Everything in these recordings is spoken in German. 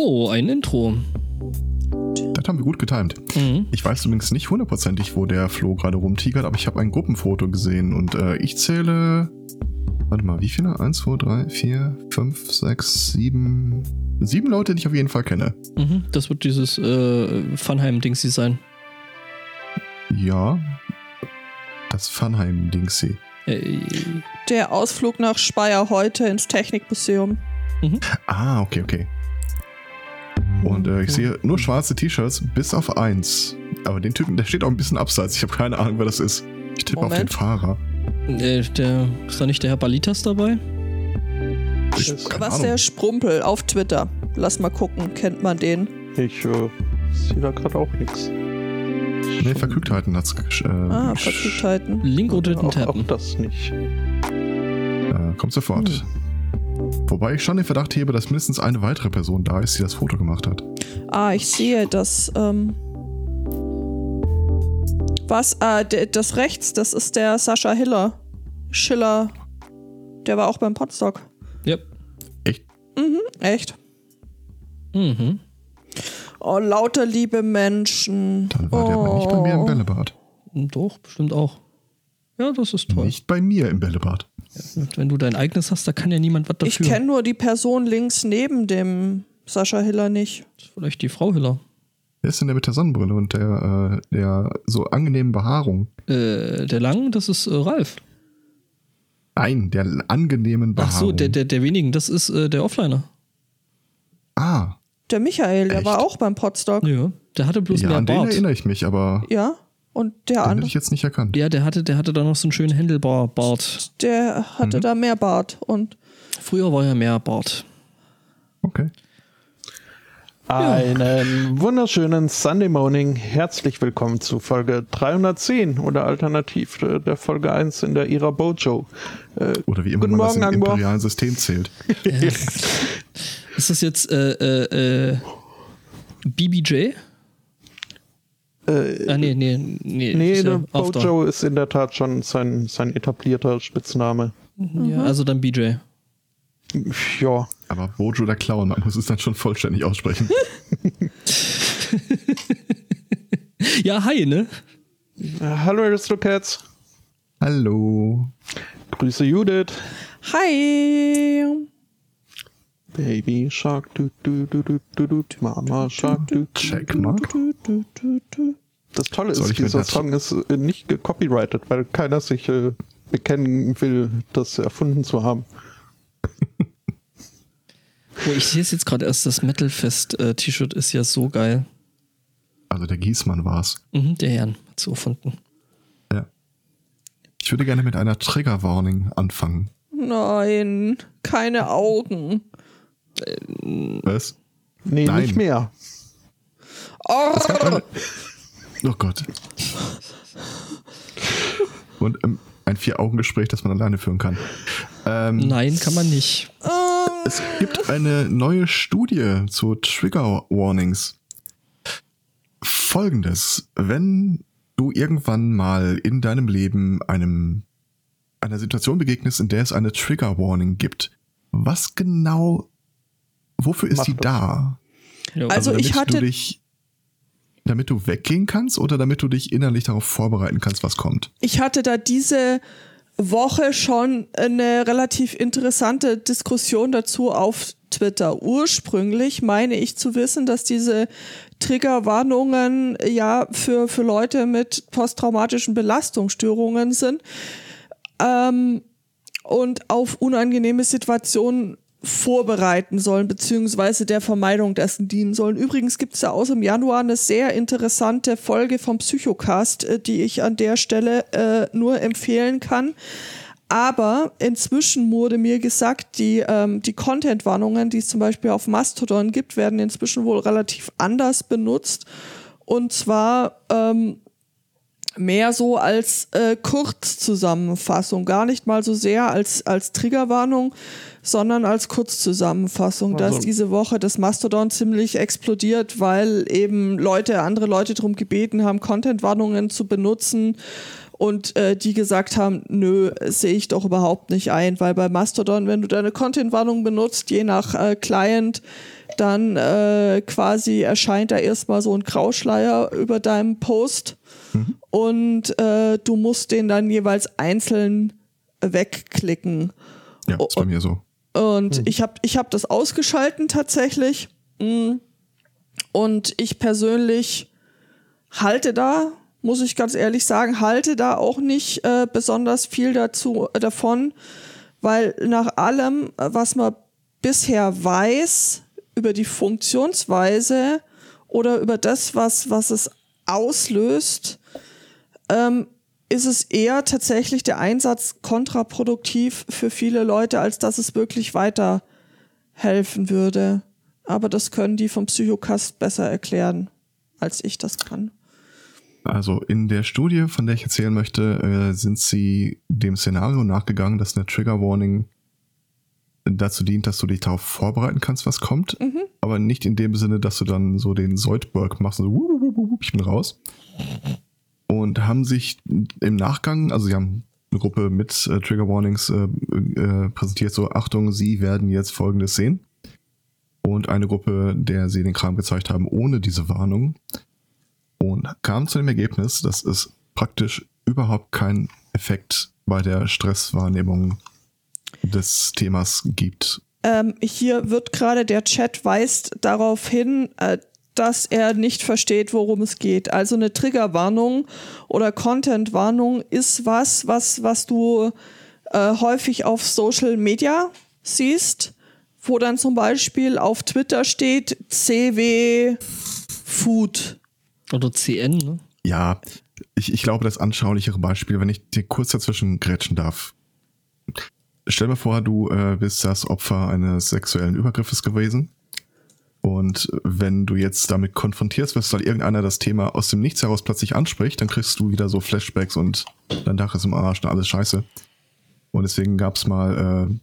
So, ein Intro. Das haben wir gut getimt. Mhm. Ich weiß übrigens nicht hundertprozentig, wo der Flo gerade rumtigert, aber ich habe ein Gruppenfoto gesehen und äh, ich zähle. Warte mal, wie viele? Eins, zwei, drei, vier, fünf, sechs, sieben. Sieben Leute, die ich auf jeden Fall kenne. Mhm. Das wird dieses äh, Funheim-Dingsy sein. Ja. Das Funheim-Dingsy. Äh, Der Ausflug nach Speyer heute ins Technikmuseum. Ah, okay, okay. Und äh, ich sehe nur schwarze T-Shirts, bis auf eins. Aber den Typen, der steht auch ein bisschen abseits. Ich habe keine Ahnung, wer das ist. Ich tippe auf den. Fahrer. äh, der, ist da nicht der Herr Balitas dabei? Ich, Was Ahnung. der Sprumpel auf Twitter. Lass mal gucken, kennt man den? Ich äh, sehe da gerade auch nichts. Nee, Verkügtheiten hat's. Äh, Ah, Verkügtheiten. Link unter den Auch, auch Tappen. das nicht. Äh, kommt sofort. Hm. Wobei ich schon den Verdacht hebe, dass mindestens eine weitere Person da ist, die das Foto gemacht hat. Ah, ich sehe das. Ähm was? Ah, der, das rechts, das ist der Sascha Hiller. Schiller. Der war auch beim Podstock. Yep. Mhm, echt. Mhm. Oh, lauter liebe Menschen. Dann war der aber nicht bei mir im Bällebad. Doch, bestimmt auch. Ja, das ist toll. Nicht bei mir im Bällebad. Und wenn du dein eigenes hast, da kann ja niemand was Ich dafür. kenne nur die Person links neben dem Sascha Hiller nicht. Das ist Vielleicht die Frau Hiller. Wer ist denn der mit der Sonnenbrille und der, äh, der so angenehmen Behaarung? Äh, der Lang, das ist äh, Ralf. Nein, der angenehmen Behaarung. Ach so, der, der, der wenigen, das ist äh, der Offliner. Ah, Der Michael, der Echt? war auch beim Podstock. Ja. Der hatte bloß ja, mehr an den Bart. erinnere ich mich, aber Ja. Und der den hätte andere, ich jetzt nicht erkannt. Ja, der hatte, der hatte da noch so einen schönen Händelbar-Bart. der Mhm. hatte da mehr Bart. Und Früher war ja mehr Bart. Okay. Einen wunderschönen Sunday Morning. Herzlich willkommen zu Folge 310 oder alternativ äh, der Folge 1 in der Ira Bojo. Äh, Oder wie immer Guten man Morgen, das im Angbor. imperialen System zählt. Ist das jetzt äh, äh, äh, BBJ? Äh, Ah, nee, nee, nee. nee, ist ja da. Bojo ist in der Tat schon sein, sein etablierter Spitzname. Ja, also dann BJ. Ja, Aber Bojo der Clown, man muss es dann schon vollständig aussprechen. Ja, hi, ne? Hallo Aristocats. Hallo. Grüße Judith. hi. Baby Shark, du, du, du, du, du, du, Mama Shark, du. Checkmark. Du, du, du, du. Das Tolle Soll ist, dieser Song ist äh, nicht gecopyrighted, weil keiner sich äh, bekennen will, das erfunden zu haben. Oh, ich sehe es jetzt gerade erst, das Metalfest-T-Shirt ist ja so geil. Also der Gießmann war's. Mhm, der Herrn hat so erfunden. Ja. Ich würde gerne mit einer Trigger Warning anfangen. Nein, keine Augen. Was? Nee, Nein. nicht mehr. Oh, Oh Gott. Und ähm, ein Vier-Augen-Gespräch, das man alleine führen kann. Ähm, Nein, kann man nicht. Es gibt eine neue Studie zu Trigger Warnings. Folgendes, wenn du irgendwann mal in deinem Leben einem, einer Situation begegnest, in der es eine Trigger Warning gibt, was genau, wofür ist Macht die das. da? Ja, Also ich damit hatte- Du dich, damit du weggehen kannst oder damit du dich innerlich darauf vorbereiten kannst, was kommt? ich hatte da diese Woche schon eine relativ interessante Diskussion dazu auf Twitter. Ursprünglich meine ich zu wissen, dass diese Triggerwarnungen ja für, für Leute mit posttraumatischen Belastungsstörungen sind ähm, und auf unangenehme Situationen vorbereiten sollen, beziehungsweise der Vermeidung dessen dienen sollen. Übrigens gibt es ja aus im Januar eine sehr interessante Folge vom Psychocast, äh, die ich an der Stelle äh, nur empfehlen kann. Aber inzwischen wurde mir gesagt, die, ähm, die Content-Warnungen, die es zum Beispiel auf Mastodon gibt, werden inzwischen wohl relativ anders benutzt. Und zwar ähm, mehr so als äh, Kurzzusammenfassung, gar nicht mal so sehr als, als Triggerwarnung, sondern als Kurzzusammenfassung, dass Also- diese Woche das Mastodon ziemlich explodiert, weil eben Leute, andere Leute darum gebeten haben, Contentwarnungen zu benutzen und äh, die gesagt haben, nö, sehe ich doch überhaupt nicht ein, weil bei Mastodon, wenn du deine Content-Warnung benutzt, je nach äh, Client, dann äh, quasi erscheint da erstmal so ein Grauschleier über deinem Post und äh, du musst den dann jeweils einzeln wegklicken. Ja, ist bei mir so. Und ich habe ich hab das ausgeschalten tatsächlich. Mm. Und ich persönlich halte da, muss ich ganz ehrlich sagen, halte da auch nicht äh, besonders viel dazu äh, davon, weil nach allem, äh, was man bisher weiß über die Funktionsweise oder über das, was, was es auslöst, ähm, ist es eher tatsächlich der Einsatz kontraproduktiv für viele Leute, als dass es wirklich weiterhelfen würde. Aber das können die vom Psychokast besser erklären, als ich das kann. Also in der Studie, von der ich erzählen möchte, äh, sind sie dem Szenario nachgegangen, dass eine Trigger Warning dazu dient, dass du dich darauf vorbereiten kannst, was kommt. Mhm. Aber nicht in dem Sinne, dass du dann so den Soldberg machst, so, ich bin raus. Und haben sich im Nachgang, also sie haben eine Gruppe mit äh, Trigger Warnings äh, äh, präsentiert, so Achtung, sie werden jetzt folgendes sehen. Und eine Gruppe, der sie den Kram gezeigt haben, ohne diese Warnung. Und kam zu dem Ergebnis, dass es praktisch überhaupt keinen Effekt bei der Stresswahrnehmung des Themas gibt. Ähm, hier wird gerade der Chat weist darauf hin, äh, dass er nicht versteht, worum es geht. Also eine Triggerwarnung oder Contentwarnung ist was, was, was du äh, häufig auf Social Media siehst, wo dann zum Beispiel auf Twitter steht CW Food. Oder CN, ne? Ja, ich, ich glaube, das anschaulichere Beispiel, wenn ich dir kurz dazwischen grätschen darf. Stell dir vor, du äh, bist das Opfer eines sexuellen Übergriffes gewesen. Und wenn du jetzt damit konfrontierst wirst, weil irgendeiner das Thema aus dem Nichts heraus plötzlich anspricht, dann kriegst du wieder so Flashbacks und dein Dach ist im Arsch und alles scheiße. Und deswegen gab's mal äh,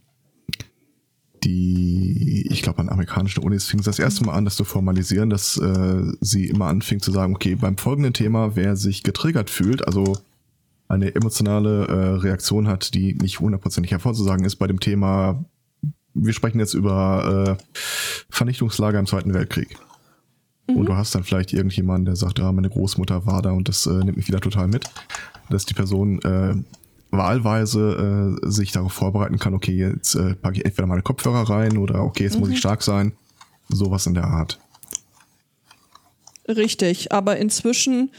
die, ich glaube an amerikanischen Unis fing es das erste Mal an, das zu formalisieren, dass äh, sie immer anfing zu sagen, okay, beim folgenden Thema, wer sich getriggert fühlt, also eine emotionale äh, Reaktion hat, die nicht hundertprozentig hervorzusagen ist bei dem Thema, wir sprechen jetzt über äh, Vernichtungslager im Zweiten Weltkrieg. Und du hast dann vielleicht irgendjemanden, der sagt, ja, meine Großmutter war da und das äh, nimmt mich wieder total mit. Dass die Person äh, wahlweise äh, sich darauf vorbereiten kann, okay, jetzt äh, packe ich entweder meine Kopfhörer rein oder okay, jetzt muss ich stark sein. Sowas in der Art. Richtig, aber inzwischen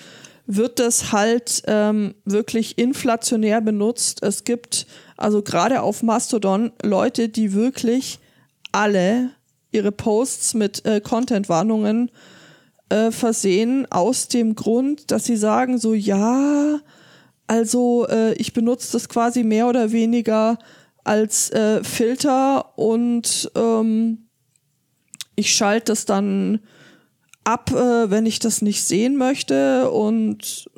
wird das halt ähm, wirklich inflationär benutzt. Es gibt also gerade auf Mastodon Leute, die wirklich alle ihre Posts mit äh, Content-Warnungen äh, versehen, aus dem Grund, dass sie sagen, so ja, also äh, ich benutze das quasi mehr oder weniger als äh, Filter und ähm, ich schalte das dann ab, äh, wenn ich das nicht sehen möchte und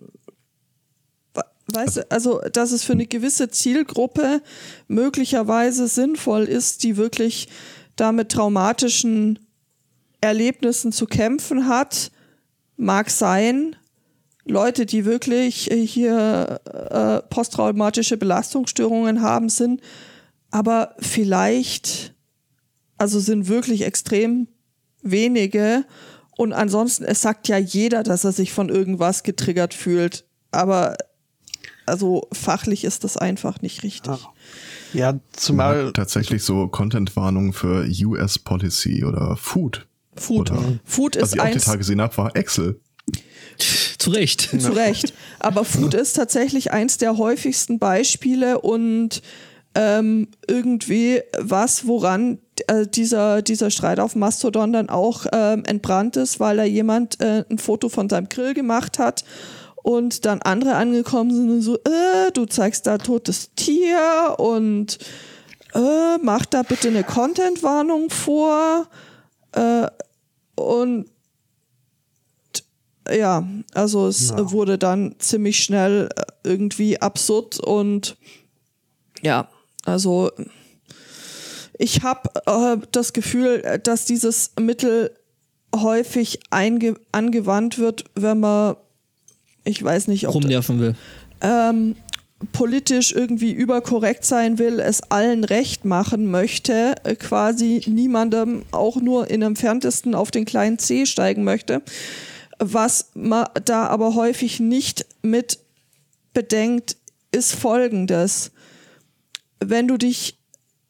weißt du, also dass es für eine gewisse Zielgruppe möglicherweise sinnvoll ist, die wirklich da mit traumatischen Erlebnissen zu kämpfen hat, mag sein. Leute, die wirklich äh, hier äh, posttraumatische Belastungsstörungen haben, sind aber vielleicht, also sind wirklich extrem wenige. Und ansonsten, es sagt ja jeder, dass er sich von irgendwas getriggert fühlt. Aber also fachlich ist das einfach nicht richtig. Ah. Ja, zumal. Ja, tatsächlich so Content-Warnungen für US Policy oder Food. Food. Oder, Food was ist ich auch die eins. Tage gesehen habe, war Excel. Zu Recht. Zu Recht. Aber Food ist tatsächlich eins der häufigsten Beispiele und ähm, irgendwie was, woran äh, dieser, dieser Streit auf Mastodon dann auch ähm, entbrannt ist, weil da jemand äh, ein Foto von seinem Grill gemacht hat und dann andere angekommen sind und so, äh, du zeigst da totes Tier und äh, mach da bitte eine Content-Warnung vor. Äh, und ja, also es Ja. wurde dann ziemlich schnell äh, irgendwie absurd und ja, also ich habe äh, das Gefühl, dass dieses Mittel häufig angewandt wird, wenn man, ich weiß nicht, ob Rumnerven will. ähm, politisch irgendwie überkorrekt sein will, es allen recht machen möchte, äh, quasi niemandem auch nur in entferntesten auf den kleinen C steigen möchte. Was man da aber häufig nicht mit bedenkt, ist folgendes. Wenn du dich,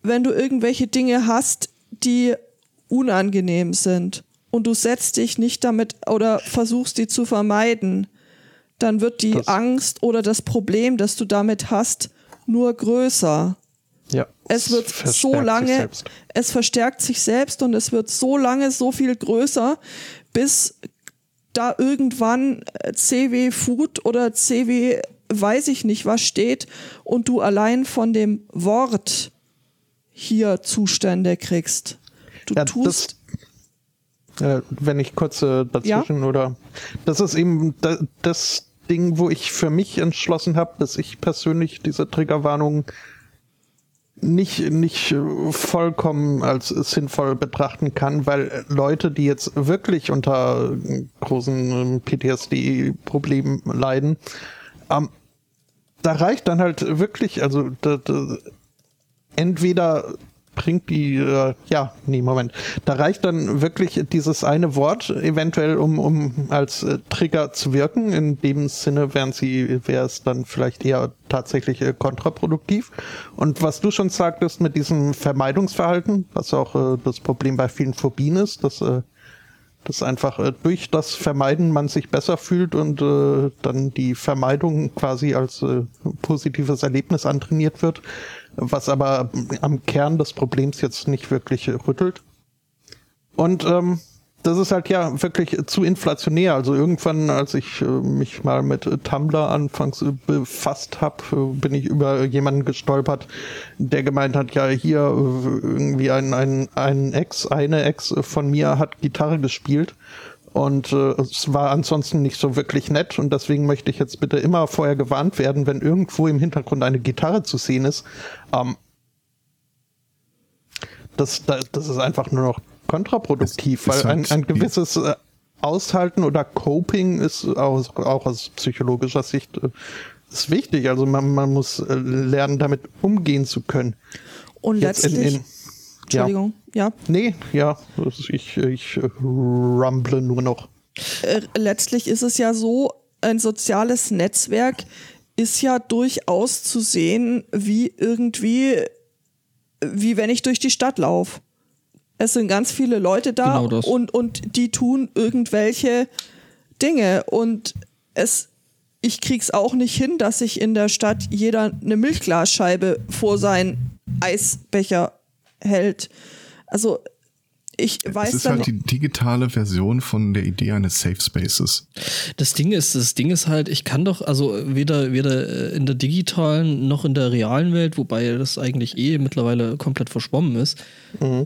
wenn du irgendwelche Dinge hast, die unangenehm sind und du setzt dich nicht damit oder versuchst die zu vermeiden, dann wird die Das- Angst oder das Problem, das du damit hast, nur größer. Ja. Es wird verstärkt so lange, es verstärkt sich selbst und es wird so lange so viel größer, bis da irgendwann äh, CW Food oder CW weiß ich nicht was steht und du allein von dem Wort hier Zustände kriegst. Du Ja, tust Äh, wenn ich kurz äh, dazwischen oder das ist eben da, das Ding, wo ich für mich entschlossen habe, dass ich persönlich diese Triggerwarnung nicht, nicht äh, vollkommen als sinnvoll betrachten kann, weil Leute, die jetzt wirklich unter äh, großen ähm, PTSD-Problemen leiden, ähm, da reicht dann halt wirklich, also da, da, entweder bringt die, äh, ja, nee, Moment, da reicht dann wirklich dieses eine Wort eventuell, um, um als äh, Trigger zu wirken. In dem Sinne wären sie, wäre es dann vielleicht eher tatsächlich äh, kontraproduktiv. Und was du schon sagtest mit diesem Vermeidungsverhalten, was auch äh, das Problem bei vielen Phobien ist, dass äh, dass einfach äh, durch das Vermeiden man sich besser fühlt und äh, dann die Vermeidung quasi als äh, positives Erlebnis antrainiert wird, was aber am Kern des Problems jetzt nicht wirklich rüttelt. Und ähm, das ist halt ja wirklich zu inflationär. Also irgendwann, als ich äh, mich mal mit Tumblr anfangs äh, befasst habe, äh, bin ich über jemanden gestolpert, der gemeint hat, ja hier äh, irgendwie ein, ein, ein Ex, eine Ex von mir hat Gitarre gespielt. Und äh, es war ansonsten nicht so wirklich nett und deswegen möchte ich jetzt bitte immer vorher gewarnt werden, wenn irgendwo im Hintergrund eine Gitarre zu sehen ist. Ähm, das, das, das ist einfach nur noch kontraproduktiv, weil ein, halt ein gewisses äh, Aushalten oder Coping ist auch, auch aus psychologischer Sicht äh, ist wichtig. Also man, man muss äh, lernen, damit umgehen zu können. und Jetzt in- letztlich, in- Entschuldigung, ja, Nee, ja, das ist- ich, ich äh, rumble nur noch. äh, letztlich ist es ja so, ein soziales Netzwerk ist ja durchaus zu sehen, wie irgendwie, wie wenn ich durch die Stadt laufe. Es sind ganz viele Leute da Genau und, und die tun irgendwelche Dinge und es, ich krieg's auch nicht hin, dass sich in der Stadt jeder eine Milchglasscheibe vor seinen Eisbecher hält. Also ich Es weiß ist dann halt die digitale Version von der Idee eines Safe Spaces. Das Ding ist, das Ding ist halt, ich kann doch, also weder, weder in der digitalen noch in der realen Welt, wobei das eigentlich eh mittlerweile komplett verschwommen ist,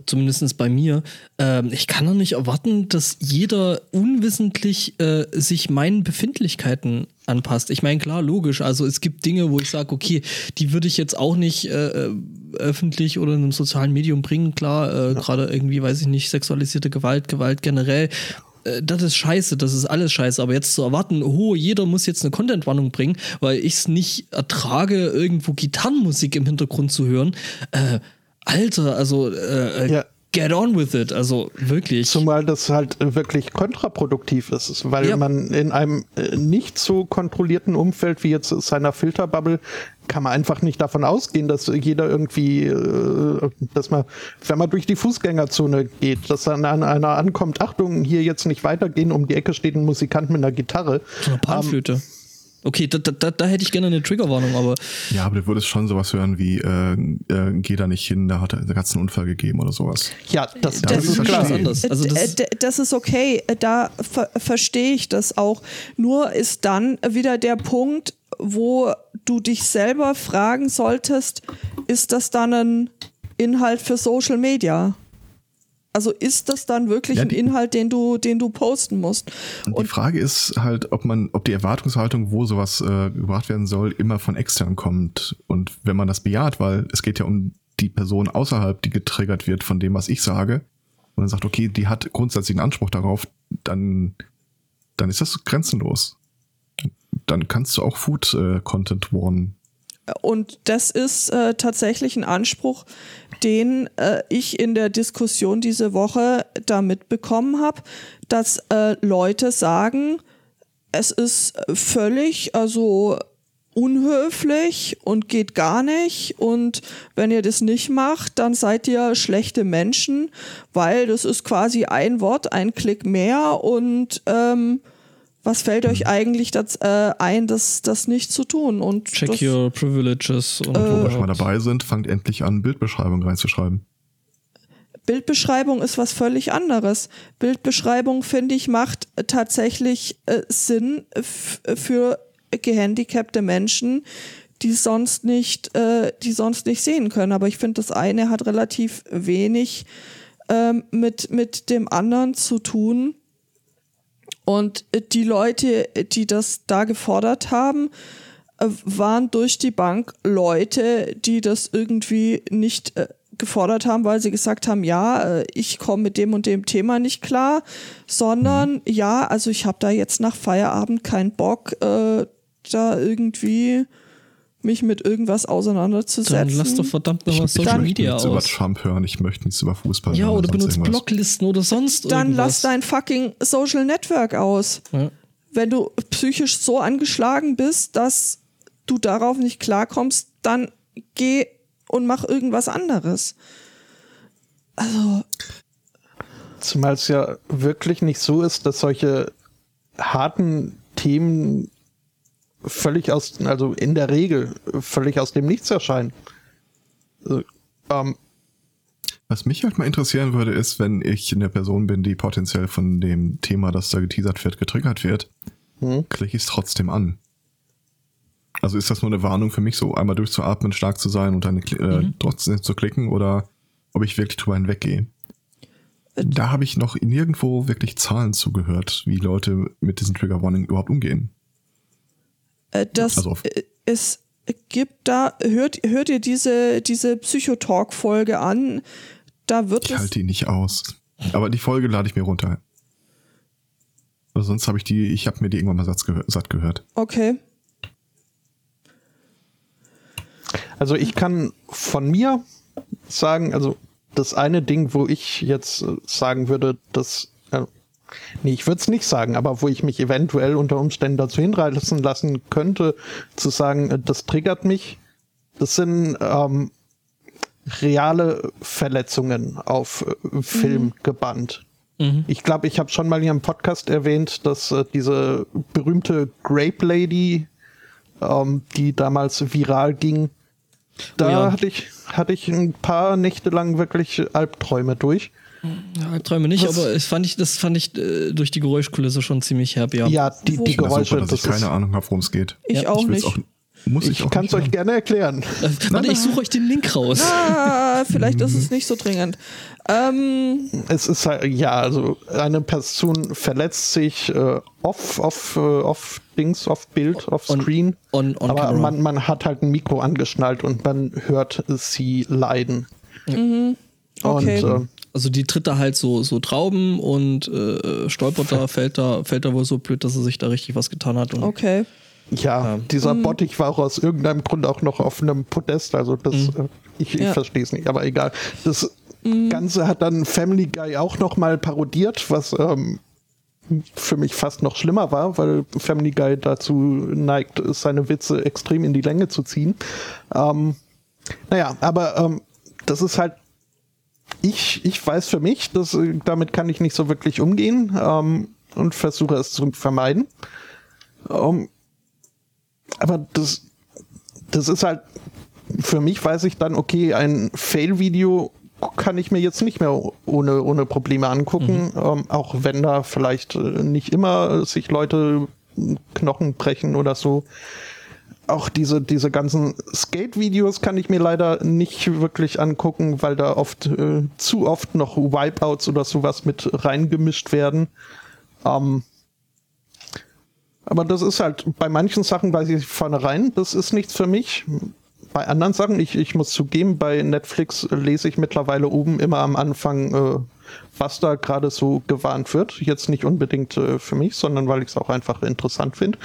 zumindest bei mir, ähm, ich kann doch nicht erwarten, dass jeder unwissentlich äh, sich meinen Befindlichkeiten anpasst. Ich meine, klar, logisch, also es gibt Dinge, wo ich sage, okay, die würde ich jetzt auch nicht äh, äh, öffentlich oder in einem sozialen Medium bringen, klar, äh, gerade irgendwie, weiß ich nicht, sexualisierte Gewalt, Gewalt generell, äh, das ist scheiße, das ist alles scheiße. Aber jetzt zu erwarten, oh, jeder muss jetzt eine Content-Warnung bringen, weil ich es nicht ertrage, irgendwo Gitarrenmusik im Hintergrund zu hören. Äh, Alter, also äh, Ja. Get on with it. Also wirklich. Zumal das halt äh, wirklich kontraproduktiv ist, weil Ja. man in einem äh, nicht so kontrollierten Umfeld wie jetzt seiner Filterbubble kann man einfach nicht davon ausgehen, dass jeder irgendwie, äh, dass man, wenn man durch die Fußgängerzone geht, dass dann an einer ankommt, Achtung, hier jetzt nicht weitergehen, um die Ecke steht ein Musikant mit einer Gitarre. so eine Panflöte. Okay, da, da, da, da hätte ich gerne eine Triggerwarnung, aber Ja, aber du würdest schon sowas hören wie, äh, äh, geh da nicht hin, da hat hat's einen Unfall gegeben oder sowas. Ja, das, Das das, ist ist klar. was anderes. Also das Äh, ist- d- das ist okay, Äh, da ver verstehe ich das auch. Nur ist dann wieder der Punkt, wo du dich selber fragen solltest, ist das dann ein Inhalt für Social Media? Also ist das dann wirklich Ja, ein die- Inhalt, den du, den du posten musst? Und die Frage ist halt, ob man, ob die Erwartungshaltung, wo sowas äh, gebracht werden soll, immer von extern kommt. Und wenn man das bejaht, weil es geht ja um die Person außerhalb, die getriggert wird von dem, was ich sage, und dann sagt, okay, die hat grundsätzlichen Anspruch darauf, dann, dann ist das grenzenlos. Dann kannst du auch Food-Content warnen. Und das ist äh, tatsächlich ein Anspruch, den äh, ich in der Diskussion diese Woche da mitbekommen habe, dass äh, Leute sagen, es ist völlig, also unhöflich und geht gar nicht. Und wenn ihr das nicht macht, dann seid ihr schlechte Menschen, weil das ist quasi ein Wort, ein Klick mehr und ähm, was fällt euch eigentlich das, äh, ein, das, das nicht zu tun? Und Check das, your privileges. Und Wo wir Äh, schon mal dabei sind, fangt endlich an, Bildbeschreibung reinzuschreiben. Bildbeschreibung ist was völlig anderes. Bildbeschreibung, finde ich, macht äh, tatsächlich äh, Sinn für gehandicapte Menschen, die sonst nicht, äh, die sonst nicht sehen können. Aber ich finde, das eine hat relativ wenig ähm, mit, mit dem anderen zu tun. Und die Leute, die das da gefordert haben, äh, waren durch die Bank Leute, die das irgendwie nicht äh, gefordert haben, weil sie gesagt haben, ja, äh, ich komme mit dem und dem Thema nicht klar, sondern ja, also ich habe da jetzt nach Feierabend keinen Bock, äh, da irgendwie mich mit irgendwas auseinanderzusetzen. Dann lass doch verdammt nochmal Social Dann- Media nichts über aus. Trump hören, ich möchte nichts über Fußball Ja, hören oder sonst benutzt. Blocklisten oder sonst Dann irgendwas. lass dein fucking Social Network aus. Ja. Wenn du psychisch so angeschlagen bist, dass du darauf nicht klarkommst, dann geh und mach irgendwas anderes. Also, Zumal es ja wirklich nicht so ist, dass solche harten Themen völlig aus, also in der Regel völlig aus dem Nichts erscheinen. Also, ähm, Was mich halt mal interessieren würde, ist, wenn ich eine Person bin, die potenziell von dem Thema, das da geteasert wird, getriggert wird, hm? klicke ich es trotzdem an. Also ist das nur eine Warnung für mich, so einmal durchzuatmen, stark zu sein und dann äh, Mhm. trotzdem zu klicken oder ob ich wirklich drüber hinweggehe? Da habe ich noch nirgendwo wirklich Zahlen zugehört, wie Leute mit diesen Trigger Warning überhaupt umgehen. Äh, das Also es gibt da, hört, hört ihr diese, diese Psychotalk-Folge an? Da wird Ich halte die nicht aus. Aber die Folge lade ich mir runter. Also sonst habe ich die, ich habe mir die irgendwann mal satt gehört, satt gehört. Okay. Also ich kann von mir sagen, also das eine Ding, wo ich jetzt äh, sagen würde, dass, äh, nee, ich würde es nicht sagen, aber wo ich mich eventuell unter Umständen dazu hinreißen lassen könnte, zu sagen, äh, das triggert mich, das sind ähm, reale Verletzungen auf äh, Film gebannt. Mhm. Ich glaube, ich habe schon mal hier im Podcast erwähnt, dass äh, diese berühmte Grape Lady, ähm, die damals viral ging, da Oh ja. hatte ich hatte ich ein paar Nächte lang wirklich Albträume durch. Ja, Albträume nicht, Was- aber es fand ich, das fand ich äh, durch die Geräuschkulisse schon ziemlich herb, ja. Ja, die, die Ich Geräusche, super, dass das ich keine Ahnung habe, worum es geht. Ich Ja, auch ich nicht. Auch, muss ich, ich kann es euch gerne erklären. Äh, warte, ich suche euch den Link raus. Ah, vielleicht ist es nicht so dringend. Ähm, Es ist halt, ja, also eine Person verletzt sich äh, off, off, äh, off Dings, off Bild, off On- Screen. on- on aber camera. man, man hat halt ein Mikro angeschnallt und man hört sie leiden. Okay. Und äh, Also die tritt da halt so, so Trauben und äh, stolpert da, fällt da, fällt da wohl so blöd, dass er sich da richtig was getan hat. Und okay. Ja, dieser Bottich war auch aus irgendeinem Grund auch noch auf einem Podest. Also das, äh, ich, ich Ja. verstehe es nicht, aber egal. Das Ganze hat dann Family Guy auch noch mal parodiert, was ähm, für mich fast noch schlimmer war, weil Family Guy dazu neigt, seine Witze extrem in die Länge zu ziehen. Ähm, naja, aber ähm, das ist halt ich, ich weiß für mich, dass, äh, damit kann ich nicht so wirklich umgehen ähm, und versuche es zu vermeiden. Ähm, aber das, das ist halt, für mich weiß ich dann, okay, ein Fail-Video kann ich mir jetzt nicht mehr ohne, ohne Probleme angucken, ähm, auch wenn da vielleicht äh, nicht immer sich Leute Knochen brechen oder so. Auch diese, diese ganzen Skate-Videos kann ich mir leider nicht wirklich angucken, weil da oft äh, zu oft noch Wipeouts oder sowas mit reingemischt werden. Ähm, aber das ist halt, bei manchen Sachen weiß ich vornherein, das ist nichts für mich. Bei anderen Sachen, ich, ich muss zugeben, bei Netflix lese ich mittlerweile oben immer am Anfang, äh, was da gerade so gewarnt wird. Jetzt nicht unbedingt äh, für mich, sondern weil ich es auch einfach interessant finde.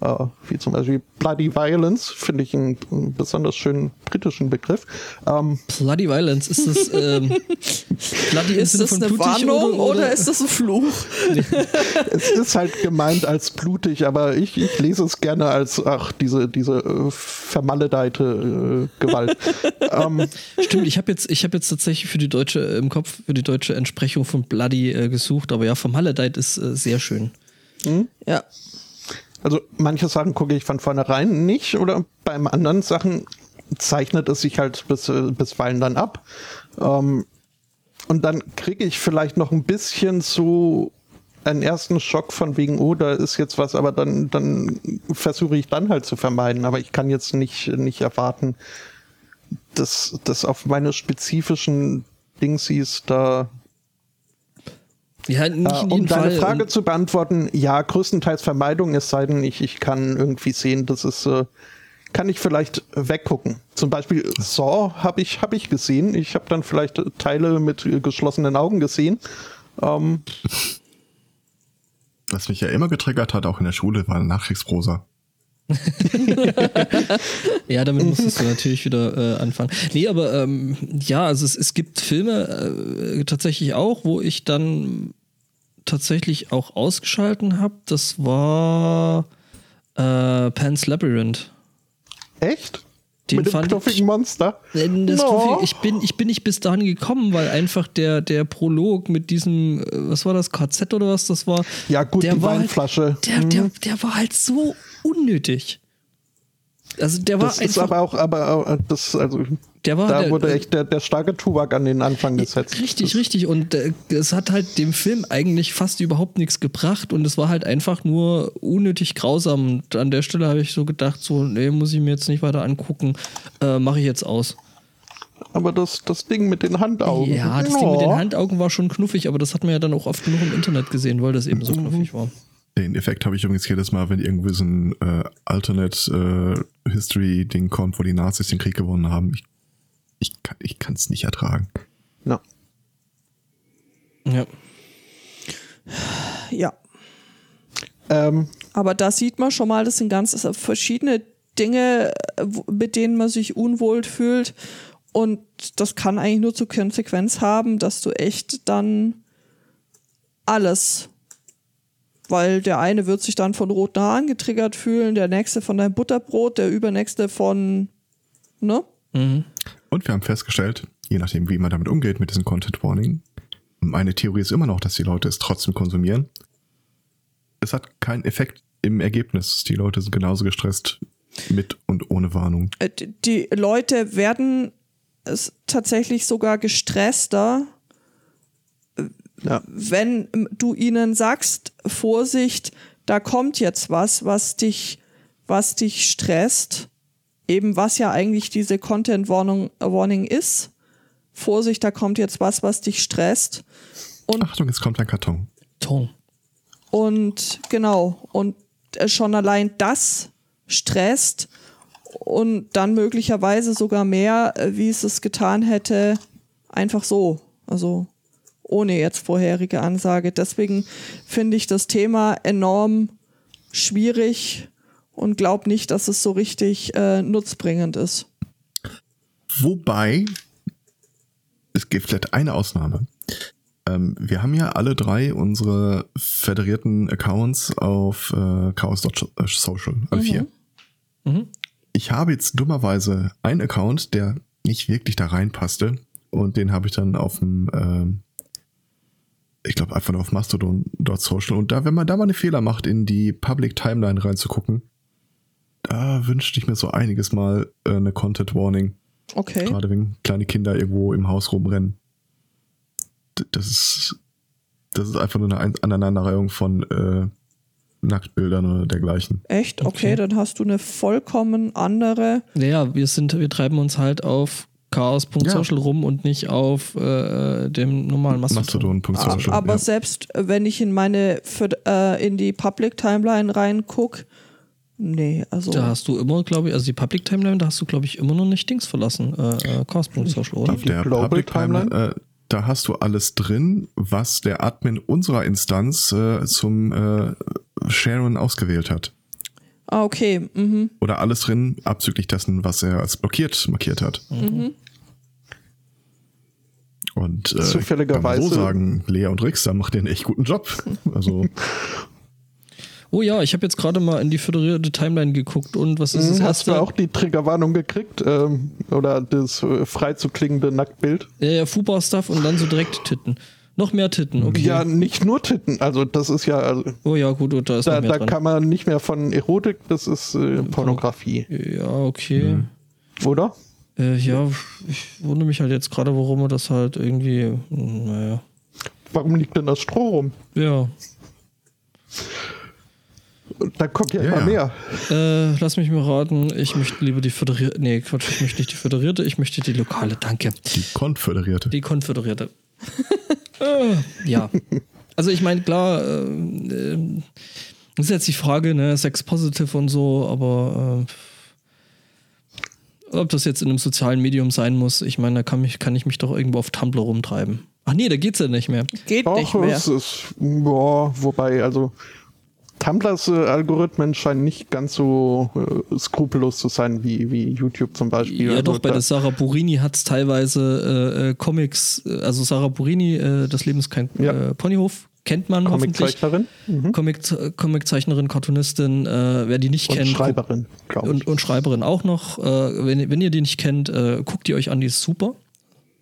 Äh, wie zum Beispiel Bloody Violence, finde ich einen, einen, besonders schönen britischen Begriff. Ähm, Bloody Violence, ist das, ähm, Bloody ist das eine Warnung oder, oder, ist das ein Fluch? es ist halt gemeint als blutig, aber ich, ich lese es gerne als, ach, diese, diese äh, vermaledeite äh, Gewalt. ähm, Stimmt, ich habe jetzt, hab jetzt tatsächlich für die deutsche, im Kopf, für die deutsche Entsprechung von Bloody äh, gesucht, aber ja, vermaledeit ist äh, sehr schön. Hm? Ja. Also manche Sachen gucke ich von vornherein nicht oder beim anderen Sachen zeichnet es sich halt bis, äh, bisweilen dann ab. Ähm, und dann kriege ich vielleicht noch ein bisschen so einen ersten Schock von wegen, oh, da ist jetzt was, aber dann, dann versuche ich dann halt zu vermeiden. Aber ich kann jetzt nicht, nicht erwarten, dass, dass auf meine spezifischen Dingsies da ja, nicht äh, um deine Fall. Frage zu beantworten, ja, größtenteils Vermeidung, es sei denn, ich, ich kann irgendwie sehen, dass es, äh, kann ich vielleicht weggucken. Zum Beispiel Saw habe ich, hab ich gesehen. Ich habe dann vielleicht Teile mit geschlossenen Augen gesehen. Ähm, Was mich ja immer getriggert hat, auch in der Schule, war Nachkriegsprosa. ja, damit musstest du natürlich wieder äh, anfangen. Nee, aber ähm, ja, also es, es gibt Filme äh, tatsächlich auch, wo ich dann tatsächlich auch ausgeschalten habe. Das war äh, Pan's Labyrinth. Echt? Den Mit dem knuffigen Monster? Das no. ich, bin, ich bin nicht bis dahin gekommen, weil einfach der, der Prolog mit diesem, äh, was war das, KZ oder was das war? Ja, gut, der die Weinflasche. Halt, der, der, mhm. der war halt so unnötig. Also der war das einfach. Ist aber auch, aber äh, das, also der war da der, wurde echt der, der starke Tubak an den Anfang gesetzt. Richtig, richtig. Und äh, es hat halt dem Film eigentlich fast überhaupt nichts gebracht und es war halt einfach nur unnötig grausam. Und an der Stelle habe ich so gedacht, so, nee, muss ich mir jetzt nicht weiter angucken, äh, mache ich jetzt aus. Aber das, das Ding mit den Handaugen. Ja, das oh. Ding mit den Handaugen war schon knuffig, aber das hat man ja dann auch oft genug im Internet gesehen, weil das eben so mhm. knuffig war. Den Effekt habe ich übrigens jedes Mal, wenn irgendwie so ein äh, Alternate äh, History Ding kommt, wo die Nazis den Krieg gewonnen haben. Ich ich kann ich es nicht ertragen. No. Ja. Ja. Ähm. Aber da sieht man schon mal, das sind ganz verschiedene Dinge, mit denen man sich unwohl fühlt. Und das kann eigentlich nur zur Konsequenz haben, dass du echt dann alles, weil der eine wird sich dann von roten Haaren getriggert fühlen, der nächste von deinem Butterbrot, der übernächste von, ne? Mhm. Und wir haben festgestellt, je nachdem, wie man damit umgeht mit diesem Content Warning, meine Theorie ist immer noch, dass die Leute es trotzdem konsumieren. Es hat keinen Effekt im Ergebnis. Die Leute sind genauso gestresst mit und ohne Warnung. Äh, die Leute werden es tatsächlich sogar gestresster, ja. wenn du ihnen sagst, Vorsicht, da kommt jetzt was, was dich, was dich stresst eben was ja eigentlich diese Content Warning, Warning ist. Vorsicht, da kommt jetzt was, was dich stresst. Und Achtung, jetzt kommt ein Karton. Ton. Und genau, und äh, schon allein das stresst und dann möglicherweise sogar mehr, äh, wie es es getan hätte, einfach so. Also ohne jetzt vorherige Ansage. Deswegen finde ich das Thema enorm schwierig und glaube nicht, dass es so richtig äh, nutzbringend ist. Wobei, es gibt vielleicht eine Ausnahme. Ähm, wir haben ja alle drei unsere föderierten Accounts auf äh, chaos.social, alle mhm. vier. Mhm. Ich habe jetzt dummerweise einen Account, der nicht wirklich da reinpasste und den habe ich dann auf dem äh, ich glaube einfach nur auf Mastodon.social und da, wenn man da mal einen Fehler macht, in die Public Timeline reinzugucken, da wünschte ich mir so einiges Mal äh, eine Content Warning. Okay. Gerade wenn kleine Kinder irgendwo im Haus rumrennen. Das ist, das ist einfach nur eine Aneinanderreihung von äh, Nacktbildern oder dergleichen. Echt? Okay, okay, dann hast du eine vollkommen andere. Ja, wir sind, wir treiben uns halt auf chaos.social ja. rum und nicht auf äh, dem normalen Mastodon. Mastodon.social. Aber ja. selbst wenn ich in meine für, äh, in die Public Timeline reingucke, Nee, also. Da hast du immer, glaube ich, also die Public Timeline, da hast du, glaube ich, immer noch nicht Dings verlassen. Äh, äh Cast.social, oder? Auf der Public Timeline, äh, da hast du alles drin, was der Admin unserer Instanz äh, zum äh, Sharen ausgewählt hat. Ah, okay. Mhm. Oder alles drin, abzüglich dessen, was er als blockiert markiert hat. Mhm. Und äh, Zufälligerweise- kann man so sagen, Lea und Rix, da macht ihr einen echt guten Job. Also Oh ja, ich habe jetzt gerade mal in die föderierte Timeline geguckt und was ist das Hm, Hast du erste? auch die Triggerwarnung gekriegt? Ähm, oder das äh, frei zu klingende Nacktbild? Ja, ja, Fubar-Stuff und dann so direkt Titten. Noch mehr Titten, okay. Ja, nicht nur Titten. Also das ist ja, also, Oh ja, gut, da ist da, noch mehr da dran. kann man nicht mehr von Erotik, das ist äh, Pornografie, ja, okay. oder? Äh, ja, ich wundere mich halt jetzt gerade, warum er das halt irgendwie, hm, naja. Warum liegt denn das Stroh rum? Ja. Da kommt ja, Ja, immer mehr. Äh, lass mich mal raten, ich möchte lieber die föderierte, nee, Quatsch, ich möchte nicht die föderierte, ich möchte die lokale, danke. die Konföderierte. Die konföderierte. äh, ja. Also ich meine, klar, äh, äh, das ist jetzt die Frage, ne, Sex Positive und so, aber äh, ob das jetzt in einem sozialen Medium sein muss, ich meine, da kann, mich, kann ich mich doch irgendwo auf Tumblr rumtreiben. Ach nee, da geht's ja nicht mehr. Geht Doch, nicht mehr. es ist, boah, wobei, also Tumblrs äh, Algorithmen scheinen nicht ganz so äh, skrupellos zu sein wie, wie YouTube zum Beispiel. Ja, Also doch, bei da- der Sarah Burini hat es teilweise äh, äh, Comics, äh, also Sarah Burini, äh, Das Leben ist kein Ja. Ponyhof, kennt man hoffentlich. Comiczeichnerin mhm. Comic, Comiczeichnerin, Cartoonistin, äh, wer die nicht und kennt. Schreiberin, glaube ich. Und, und Schreiberin auch noch. Äh, wenn, wenn ihr die nicht kennt, äh, guckt die euch an, die ist super.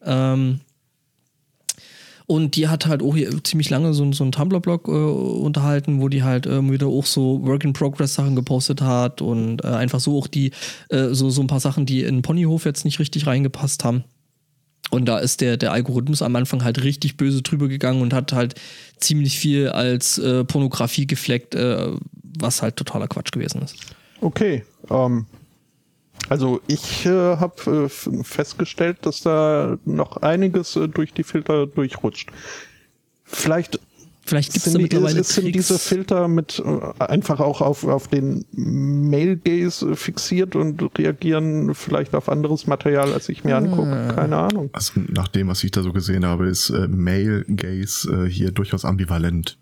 Ähm, und die hat halt auch hier ziemlich lange so, so einen Tumblr-Blog äh, unterhalten, wo die halt äh, wieder auch so Work-in-Progress-Sachen gepostet hat und äh, einfach so auch die, äh, so, so ein paar Sachen, die in Ponyhof jetzt nicht richtig reingepasst haben. Und da ist der, der Algorithmus am Anfang halt richtig böse drüber gegangen und hat halt ziemlich viel als äh, Pornografie gefleckt, äh, was halt totaler Quatsch gewesen ist. Okay. Ähm, also ich äh, habe äh, festgestellt, dass da noch einiges äh, durch die Filter durchrutscht. Vielleicht Vielleicht gibt es sind, da die, mittlerweile ist, sind diese Filter mit äh, einfach auch auf, auf den Male Gaze äh, fixiert und reagieren vielleicht auf anderes Material, als ich mir Ah. angucke. Keine Ahnung. Also nach dem, was ich da so gesehen habe, ist äh, Male Gaze äh, hier durchaus ambivalent.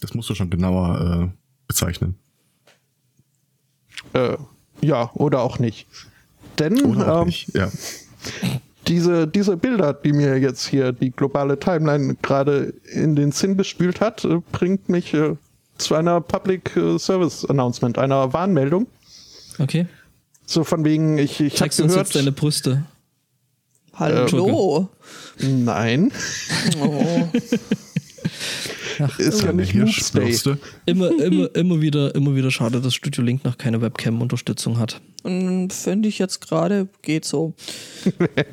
Das musst du schon genauer äh, bezeichnen. Äh, ja, oder auch nicht. Denn Oder ähm. Ja. diese, diese Bilder, die mir jetzt hier die globale Timeline gerade in den Sinn gespült hat, äh, bringt mich äh, zu einer Public äh, Service Announcement, einer Warnmeldung. Okay. So von wegen, ich, ich habe Zeigst uns gehört. jetzt deine Brüste? Hallo. Nein, Oh. ist ja Eine. Hirschbürste. Immer, immer, immer wieder, immer wieder schade, dass Studio Link noch keine Webcam-Unterstützung hat. Und Finde ich jetzt gerade, geht so.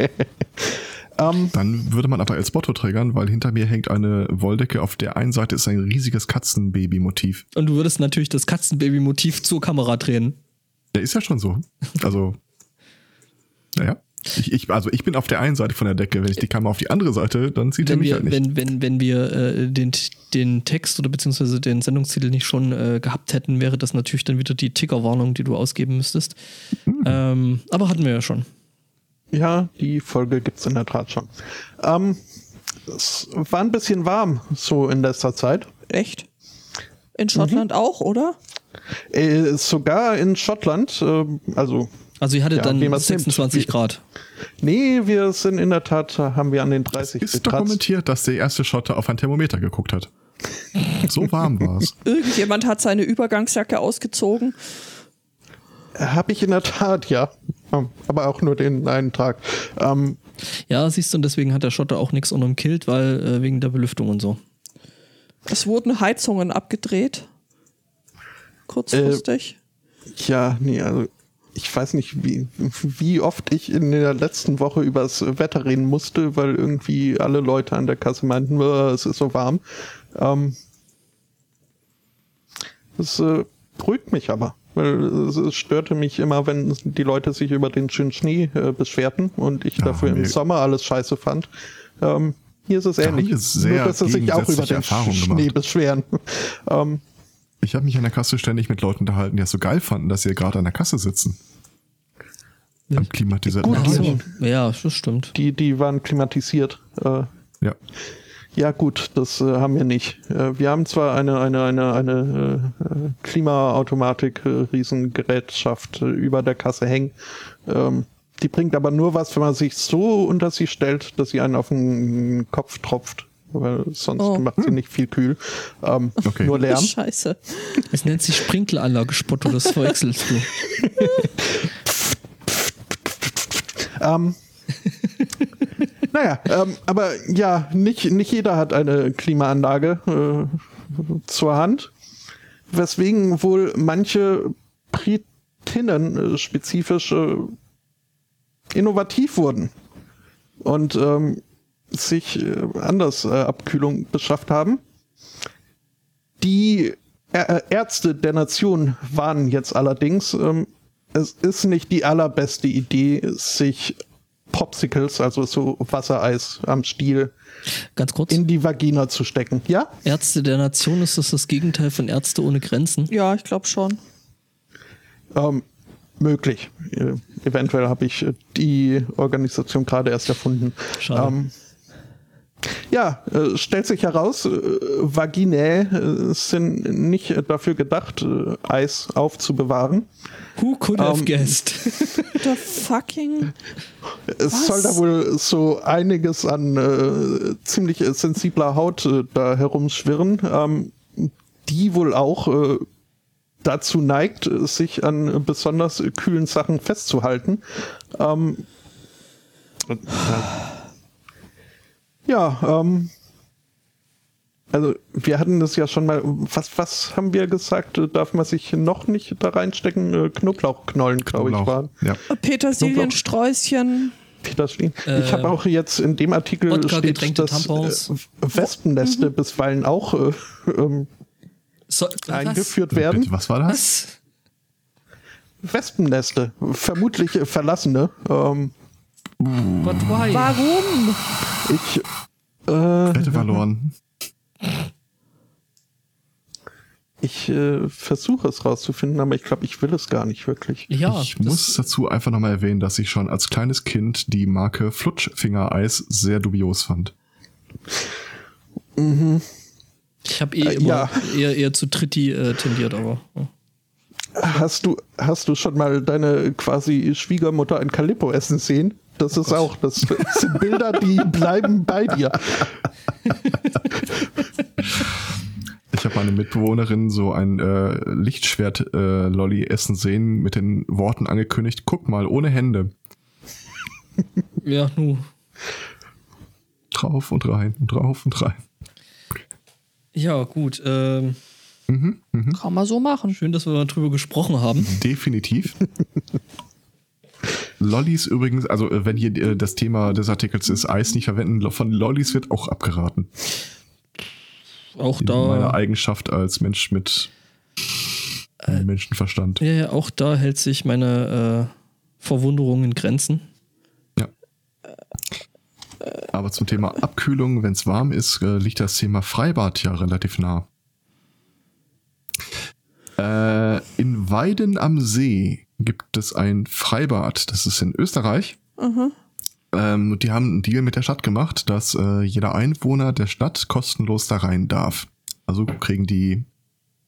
Ähm, Dann würde man aber als Motto triggern, weil hinter mir hängt eine Wolldecke. Auf der einen Seite ist ein riesiges Katzenbaby-Motiv. Und du würdest natürlich das Katzenbaby-Motiv zur Kamera drehen. Der ist ja schon so. Also, naja. Ich, ich, also ich bin auf der einen Seite von der Decke. Wenn ich die Kamera auf die andere Seite, dann sieht er mich wir, halt nicht. wenn, wenn, wenn wir äh, den, den Text oder beziehungsweise den Sendungstitel nicht schon äh, gehabt hätten, wäre das natürlich dann wieder die Tickerwarnung, die du ausgeben müsstest. Hm. Ähm, aber hatten wir ja schon. ja, die Folge gibt's in der Tat schon. Ähm, es war ein bisschen warm so in letzter Zeit. Echt? In Schottland Mhm. auch, oder? Äh, sogar in Schottland, äh, also Also ihr hattet Ja, wie dann man's nimmt. 26 Wie- Grad. Nee, wir sind in der Tat, haben wir an den 30 ist gekratzt. dokumentiert, dass der erste Schotte auf ein Thermometer geguckt hat. So warm war es. Irgendjemand hat seine Übergangsjacke ausgezogen. Habe ich in der Tat, ja. Aber auch nur den einen Tag. Ähm, Ja, siehst du, und deswegen hat der Schotter auch nichts unterm Kilt, weil äh, wegen der Belüftung und so. Es wurden Heizungen abgedreht. Kurzfristig. ja, nee, also ich weiß nicht, wie, wie oft ich in der letzten Woche übers Wetter reden musste, weil irgendwie alle Leute an der Kasse meinten, "Äh, es ist so warm. Ähm, das äh, beruhigt mich aber. Weil es, störte mich immer, wenn die Leute sich über den schönen Schnee äh, beschwerten und ich Ja, dafür im. Sommer alles scheiße fand. Ähm, hier ist es ähnlich. sehr Nur, dass sie sich auch über den Erfahrungen Schnee gemacht. beschweren. ähm, Ich habe mich an der Kasse ständig mit Leuten unterhalten, die es so geil fanden, dass sie gerade an der Kasse sitzen. Am klimatisierten Gut, so. Ja, das stimmt. die, die waren klimatisiert. Äh, Ja. Ja gut, das äh, haben wir nicht. Äh, wir haben zwar eine, eine, eine, eine äh, Klimaautomatik-Riesengerätschaft äh, über der Kasse hängen. Ähm, die bringt aber nur was, wenn man sich so unter sie stellt, dass sie einen auf den Kopf tropft. Weil sonst Oh. macht sie nicht viel kühl. Ähm, Okay. Nur Lärm. Scheiße. Es nennt sich Sprinkleranlage, Spotto, das verwechselst du. Ähm, naja, ähm, aber ja, nicht, nicht jeder hat eine Klimaanlage äh, zur Hand, weswegen wohl manche Britinnen äh, spezifisch äh, innovativ wurden und ähm, sich äh, anders äh, Abkühlung beschafft haben. Die äh, Ärzte der Nation warnen jetzt allerdings, ähm, es ist nicht die allerbeste Idee, sich Popsicles, also so Wassereis am Stiel, Ganz kurz. in die Vagina zu stecken. Ja? Ärzte der Nation ist das das Gegenteil von Ärzte ohne Grenzen. Ja, ich glaube schon. Ähm, möglich. Äh, eventuell habe ich die Organisation gerade erst erfunden. Schade. Ähm, ja, äh, stellt sich heraus, äh, Vaginae äh, sind nicht dafür gedacht, äh, Eis aufzubewahren. Who could have Ähm, guessed? The fucking. Es Was? soll da wohl so einiges an äh, ziemlich sensibler Haut äh, da herumschwirren, ähm, die wohl auch äh, dazu neigt, sich an besonders kühlen Sachen festzuhalten. Ähm, äh, ja, ähm, also wir hatten das ja schon mal, was, was haben wir gesagt, darf man sich noch nicht da reinstecken? Äh, Knoblauchknollen, glaube ich, Knoblauch. waren. Ja. Petersiliensträußchen. Peterslin. Äh, ich habe auch jetzt in dem Artikel Wodka steht, dass Tampons. äh, Wespenneste bisweilen auch äh, ähm, So, eingeführt werden. Bitte, was war das? Was? Wespenneste, vermutlich äh, verlassene. Ähm, But why? Warum? ich äh, Wette verloren. ich äh, versuche es rauszufinden, aber ich glaube, ich will es gar nicht wirklich. Ja, ich muss dazu einfach nochmal erwähnen, dass ich schon als kleines Kind die Marke Flutschfingereis sehr dubios fand. ich habe eh Äh, immer ja. eher, eher zu Tritti äh, tendiert, aber. ja. Hast du, hast du schon mal deine quasi Schwiegermutter ein Calippo essen sehen? Das ist auch, das sind Bilder, die bleiben bei dir. Ich habe meine Mitbewohnerin so ein äh, Lichtschwert-Lolli essen sehen mit den Worten angekündigt, guck mal, ohne Hände. Ja, nu. Drauf und rein und drauf und rein. Ja, gut. Ähm, Kann man so machen. schön, dass wir darüber gesprochen haben. Definitiv. Lollis übrigens, also äh, wenn hier äh, das Thema des Artikels ist, Eis nicht verwenden, von Lollis wird auch abgeraten. Auch In da, Eigenschaft als Mensch mit Menschenverstand. ja, ja, auch da hält sich meine äh, Verwunderung in Grenzen. Ja. Aber zum Thema Abkühlung, wenn es warm ist, äh, liegt das Thema Freibad ja relativ nah. Äh, in Weiden am See gibt es ein Freibad, das ist in Österreich. Ähm, die haben einen Deal mit der Stadt gemacht, dass äh, jeder Einwohner der Stadt kostenlos da rein darf. Also kriegen die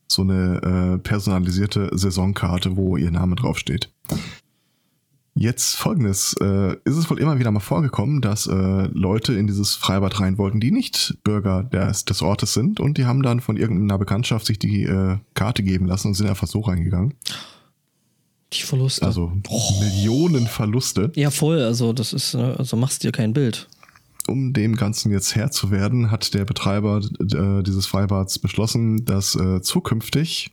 so eine äh, personalisierte Saisonkarte, wo ihr Name draufsteht. Jetzt folgendes, äh, ist es wohl immer wieder mal vorgekommen, dass äh, Leute in dieses Freibad rein wollten, die nicht Bürger des, des Ortes sind und die haben dann von irgendeiner Bekanntschaft sich die äh, Karte geben lassen und sind einfach so reingegangen. Die Verluste. Also Millionen Verluste. ja, voll. Also, das ist, äh, also machst dir kein Bild. Um dem Ganzen jetzt Herr zu werden, hat der Betreiber äh, dieses Freibads beschlossen, dass äh, zukünftig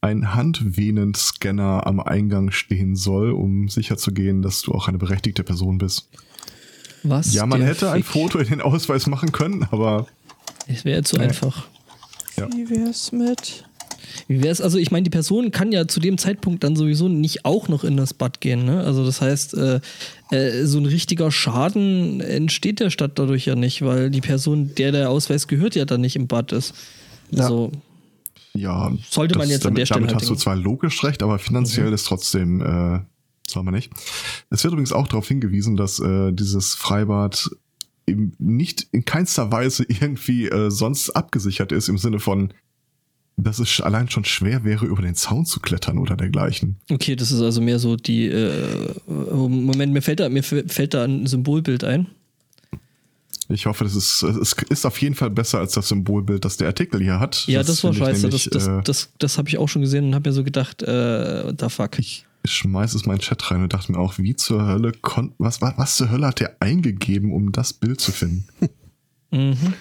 ein Handvenenscanner am Eingang stehen soll, um sicherzugehen, dass du auch eine berechtigte Person bist. Was? Ja, man hätte ein Fick? Foto in den Ausweis machen können, aber Es wäre zu Nee. einfach. Ja. Wie wär's mit. Wie wäre es, also ich meine, die Person kann ja zu dem Zeitpunkt dann sowieso nicht auch noch in das Bad gehen, ne? Also das heißt, äh, äh, so ein richtiger Schaden entsteht der Stadt dadurch ja nicht, weil die Person, der der Ausweis gehört, ja dann nicht im Bad ist. Ja. Also, ja. Sollte man jetzt an damit, der Stelle Damit halt hast du denken. zwar logisch recht, aber finanziell ist trotzdem, äh, soll man nicht. Es wird übrigens auch darauf hingewiesen, dass äh, dieses Freibad eben nicht in keinster Weise irgendwie äh, sonst abgesichert ist im Sinne von, dass es allein schon schwer wäre, über den Zaun zu klettern oder dergleichen. Okay, das ist also mehr so die. Äh, Moment, mir fällt da, mir fällt da ein Symbolbild ein. Ich hoffe, das ist, es ist auf jeden Fall besser als das Symbolbild, das der Artikel hier hat. Ja, das, das war scheiße. Nämlich, das, das, äh, das, das habe ich auch schon gesehen und habe mir so gedacht, äh, da fuck. Ich schmeiß es mal in den Chat rein und dachte mir auch, wie zur Hölle konnte, was, was, was zur Hölle hat der eingegeben, um das Bild zu finden? mhm.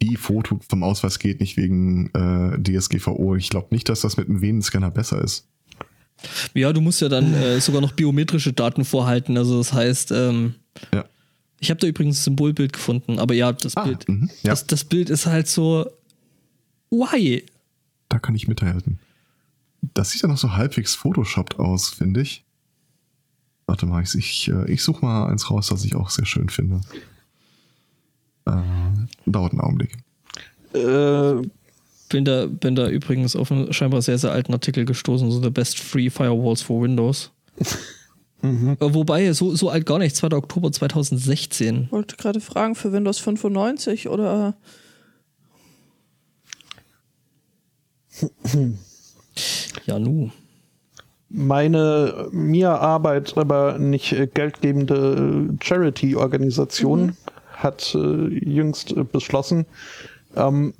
Die Foto vom Ausweis geht nicht wegen äh, DSGVO. Ich glaube nicht, dass das mit einem Venenscanner besser ist. Ja, du musst ja dann äh, sogar noch biometrische Daten vorhalten. Also das heißt, ähm, ja. ich habe da übrigens ein Symbolbild gefunden, aber ja, das ah, Bild, mh, ja. Das, das Bild ist halt so, why? Da kann ich mithelfen. Das sieht ja noch so halbwegs Photoshoppt aus, finde ich. Warte mal, ich, ich, äh, ich suche mal eins raus, das ich auch sehr schön finde. Äh, dauert einen Augenblick. Äh, bin da, bin da übrigens auf einen scheinbar sehr, sehr alten Artikel gestoßen, so The Best Free Firewalls for Windows. mhm. Äh, wobei, so, so alt gar nicht, 2. Oktober 2016. Ich wollte gerade fragen, für Windows 95 oder. ja, nu. Meine mir Arbeit, aber nicht geldgebende Charity-Organisation mhm. Hat äh, jüngst äh, beschlossen, ähm,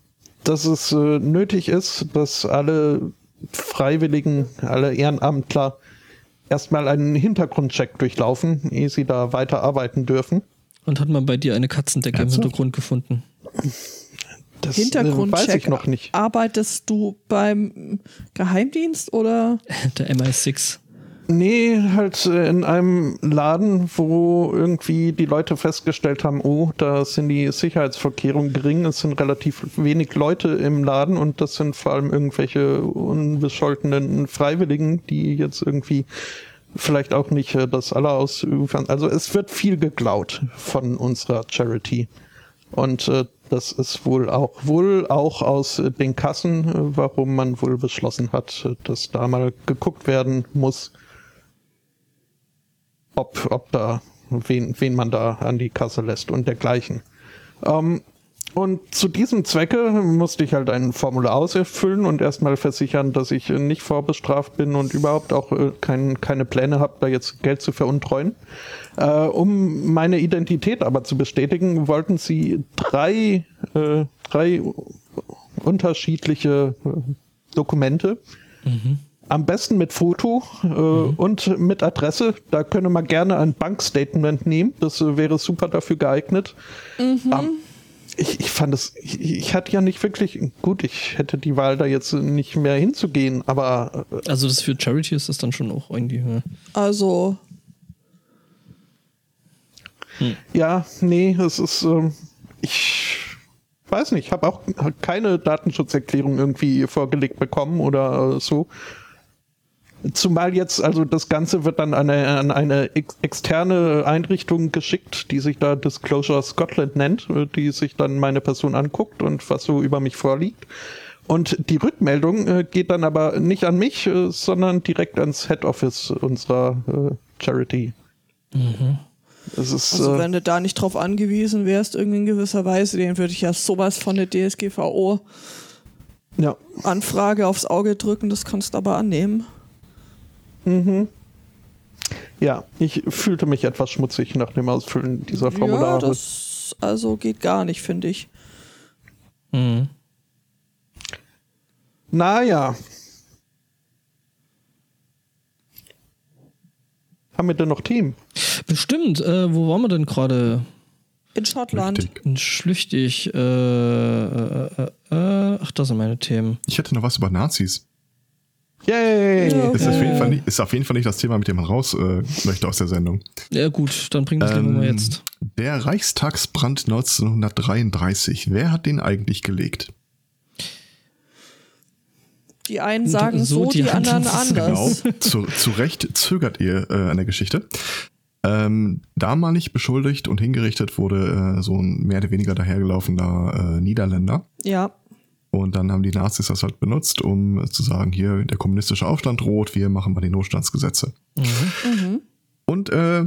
dass es äh, nötig ist, dass alle Freiwilligen, alle Ehrenamtler erstmal einen Hintergrundcheck durchlaufen, ehe sie da weiter arbeiten dürfen. Und hat man bei dir eine Katzendecke im Hintergrund gefunden? Das Hintergrundcheck. Weiß ich noch nicht. Arbeitest du beim Geheimdienst oder? Der MI6. Nee, halt äh, in einem Laden, wo irgendwie die Leute festgestellt haben, oh, da sind die Sicherheitsvorkehrungen gering, es sind relativ wenig Leute im Laden und das sind vor allem irgendwelche unbescholtenen Freiwilligen, die jetzt irgendwie vielleicht auch nicht äh, das aller ausüben. Also es wird viel geklaut von unserer Charity. Und äh, das ist wohl auch wohl auch aus den Kassen, warum man wohl beschlossen hat, dass da mal geguckt werden muss ob, ob da, wen, wen man da an die Kasse lässt und dergleichen. Ähm, und zu diesem Zwecke musste ich halt ein Formular ausfüllen und erstmal versichern, dass ich nicht vorbestraft bin und überhaupt auch äh, kein, keine Pläne habe, da jetzt Geld zu veruntreuen. Äh, um meine Identität aber zu bestätigen, wollten sie drei, äh, drei unterschiedliche äh, Dokumente. Mhm. Am besten mit Foto äh, mhm. und mit Adresse. Da könne man gerne ein Bankstatement nehmen. Das äh, wäre super dafür geeignet. Mhm. Ähm, ich, ich fand es, ich, ich, hatte ja nicht wirklich, gut, ich hätte die Wahl da jetzt nicht mehr hinzugehen, aber. Äh, also das für Charity ist das dann schon auch irgendwie. Ja. Also. Hm. Ja, nee, es ist, ähm, ich weiß nicht, ich habe auch keine Datenschutzerklärung irgendwie vorgelegt bekommen oder äh, so. Zumal jetzt, also das Ganze wird dann an eine, an eine ex externe Einrichtung geschickt, die sich da Disclosure Scotland nennt, äh, die sich dann meine Person anguckt und was so über mich vorliegt. Und die Rückmeldung äh, geht dann aber nicht an mich, äh, sondern direkt ans Head Office unserer äh, Charity. Mhm. Ist, also wenn du da nicht drauf angewiesen wärst, irgendwie in gewisser Weise, den würde ich ja sowas von der DSGVO ja. Anfrage aufs Auge drücken, das kannst du aber annehmen. Mhm. Ja, ich fühlte mich etwas schmutzig nach dem Ausfüllen dieser Formulare. Ja, das also geht gar nicht, finde ich. Mhm. Naja. Haben wir denn noch Themen? Bestimmt. Äh, wo waren wir denn gerade? In Schottland. Schlüchtig. In Schlüchtig. Äh, äh, äh, äh, ach, das sind meine Themen. Ich hätte noch was über Nazis. Yay! Okay. Ist, auf jeden Fall nicht, ist auf jeden Fall nicht das Thema, mit dem man raus äh, möchte aus der Sendung. Ja, gut, dann bringen wir es ähm, mal jetzt. Der Reichstagsbrand 1933, wer hat den eigentlich gelegt? Die einen sagen so, so die, die anderen anders. Genau, zu, zu Recht zögert ihr äh, an der Geschichte. Ähm, damalig beschuldigt und hingerichtet wurde äh, so ein mehr oder weniger dahergelaufener äh, Niederländer. Ja. Und dann haben die Nazis das halt benutzt, um zu sagen, hier der kommunistische Aufstand droht, wir machen mal die Notstandsgesetze. Mhm. Mhm. Und Und äh,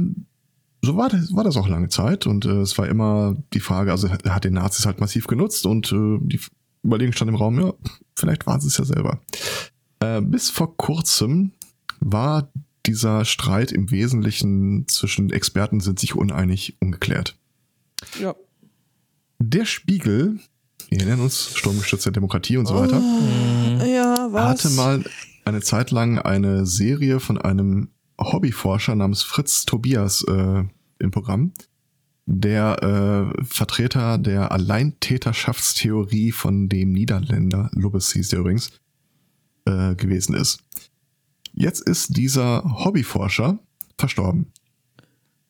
so war das, war das auch lange Zeit und äh, es war immer die Frage, also er hat den Nazis halt massiv genutzt und äh, die Überlegung stand im Raum, ja, vielleicht waren sie es ja selber. Äh, bis vor kurzem war dieser Streit im Wesentlichen zwischen Experten sind sich uneinig ungeklärt. Ja. Der Spiegel, wir erinnern uns, sturmgestützte Demokratie und so weiter, Oh, ja, was? hatte mal eine Zeit lang eine Serie von einem Hobbyforscher namens Fritz Tobias äh, im Programm, der äh, Vertreter der Alleintäterschaftstheorie von dem Niederländer, Lubbes hieß der übrigens, äh, gewesen ist. Jetzt ist dieser Hobbyforscher verstorben.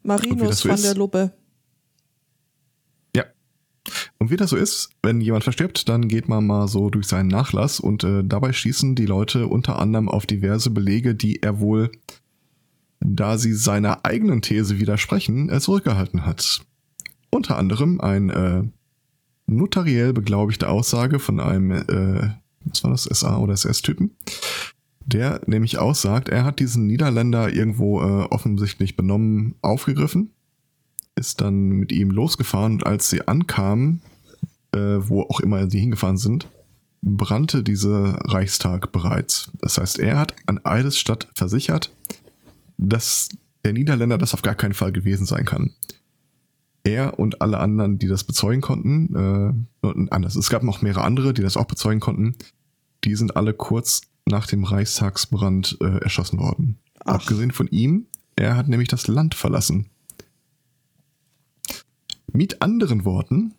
Marinus so von ist? der Lubbe. Und wie das so ist, wenn jemand verstirbt, dann geht man mal so durch seinen Nachlass und äh, dabei schießen die Leute unter anderem auf diverse Belege, die er wohl, da sie seiner eigenen These widersprechen, äh, zurückgehalten hat. Unter anderem ein äh, notariell beglaubigte Aussage von einem, äh, was war das, SA oder SS-Typen, der nämlich aussagt, er hat diesen Niederländer irgendwo äh, offensichtlich benommen aufgegriffen ist dann mit ihm losgefahren und als sie ankamen, äh, wo auch immer sie hingefahren sind, brannte dieser Reichstag bereits. Das heißt, er hat an Eidesstadt versichert, dass der Niederländer das auf gar keinen Fall gewesen sein kann. Er und alle anderen, die das bezeugen konnten, äh, und anders. Es gab noch mehrere andere, die das auch bezeugen konnten. Die sind alle kurz nach dem Reichstagsbrand äh, erschossen worden. Ach. Abgesehen von ihm, er hat nämlich das Land verlassen. Mit anderen Worten,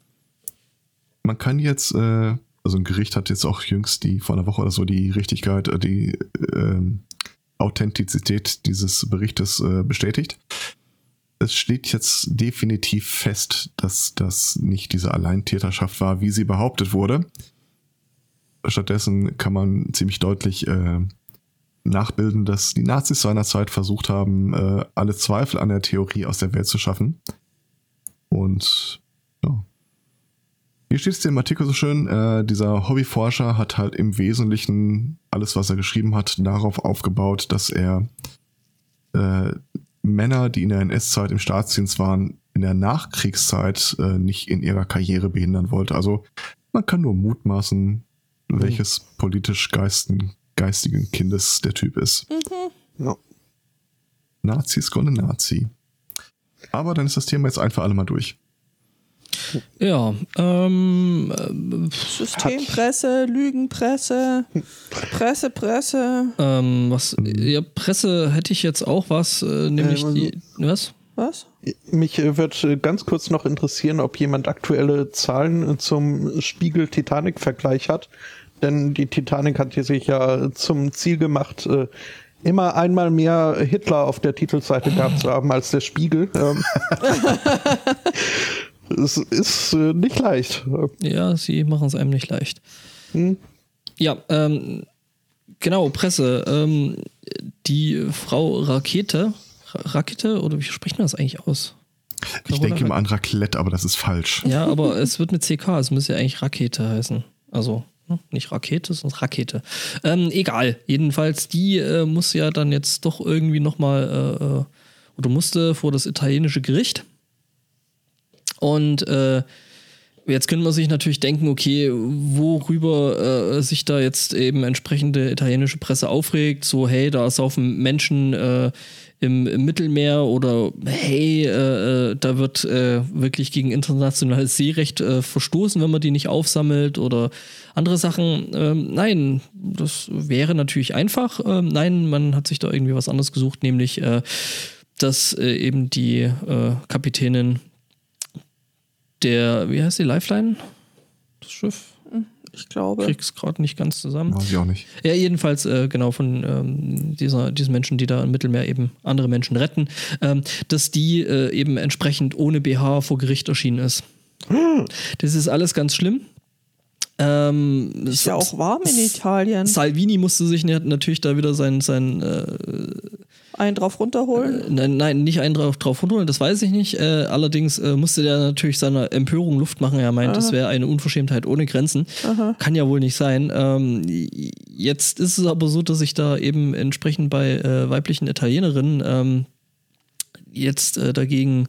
man kann jetzt, äh, also ein Gericht hat jetzt auch jüngst die vor einer Woche oder so die Richtigkeit, äh, die ähm, Authentizität dieses Berichtes äh, bestätigt. Es steht jetzt definitiv fest, dass das nicht diese Alleintäterschaft war, wie sie behauptet wurde. Stattdessen kann man ziemlich deutlich äh, nachbilden, dass die Nazis seinerzeit versucht haben, äh, alle Zweifel an der Theorie aus der Welt zu schaffen. Und ja. Hier steht es im Artikel so schön, äh, dieser Hobbyforscher hat halt im Wesentlichen alles, was er geschrieben hat, darauf aufgebaut, dass er äh, Männer, die in der NS-Zeit im Staatsdienst waren, in der Nachkriegszeit äh, nicht in ihrer Karriere behindern wollte. Also man kann nur mutmaßen, welches politisch geisten, geistigen Kindes der Typ ist. Ja. Nazis gonna Nazi. Aber dann ist das Thema jetzt ein für alle Mal durch. Ja, ähm, äh, Systempresse, Lügenpresse, Presse, Presse. ähm, was, ja, Presse hätte ich jetzt auch was, äh, nämlich Ähm, die, was? Was? Mich äh, wird äh, ganz kurz noch interessieren, ob jemand aktuelle Zahlen äh, zum Spiegel-Titanic-Vergleich hat. Denn die Titanic hat hier sich ja zum Ziel gemacht, äh, immer einmal mehr Hitler auf der Titelseite gehabt zu haben als der Spiegel. Ähm, es ist äh, nicht leicht. Ja, sie machen es einem nicht leicht. Hm? Ja, ähm, genau, Presse. Ähm, die Frau Rakete, Ra Rakete, oder wie spricht man das eigentlich aus? Ich Carola denke immer an Raclette, aber das ist falsch. Ja, aber es wird mit CK, es müsste ja eigentlich Rakete heißen. Also nicht Rakete, sondern Rakete. Ähm, egal, jedenfalls, die äh, muss ja dann jetzt doch irgendwie nochmal, äh, äh, oder musste vor das italienische Gericht. Und äh, jetzt könnte man sich natürlich denken, okay, worüber äh, sich da jetzt eben entsprechende italienische Presse aufregt, so hey, da saufen Menschen äh, im, im Mittelmeer oder hey, äh, äh, da wird äh, wirklich gegen internationales Seerecht äh, verstoßen, wenn man die nicht aufsammelt oder andere Sachen. Ähm, nein, das wäre natürlich einfach. Ähm, nein, man hat sich da irgendwie was anderes gesucht, nämlich äh, dass äh, eben die Kapitänin der, wie heißt die, Lifeline? Das Schiff? Ich glaube. Krieg's gerade nicht ganz zusammen. Weiß ich auch nicht. Ja, jedenfalls äh, genau von ähm, dieser, diesen Menschen, die da im Mittelmeer eben andere Menschen retten, ähm, dass die äh, eben entsprechend ohne BH vor Gericht erschienen ist. Das ist alles ganz schlimm. Ähm, Ist ja auch warm in Italien. Salvini musste sich nat- natürlich da wieder sein, sein äh, Einen drauf runterholen. Äh, Nein, nein, nicht einen drauf, drauf runterholen, das weiß ich nicht. Äh, allerdings äh, musste der natürlich seiner Empörung Luft machen. Er meint, es wäre eine Unverschämtheit ohne Grenzen. Kann ja wohl nicht sein. Ähm, jetzt ist es aber so, dass sich da eben entsprechend bei äh, weiblichen Italienerinnen ähm, jetzt äh, dagegen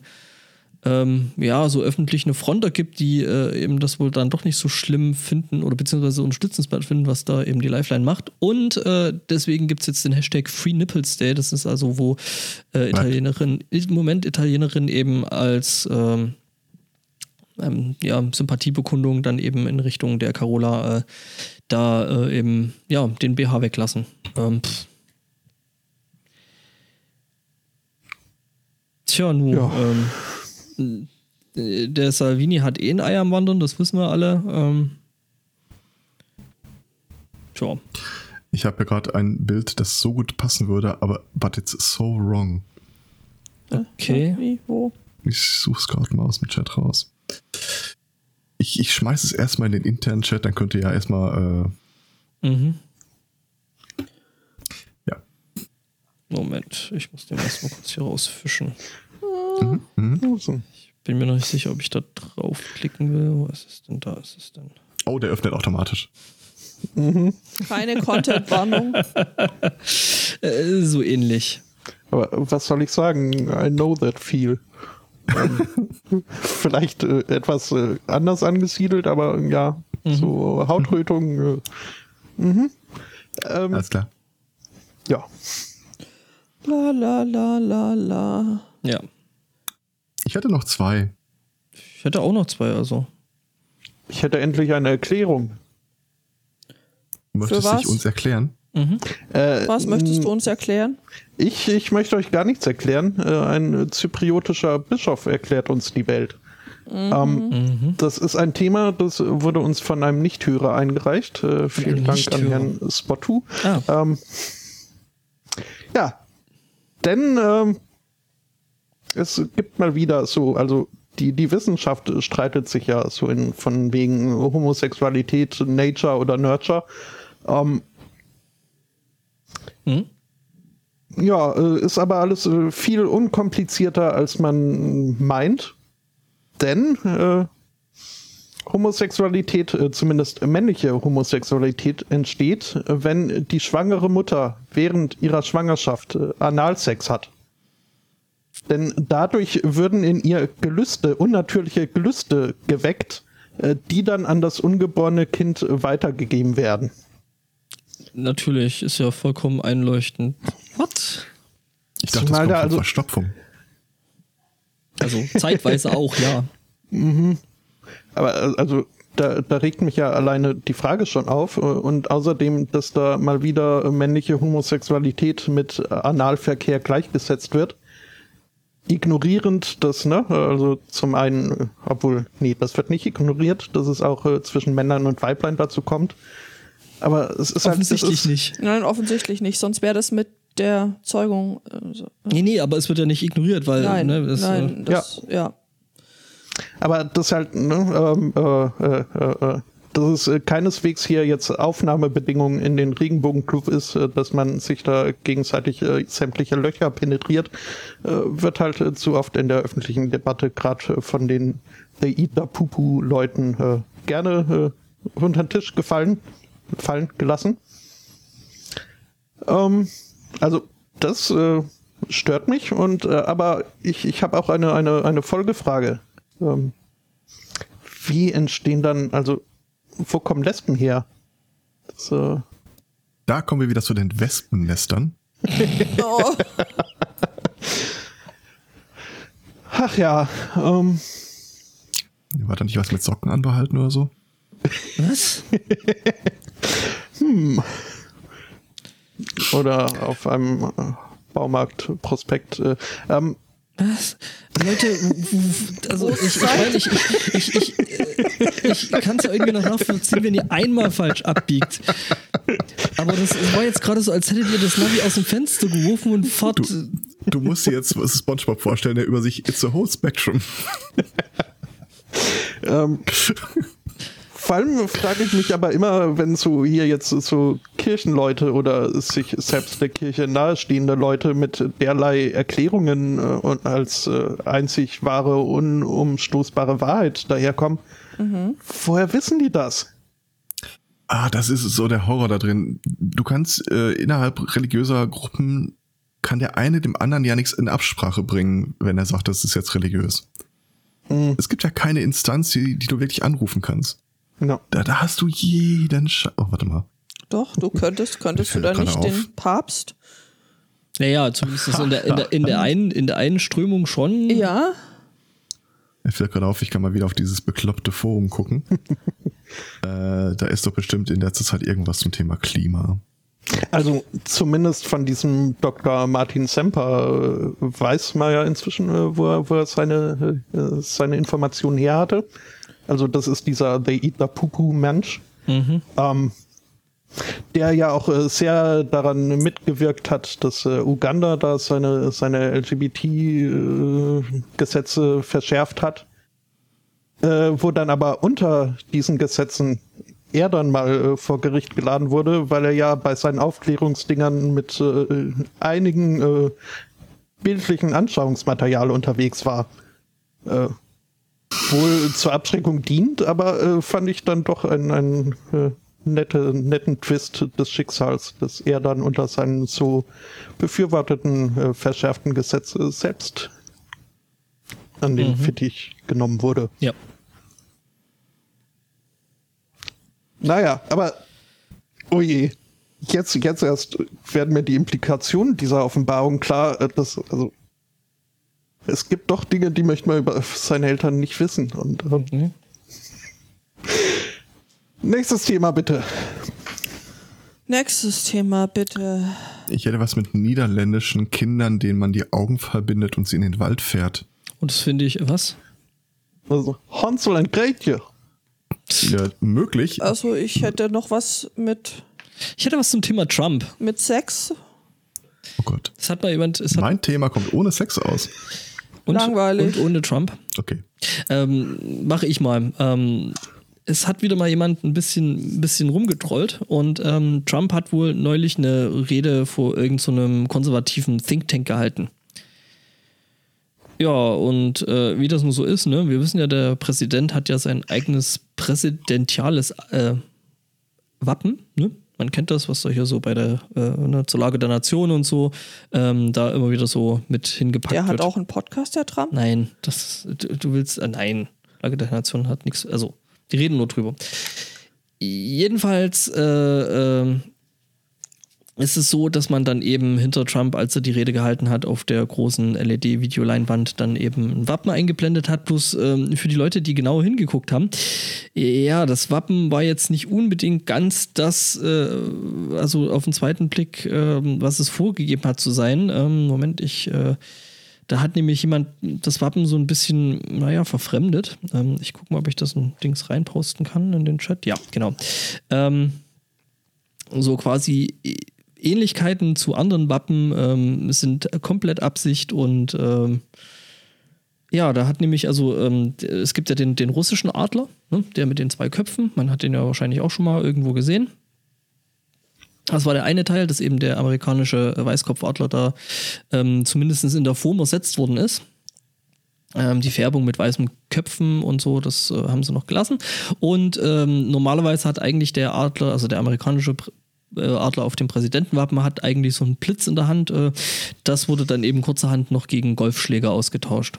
ähm, ja, so öffentlich eine Front ergibt, die äh, eben das wohl dann doch nicht so schlimm finden oder beziehungsweise unterstützenswert finden, was da eben die Lifeline macht. Und äh, deswegen gibt es jetzt den Hashtag Free Nipples Day. Das ist also, wo äh, Italienerinnen, im Moment Italienerinnen eben als ähm, ähm, ja, Sympathiebekundung dann eben in Richtung der Carola äh, da äh, eben ja, den BH weglassen. Ähm, Tja, nun, ja. Der Salvini hat eh ein Ei am Wandern, das wissen wir alle. Ähm, tja. Ich habe ja gerade ein Bild, das so gut passen würde, aber but it's so wrong. Okay. Wie, wo? Ich suche es gerade mal aus dem Chat raus. Ich, ich schmeiße es erstmal in den internen Chat, dann könnt ihr ja erstmal. Äh mhm. Ja. Moment, ich muss den erstmal kurz hier rausfischen. Mhm. Mhm. Ich bin mir noch nicht sicher, ob ich da draufklicken will. Wo ist es denn? Da ist es denn. Oh, der öffnet automatisch. Mhm. Keine Content-Warnung. äh, so ähnlich. Aber was soll ich sagen? I know that feel. ähm, vielleicht äh, etwas äh, anders angesiedelt, aber ja, mhm. so Hautrötung. Äh, mhm. ähm, Alles klar. Ja. La la la la la. Ja. Ich hätte noch zwei. Ich hätte auch noch zwei, also. Ich hätte endlich eine Erklärung. Möchtest du dich uns erklären? Mhm. Äh, was möchtest du uns erklären? Ich, ich möchte euch gar nichts erklären. Äh, ein zypriotischer Bischof erklärt uns die Welt. Mhm. Ähm, mhm. Das ist ein Thema, das wurde uns von einem Nichthörer eingereicht. Äh, vielen Dank an Herrn Spottu. Ah. Ähm, ja, denn ähm, es gibt mal wieder so, also die, die Wissenschaft streitet sich ja so in, von wegen Homosexualität, Nature oder Nurture. Ähm, hm? Ja, äh, ist aber alles äh, viel unkomplizierter, als man meint. Denn äh, Homosexualität, äh, zumindest männliche Homosexualität, entsteht, wenn die schwangere Mutter während ihrer Schwangerschaft Analsex hat. Denn dadurch würden in ihr Gelüste, unnatürliche Gelüste geweckt, äh, die dann an das ungeborene Kind weitergegeben werden. Natürlich, ist ja vollkommen einleuchtend. Was? Ich dachte, Zumal das kommt da also Verstopfung. Also zeitweise auch, ja. Mhm. Aber äh, also da, da regt mich ja alleine die Frage schon auf. Und außerdem, dass da mal wieder männliche Homosexualität mit Analverkehr gleichgesetzt wird ignorierend das, ne? Also zum einen, obwohl, nee, das wird nicht ignoriert, dass es auch äh, zwischen Männern und Weiblein dazu kommt. Aber es ist offensichtlich halt. Offensichtlich nicht. Nein, offensichtlich nicht. Sonst wäre das mit der Zeugung. Äh, so. Nee, nee, aber es wird ja nicht ignoriert, weil. Nein, ne, das, nein, äh, das, ja. ja. Aber das halt, ne, ähm, äh, äh, äh dass es äh, keineswegs hier jetzt Aufnahmebedingungen in den Regenbogenclub ist, äh, dass man sich da gegenseitig äh, sämtliche Löcher penetriert, wird halt zu oft in der öffentlichen Debatte gerade von den The Ida Pupu Leuten gerne unter den Tisch gefallen, fallen gelassen. Ähm, also das stört mich und aber ich, ich habe auch eine, eine, eine Folgefrage. Ähm, wie entstehen dann, also wo kommen Lesben her? Das, äh da kommen wir wieder zu den Wespennestern. oh. Ach ja. Ähm. War da nicht was mit Socken anbehalten oder so? Was? hm. Oder auf einem äh, Baumarktprospekt. Äh, ähm, was? Leute, also ich, ich meine, ich, ich, ich, ich, ich kann es ja irgendwie noch nachvollziehen, wenn ihr einmal falsch abbiegt. Aber das war jetzt gerade so, als hättet ihr das Navi aus dem Fenster geworfen und fort. Du, du musst dir jetzt SpongeBob vorstellen, der über sich It's a whole spectrum. ähm, vor allem frage ich mich aber immer, wenn so hier jetzt so Kirchenleute oder sich selbst der Kirche nahestehende Leute mit derlei Erklärungen äh, als äh, einzig wahre, unumstoßbare Wahrheit daherkommen, mhm. woher wissen die das? Ah, das ist so der Horror da drin. Du kannst äh, innerhalb religiöser Gruppen kann der eine dem anderen ja nichts in Absprache bringen, wenn er sagt, das ist jetzt religiös. Mhm. Es gibt ja keine Instanz, die, die du wirklich anrufen kannst. No. Da, da hast du jeden Sch Oh, warte mal. Doch, du könntest, könntest du da nicht auf. den Papst? Naja, zumindest in der, in, der, in, der einen, in der einen Strömung schon. Ja. Er fällt gerade auf, ich kann mal wieder auf dieses bekloppte Forum gucken. äh, da ist doch bestimmt in letzter Zeit irgendwas zum Thema Klima. Also zumindest von diesem Dr. Martin Semper äh, weiß man ja inzwischen, äh, wo er, wo er seine, äh, seine Informationen her hatte. Also das ist dieser They Eat the Poo Mensch. Mhm. Ähm, der ja auch äh, sehr daran mitgewirkt hat, dass äh, Uganda da seine, seine LGBT-Gesetze äh, verschärft hat, wo dann aber unter diesen Gesetzen er dann mal vor Gericht geladen wurde, weil er ja bei seinen Aufklärungsdingern mit einigen bildlichen Anschauungsmaterial unterwegs war. Wohl zur Abschreckung dient, aber fand ich dann doch ein, ein nette, netten Twist des Schicksals, dass er dann unter seinen so befürworteten äh, verschärften Gesetze selbst an den mhm. Fittich genommen wurde. Ja. Naja, aber oh je, jetzt, jetzt erst werden mir die Implikationen dieser Offenbarung klar, äh, dass, also es gibt doch Dinge, die möchte man über seine Eltern nicht wissen. Und ähm, mhm. Nächstes Thema bitte. Nächstes Thema bitte. Ich hätte was mit niederländischen Kindern, denen man die Augen verbindet und sie in den Wald fährt. Und das finde ich, was? Also Hansel und Gretel. Ja, möglich. Also ich hätte noch was mit. Ich hätte was zum Thema Trump. Mit Sex. Oh Gott. Es hat mal jemand. Es mein Thema kommt ohne Sex aus. Und, Langweilig. Und ohne Trump. Okay. Ähm, Mache ich mal. Ähm, es hat wieder mal jemand ein bisschen, ein bisschen rumgetrollt und ähm, Trump hat wohl neulich eine Rede vor irgendeinem so konservativen Think Tank gehalten. Ja, und äh, wie das nun so ist, ne? Wir wissen ja, der Präsident hat ja sein eigenes präsidentiales äh, Wappen, ne? Man kennt das, was da hier so bei der äh, ne, zur Lage der Nation und so ähm, da immer wieder so mit hingepackt wird. Der hat wird. auch einen Podcast, der Trump? Nein, das du, du willst, äh, nein, Lage der Nation hat nichts, also die reden nur drüber. Jedenfalls äh, äh, ist es so, dass man dann eben hinter Trump, als er die Rede gehalten hat, auf der großen LED-Videoleinwand dann eben ein Wappen eingeblendet hat. Plus ähm, für die Leute, die genau hingeguckt haben, ja, das Wappen war jetzt nicht unbedingt ganz das, äh, also auf den zweiten Blick, äh, was es vorgegeben hat zu sein. Ähm, Moment, ich äh, da hat nämlich jemand das Wappen so ein bisschen, naja, verfremdet. Ähm, ich gucke mal, ob ich das in Dings reinposten kann in den Chat. Ja, genau. Ähm, so quasi Ähnlichkeiten zu anderen Wappen ähm, sind komplett Absicht und ähm, ja, da hat nämlich, also ähm, es gibt ja den, den russischen Adler, ne, der mit den zwei Köpfen. Man hat den ja wahrscheinlich auch schon mal irgendwo gesehen. Das war der eine Teil, dass eben der amerikanische Weißkopfadler da ähm, zumindest in der Form ersetzt worden ist. Ähm, die Färbung mit weißen Köpfen und so, das äh, haben sie noch gelassen. Und ähm, normalerweise hat eigentlich der Adler, also der amerikanische Adler auf dem Präsidentenwappen, hat eigentlich so einen Blitz in der Hand. Äh, das wurde dann eben kurzerhand noch gegen Golfschläger ausgetauscht.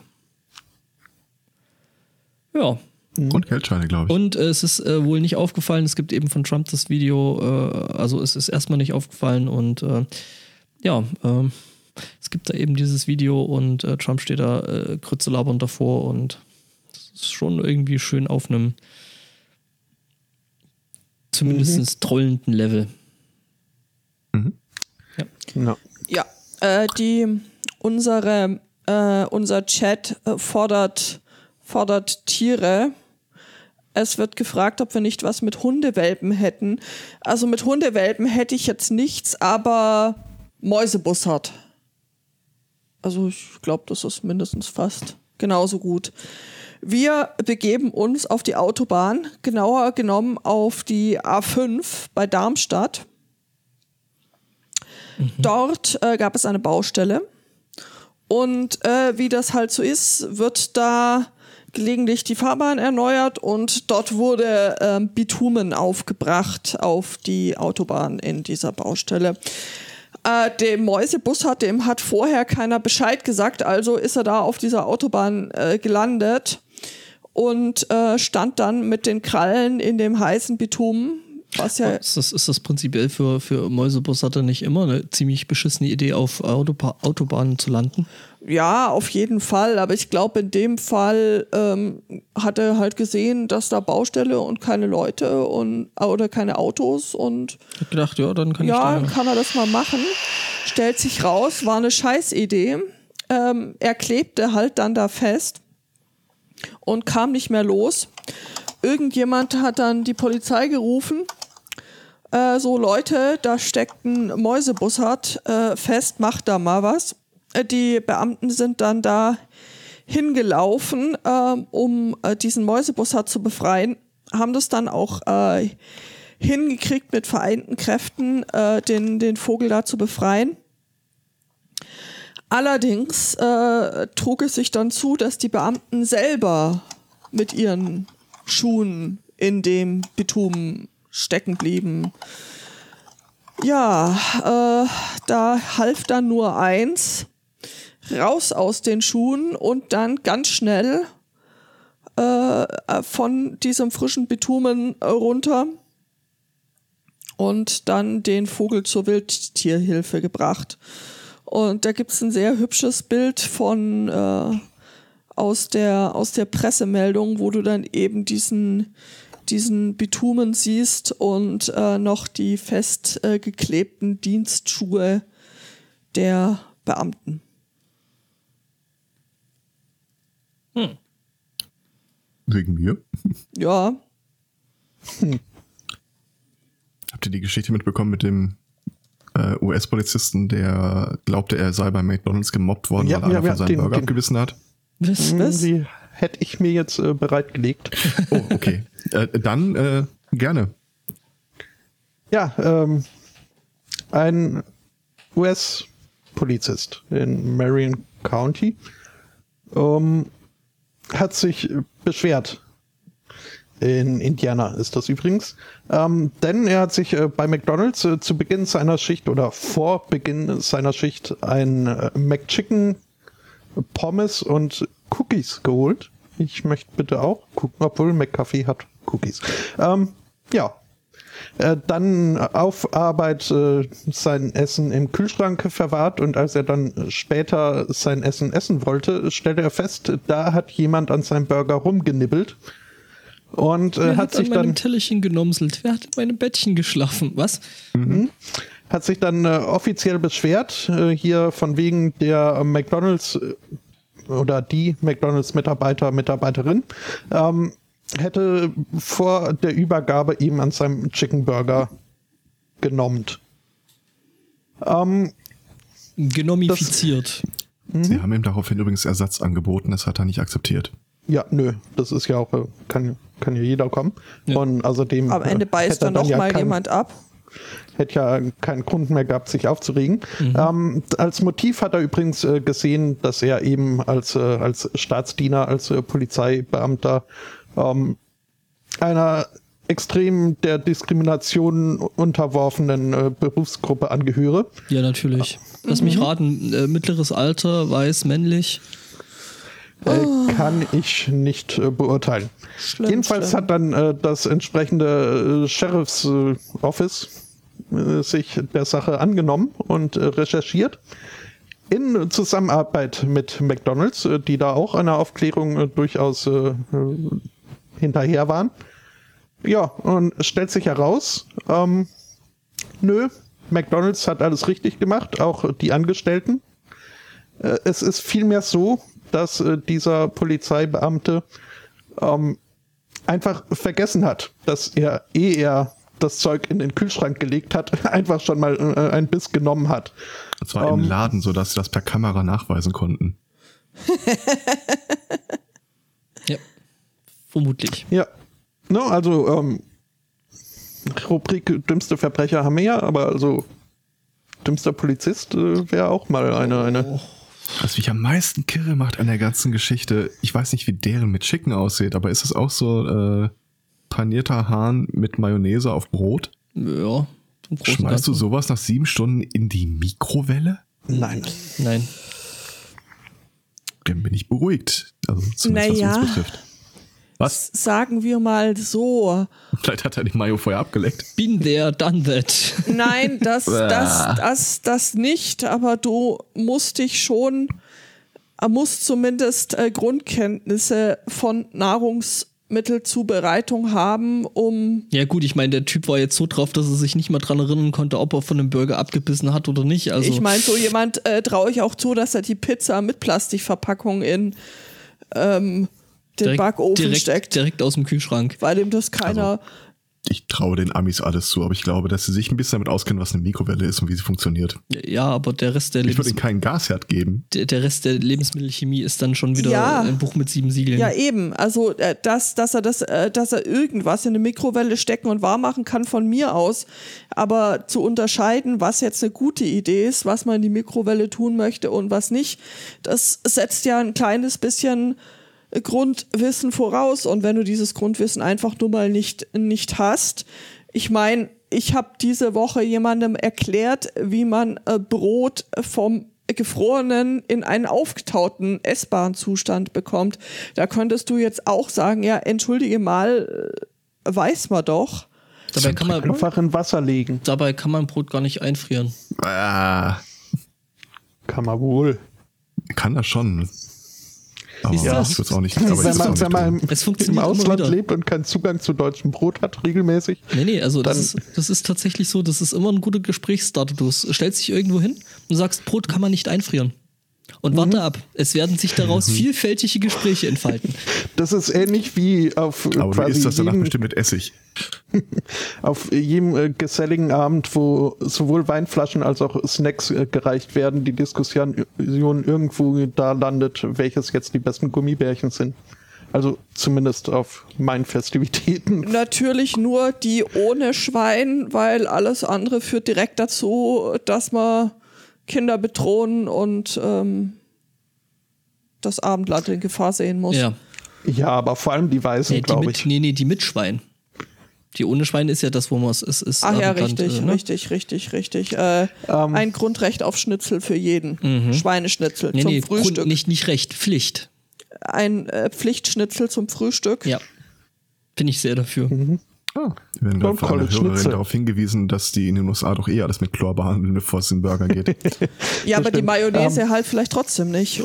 Ja, Mhm. Und Geldscheine, glaube ich. Und äh, es ist äh, wohl nicht aufgefallen, es gibt eben von Trump das Video, äh, also es ist erstmal nicht aufgefallen und äh, ja, ähm, es gibt da eben dieses Video und äh, Trump steht da äh, Krütze labernd davor und das ist schon irgendwie schön auf einem zumindest mhm. trollenden Level. Ja. No. Ja, äh, die, unsere, unser Chat fordert, fordert Tiere es wird gefragt, ob wir nicht was mit Hundewelpen hätten. Also mit Hundewelpen hätte ich jetzt nichts, aber Mäusebussard. Also ich glaube, das ist mindestens fast genauso gut. Wir begeben uns auf die Autobahn, genauer genommen auf die A5 bei Darmstadt. Mhm. Dort äh, gab es eine Baustelle. Und äh, wie das halt so ist, wird da gelegentlich die Fahrbahn erneuert und dort wurde ähm, Bitumen aufgebracht auf die Autobahn in dieser Baustelle. Äh, dem Mäusebus hat, dem hat vorher keiner Bescheid gesagt, also ist er da auf dieser Autobahn äh, gelandet und äh, stand dann mit den Krallen in dem heißen Bitumen. Was ja ist, das, ist das prinzipiell für, für Mäusebussarde nicht immer eine ziemlich beschissene Idee, auf Autoba Autobahnen zu landen? Ja, auf jeden Fall. Aber ich glaube, in dem Fall ähm, hat er halt gesehen, dass da Baustelle und keine Leute und oder keine Autos und hat gedacht, ja, dann kann ja, ich da, kann er das mal machen. Stellt sich raus, war eine Scheißidee. Ähm, er klebte halt dann da fest und kam nicht mehr los. Irgendjemand hat dann die Polizei gerufen. Äh, so Leute, da steckt ein Mäusebussard äh, fest, macht da mal was. Äh, die Beamten sind dann da hingelaufen, äh, um äh, diesen Mäusebussard zu befreien, haben das dann auch äh, hingekriegt mit vereinten Kräften, den, den Vogel da zu befreien. Allerdings äh, trug es sich dann zu, dass die Beamten selber mit ihren Schuhen in dem Bitumen stecken blieben. Ja, äh, da half dann nur eins, raus aus den Schuhen und dann ganz schnell äh, von diesem frischen Bitumen runter und dann den Vogel zur Wildtierhilfe gebracht. Und da gibt es ein sehr hübsches Bild von äh, aus, der, aus der Pressemeldung, wo du dann eben diesen, diesen Bitumen siehst und äh, noch die fest äh, Dienstschuhe der Beamten. Hm. Wegen mir? Ja. Hm. Habt ihr die Geschichte mitbekommen mit dem äh, US-Polizisten, der glaubte, er sei bei McDonalds gemobbt worden, ja, weil ja, einer ja, von seinen den, Burger den, abgebissen hat? Was? Was? Die hätte ich mir jetzt äh, bereitgelegt. Oh, okay. äh, dann äh, gerne. Ja, ähm, ein US-Polizist in Marion County ähm, hat sich beschwert in Indiana ist das übrigens. Ähm, denn er hat sich äh, bei McDonalds äh, zu Beginn seiner Schicht oder vor Beginn seiner Schicht ein äh, McChicken, Pommes und Cookies geholt. Ich möchte bitte auch gucken, obwohl McCaffee hat Cookies. Ähm, ja. Äh, dann auf Arbeit äh, sein Essen im Kühlschrank verwahrt und als er dann später sein Essen essen wollte, stellte er fest, da hat jemand an seinem Burger rumgenibbelt und äh, hat sich an dann Tellerchen genomselt. Wer hat in meinem Bettchen geschlafen? Was? Mhm. Hat sich dann äh, offiziell beschwert äh, hier von wegen der McDonald's oder die McDonald's Mitarbeiter Mitarbeiterin ähm, hätte vor der Übergabe ihm an seinem Chicken Burger genommen. Ähm, Genomifiziert. Das, Sie haben ihm daraufhin übrigens Ersatz angeboten, das hat er nicht akzeptiert. Ja, nö, das ist ja auch, äh, kann, kann ja jeder kommen. Ja. Und außerdem. Am Ende beißt dann noch ja mal kein, jemand ab. Hätte ja keinen Grund mehr gehabt, sich aufzuregen. Mhm. Ähm, als Motiv hat er übrigens äh, gesehen, dass er eben als, äh, als Staatsdiener, als äh, Polizeibeamter ähm, einer extrem der Diskrimination unterworfenen äh, Berufsgruppe angehöre. Ja, natürlich. Lass mich mhm. raten, mittleres Alter, weiß, männlich. Äh, kann ich nicht äh, beurteilen. Schlimm, Jedenfalls schlimm. hat dann äh, das entsprechende äh, Sheriff's äh, Office äh, sich der Sache angenommen und recherchiert. In Zusammenarbeit mit McDonalds, die da auch einer Aufklärung durchaus hinterher waren. Ja, und es stellt sich heraus, ähm, nö, McDonalds hat alles richtig gemacht, auch die Angestellten. es ist vielmehr so, dass äh, dieser Polizeibeamte ähm, einfach vergessen hat, dass er, ehe er das Zeug in den Kühlschrank gelegt hat, einfach schon mal äh, ein Biss genommen hat. Und zwar ähm, im Laden, sodass sie das per Kamera nachweisen konnten. vermutlich. Ja, no, also ähm, Rubrik dümmste Verbrecher haben wir ja, aber also dümmster Polizist äh, wäre auch mal eine, eine oh. Was mich am meisten kirre macht an der ganzen Geschichte, ich weiß nicht, wie deren mit Chicken aussieht, aber ist es auch so äh, panierter Hahn mit Mayonnaise auf Brot? Ja, Schmeißt du sowas nach sieben Stunden in die Mikrowelle? Nein. Nein. Dann bin ich beruhigt. Also zumindest Naja. was uns betrifft. Was? Sagen wir mal so. Vielleicht hat er die Mayo vorher abgeleckt. Been there, done that. Nein, das, das, das, das nicht, aber du musst dich schon, äh, musst zumindest äh, Grundkenntnisse von Nahrungsmittelzubereitung haben, um Ja gut, ich meine, der Typ war jetzt so drauf, dass er sich nicht mal dran erinnern konnte, ob er von dem Burger abgebissen hat oder nicht. Also ich meine, so jemand äh, traue ich auch zu, dass er die Pizza mit Plastikverpackung in ähm, den direkt, Backofen direkt, steckt, direkt aus dem Kühlschrank. weil ihm das keiner. Ich traue den Amis alles zu, aber ich glaube, dass sie sich ein bisschen damit auskennen, was eine Mikrowelle ist und wie sie funktioniert. Ja, aber der Rest der, Ich würde ihnen keinen Gasherd geben. der, der Rest der Lebensmittelchemie ist dann schon wieder Ja. ein Buch mit sieben Siegeln. Ja, eben. Also, äh, dass, dass, er das, äh, dass er irgendwas in eine Mikrowelle stecken und warm machen kann von mir aus. Aber zu unterscheiden, was jetzt eine gute Idee ist, was man in die Mikrowelle tun möchte und was nicht, das setzt ja ein kleines bisschen Grundwissen voraus. Und wenn du dieses Grundwissen einfach nur mal nicht, nicht hast, ich meine, ich habe diese Woche jemandem erklärt, wie man äh, Brot vom gefrorenen in einen aufgetauten essbaren Zustand bekommt. Da könntest du jetzt auch sagen, ja, entschuldige mal, äh, weiß man doch. Dabei kann, man, Einfach in Wasser legen. dabei kann man Brot gar nicht einfrieren. Ah, Kann man wohl. kann das schon. Aber du? ich würde es auch nicht. Aber wenn man, wenn im, Es im funktioniert immer Ausland lebt und keinen Zugang zu deutschem Brot hat, regelmäßig. Nee, nee, also das, Dann- ist, das ist tatsächlich so, das ist immer ein guter Gesprächsstarter. Du stellst dich irgendwo hin und sagst, Brot kann man nicht einfrieren. Und Mhm. warte ab, es werden sich daraus vielfältige Gespräche entfalten. Das ist ähnlich wie auf äh, Aber du quasi isst das danach jedem, bestimmt mit Essig. auf jedem äh, geselligen Abend, wo sowohl Weinflaschen als auch Snacks äh, gereicht werden, die Diskussion irgendwo da landet, welches jetzt die besten Gummibärchen sind. Also zumindest auf meinen Festivitäten. Natürlich nur die ohne Schwein, weil alles andere führt direkt dazu, dass man Kinder bedrohen und ähm, das Abendland in Gefahr sehen muss. Ja. Ja, aber vor allem die Weißen, Nee, die glaube mit, ich. nee, nee, die mit Schwein. Die ohne Schwein ist ja das, wo man es ist. ist Ach ja, anerkannt, richtig, äh, ne? richtig, richtig, richtig. Äh, Ähm. ein Grundrecht auf Schnitzel für jeden. Schweineschnitzel Nee, zum nee, Frühstück. Grund, nicht, nicht recht, Pflicht. Ein äh, Pflichtschnitzel zum Frühstück. Ja. Bin ich sehr dafür. Ah, werden Don't von einer Hörerin darauf hingewiesen, dass die in den USA doch eh alles mit Chlor behandeln, bevor es in den Burger geht. Ja, aber die stimmt. Mayonnaise Ähm. halt vielleicht trotzdem nicht.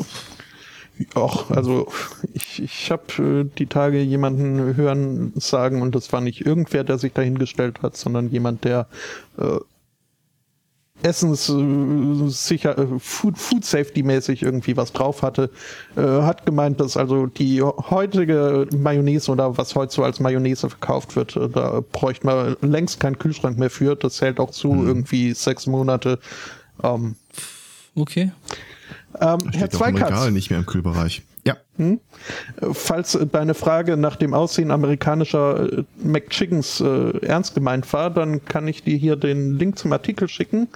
Auch, also ich, ich habe äh, die Tage jemanden hören sagen und das war nicht irgendwer, der sich dahingestellt hat, sondern jemand, der äh, Essens äh, sicher äh, Food, Food Safety mäßig irgendwie was drauf hatte, äh, hat gemeint, dass also die heutige Mayonnaise oder was heute so als Mayonnaise verkauft wird, äh, da bräuchte man längst keinen Kühlschrank mehr für. Das hält auch zu irgendwie sechs Monate. Ähm, Okay. ähm, Herr im Zweikatz. Regal nicht mehr im Kühlbereich. Ja. Falls äh, deine Frage nach dem Aussehen amerikanischer äh, McChickens äh, ernst gemeint war, dann kann ich dir hier den Link zum Artikel schicken.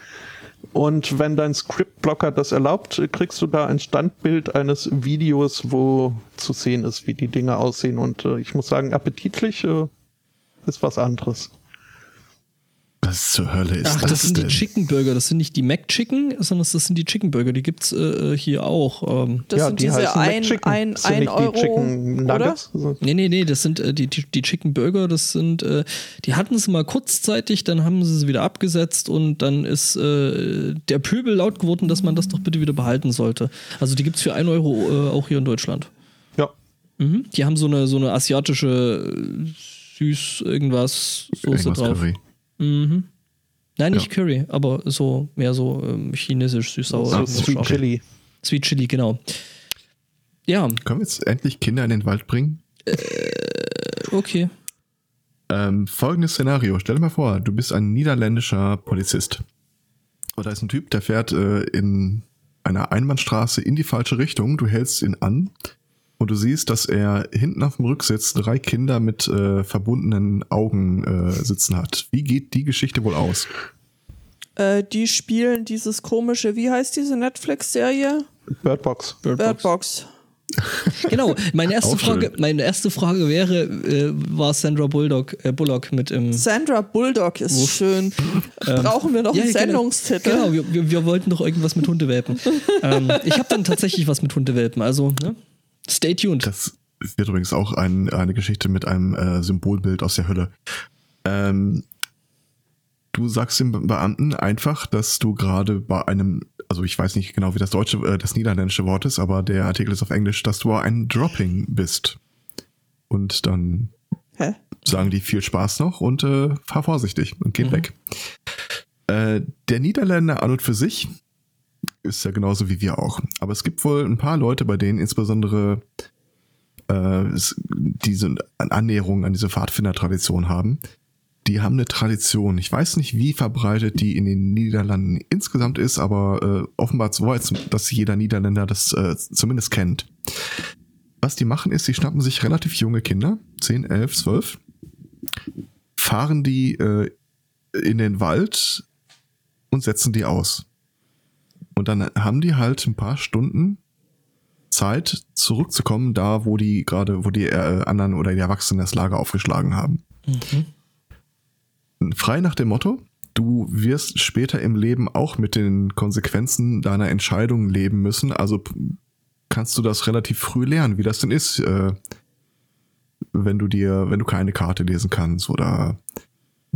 Und wenn dein Scriptblocker das erlaubt, kriegst du da ein Standbild eines Videos, wo zu sehen ist, wie die Dinge aussehen. Und äh, ich muss sagen, appetitlich äh, ist was anderes. Was zur Hölle ist Ach, das, das, sind denn? die Chicken Burger. Das sind nicht die Mac Chicken, sondern das sind die Chicken Burger. Die gibt's äh, hier auch. Ähm, Das ja, sind die diese heißen ein, McChicken. ein, Das sind ein Euro, die Chicken oder? Nuggets. Also, Nee, nee, nee, das sind äh, die, die, die Chicken Burger, das sind, äh, die hatten sie mal kurzzeitig, dann haben sie sie wieder abgesetzt und dann ist äh, der Pöbel laut geworden, dass man das doch bitte wieder behalten sollte. Also die gibt's für 1 Euro äh, auch hier in Deutschland. ja. Mhm. Die haben so eine, so eine asiatische äh, süß irgendwas Soße Irgendwas drauf. Curry. Mhm. Nein, nicht Ja. Curry, aber so mehr so ähm, chinesisch süß-sauer. Ah, Sweet scharf. Chili. Sweet Chili, genau. Ja, Können wir jetzt endlich Kinder in den Wald bringen? okay. Ähm, folgendes Szenario. Stell dir mal vor, du bist ein niederländischer Polizist. Und da ist ein Typ, der fährt äh, in einer Einbahnstraße in die falsche Richtung. Du hältst ihn an und du siehst, dass er hinten auf dem Rücksitz drei Kinder mit äh, verbundenen Augen äh, sitzen hat. Wie geht die Geschichte wohl aus? Äh, die spielen dieses komische, wie heißt diese Netflix-Serie? Birdbox. Bird Bird Box. Box. genau, meine erste, Frage, meine erste Frage wäre, äh, war Sandra Bulldog, äh, Bullock mit im. Sandra Bulldog ist Uff. schön. Ähm, Brauchen wir noch ja, einen genau. Sendungstitel? Genau, wir, wir, wir, wollten doch irgendwas mit Hundewelpen. ähm, ich habe dann tatsächlich was mit Hundewelpen, also ne? Stay tuned. Das wird übrigens auch ein, eine Geschichte mit einem äh, Symbolbild aus der Hölle. Ähm, du sagst dem Beamten einfach, dass du gerade bei einem also ich weiß nicht genau, wie das deutsche, äh, das niederländische Wort ist, aber der Artikel ist auf Englisch, dass du ein Dropping bist. Und dann Hä? sagen die viel Spaß noch und äh, fahr vorsichtig und geht mhm. weg. Äh, der Niederländer an und für sich ist ja genauso wie wir auch. Aber es gibt wohl ein paar Leute, bei denen insbesondere äh, diese Annäherung an diese Pfadfinder-Tradition haben, die haben eine Tradition. Ich weiß nicht, wie verbreitet die in den Niederlanden insgesamt ist, aber äh, offenbar so, als dass jeder Niederländer das äh, zumindest kennt. Was die machen ist, sie schnappen sich relativ junge Kinder, 10, 11, 12, fahren die äh, in den Wald und setzen die aus. Und dann haben die halt ein paar Stunden Zeit zurückzukommen, da wo die gerade, wo die äh, anderen oder die Erwachsenen das Lager aufgeschlagen haben. Mhm frei nach dem Motto, du wirst später im Leben auch mit den Konsequenzen deiner Entscheidungen leben müssen. Also kannst du das relativ früh lernen, wie das denn ist, äh, wenn du dir, wenn du keine Karte lesen kannst oder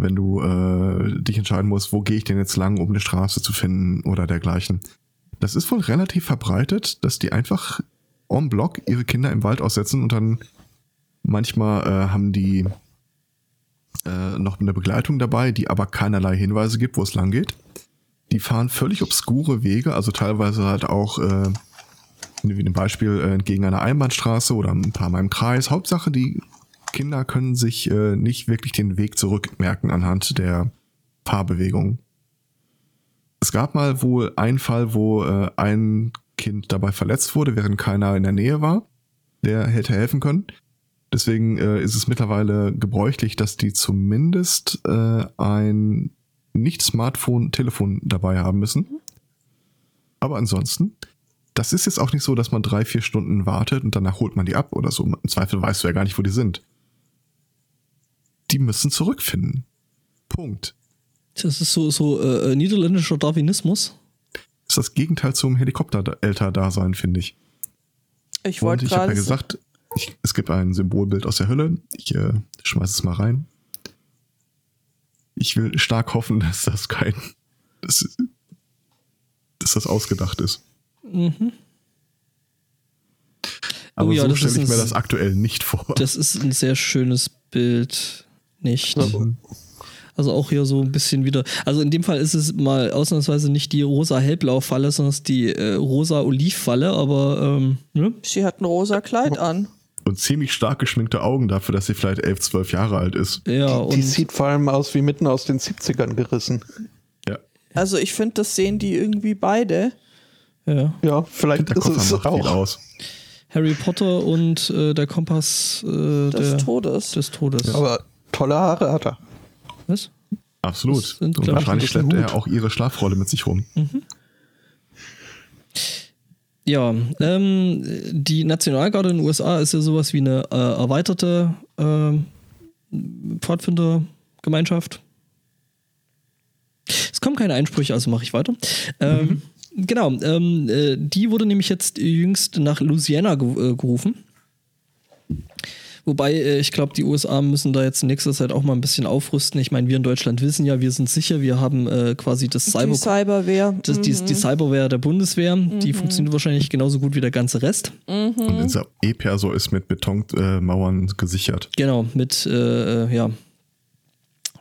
wenn du äh, dich entscheiden musst, wo gehe ich denn jetzt lang, um eine Straße zu finden oder dergleichen. Das ist wohl relativ verbreitet, dass die einfach en bloc ihre Kinder im Wald aussetzen und dann manchmal äh, haben die äh, noch eine Begleitung dabei, die aber keinerlei Hinweise gibt, wo es lang geht. Die fahren völlig obskure Wege, also teilweise halt auch, äh, wie ein Beispiel, äh, entgegen einer Einbahnstraße oder ein paar Mal im Kreis. Hauptsache, die Kinder können sich äh, nicht wirklich den Weg zurückmerken anhand der Fahrbewegung. Es gab mal wohl einen Fall, wo äh, ein Kind dabei verletzt wurde, während keiner in der Nähe war, der hätte helfen können. Deswegen äh, ist es mittlerweile gebräuchlich, dass die zumindest äh, ein nicht-Smartphone-Telefon dabei haben müssen. Aber ansonsten, das ist jetzt auch nicht so, dass man drei, vier Stunden wartet und danach holt man die ab oder so. Im Zweifel weißt du ja gar nicht, wo die sind. Die müssen zurückfinden. Punkt. Das ist so, so äh, niederländischer Darwinismus. Das ist das Gegenteil zum Helikopter-Älter-Dasein, finde ich. Ich wollte gerade. Ich habe ja gesagt, ich, es gibt ein Symbolbild aus der Hölle. Ich äh, schmeiße es mal rein. Ich will stark hoffen, dass das kein. Dass, dass das ausgedacht ist. Mhm. Aber oh ja, so stelle ich mir das aktuell nicht vor. Das ist ein sehr schönes Bild. Nicht. Mhm. Also auch hier so ein bisschen wieder. Also in dem Fall ist es mal ausnahmsweise nicht die rosa-hellblau-Falle, sondern es ist die äh, rosa-oliv-Falle, aber ähm, ne? Sie hat ein rosa Kleid an und ziemlich stark geschminkte Augen dafür, dass sie vielleicht elf, zwölf Jahre alt ist. Ja, und die sieht vor allem aus wie mitten aus den 70ern gerissen. Ja. Also ich finde, das sehen die irgendwie beide. Ja, ja vielleicht der ist es auch. Aus. Harry Potter und äh, der Kompass äh, des, der, Todes. des Todes. Ja. Aber tolle Haare hat er. Was? Absolut. Sind, und wahrscheinlich schleppt er auch ihre Schlafrolle mit sich rum. Mhm. Ja, ähm, die Nationalgarde in den USA ist ja sowas wie eine äh, erweiterte äh, Pfadfindergemeinschaft. Es kommen keine Einsprüche, also mache ich weiter. Ähm, mhm. Genau, ähm, äh, die wurde nämlich jetzt jüngst nach Louisiana ge äh, gerufen. Wobei, äh, ich glaube, die USA müssen da jetzt in nächster Zeit auch mal ein bisschen aufrüsten. Ich meine, wir in Deutschland wissen ja, wir sind sicher, wir haben äh, quasi das Cyber die Cyberwehr. Das, mhm. die, die, Cyberwehr der Bundeswehr. Mhm. Die funktioniert wahrscheinlich genauso gut wie der ganze Rest. Mhm. Und unser E-Perso ist mit Betonmauern äh, gesichert. Genau, mit, äh, äh, ja,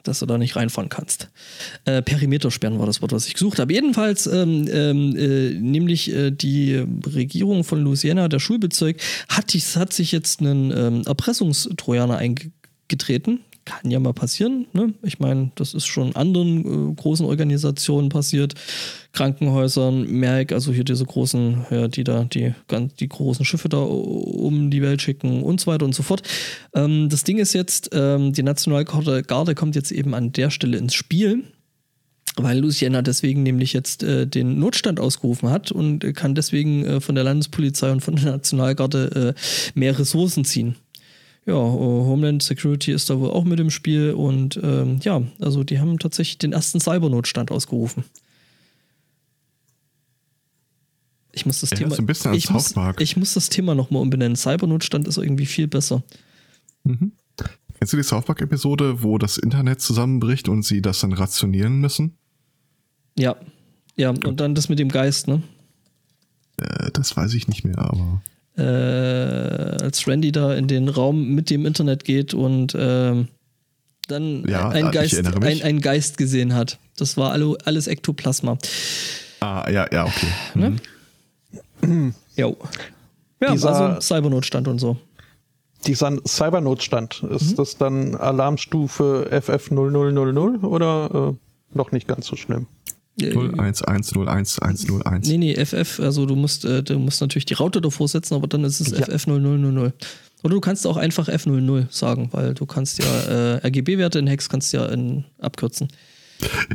dass du da nicht reinfahren kannst. Äh, Perimetersperren war das Wort, was ich gesucht habe. Jedenfalls, ähm, ähm, äh, nämlich äh, die Regierung von Louisiana, der Schulbezirk, hat, hat sich jetzt einen ähm, Erpressungstrojaner eingetreten kann ja mal passieren. Ne? Ich meine, das ist schon anderen äh, großen Organisationen passiert, Krankenhäusern, Merck, also hier diese großen, ja, die da die, die großen Schiffe da um die Welt schicken und so weiter und so fort. Ähm, das Ding ist jetzt, ähm, die Nationalgarde kommt jetzt eben an der Stelle ins Spiel. weil Louisiana deswegen nämlich jetzt äh, den Notstand ausgerufen hat und kann deswegen äh, von der Landespolizei und von der Nationalgarde äh, mehr Ressourcen ziehen. Ja, äh, Homeland Security ist da wohl auch mit im Spiel und ähm, ja, also die haben tatsächlich den ersten Cybernotstand ausgerufen. Ich muss das Ja, Thema. so ein bisschen ich, muss, ich muss das Thema nochmal umbenennen. Cybernotstand ist irgendwie viel besser. Kennst du die South Park-Episode, wo das Internet zusammenbricht und sie das dann rationieren müssen? Ja. Ja, und dann das mit dem Geist, ne? Äh, das weiß ich nicht mehr, aber. Äh, als Randy da in den Raum mit dem Internet geht und ähm, dann Ja, ein, Geist, ein, ein Geist gesehen hat. Das war alle, alles Ektoplasma. Ah, ja, ja, okay. Ne? Jo. Ja, Dieser- also Cybernotstand und so. Dieser Cybernotstand, ist Mhm. das dann Alarmstufe FF0000 oder äh, noch nicht ganz so schlimm? Äh, 01101101. Nee, nee, FF, also du musst, äh, du musst natürlich die Raute davor setzen, aber dann ist es Ja. FF0000. Oder du kannst auch einfach F00 sagen, weil du kannst ja äh, RGB-Werte in Hex kannst ja in, abkürzen.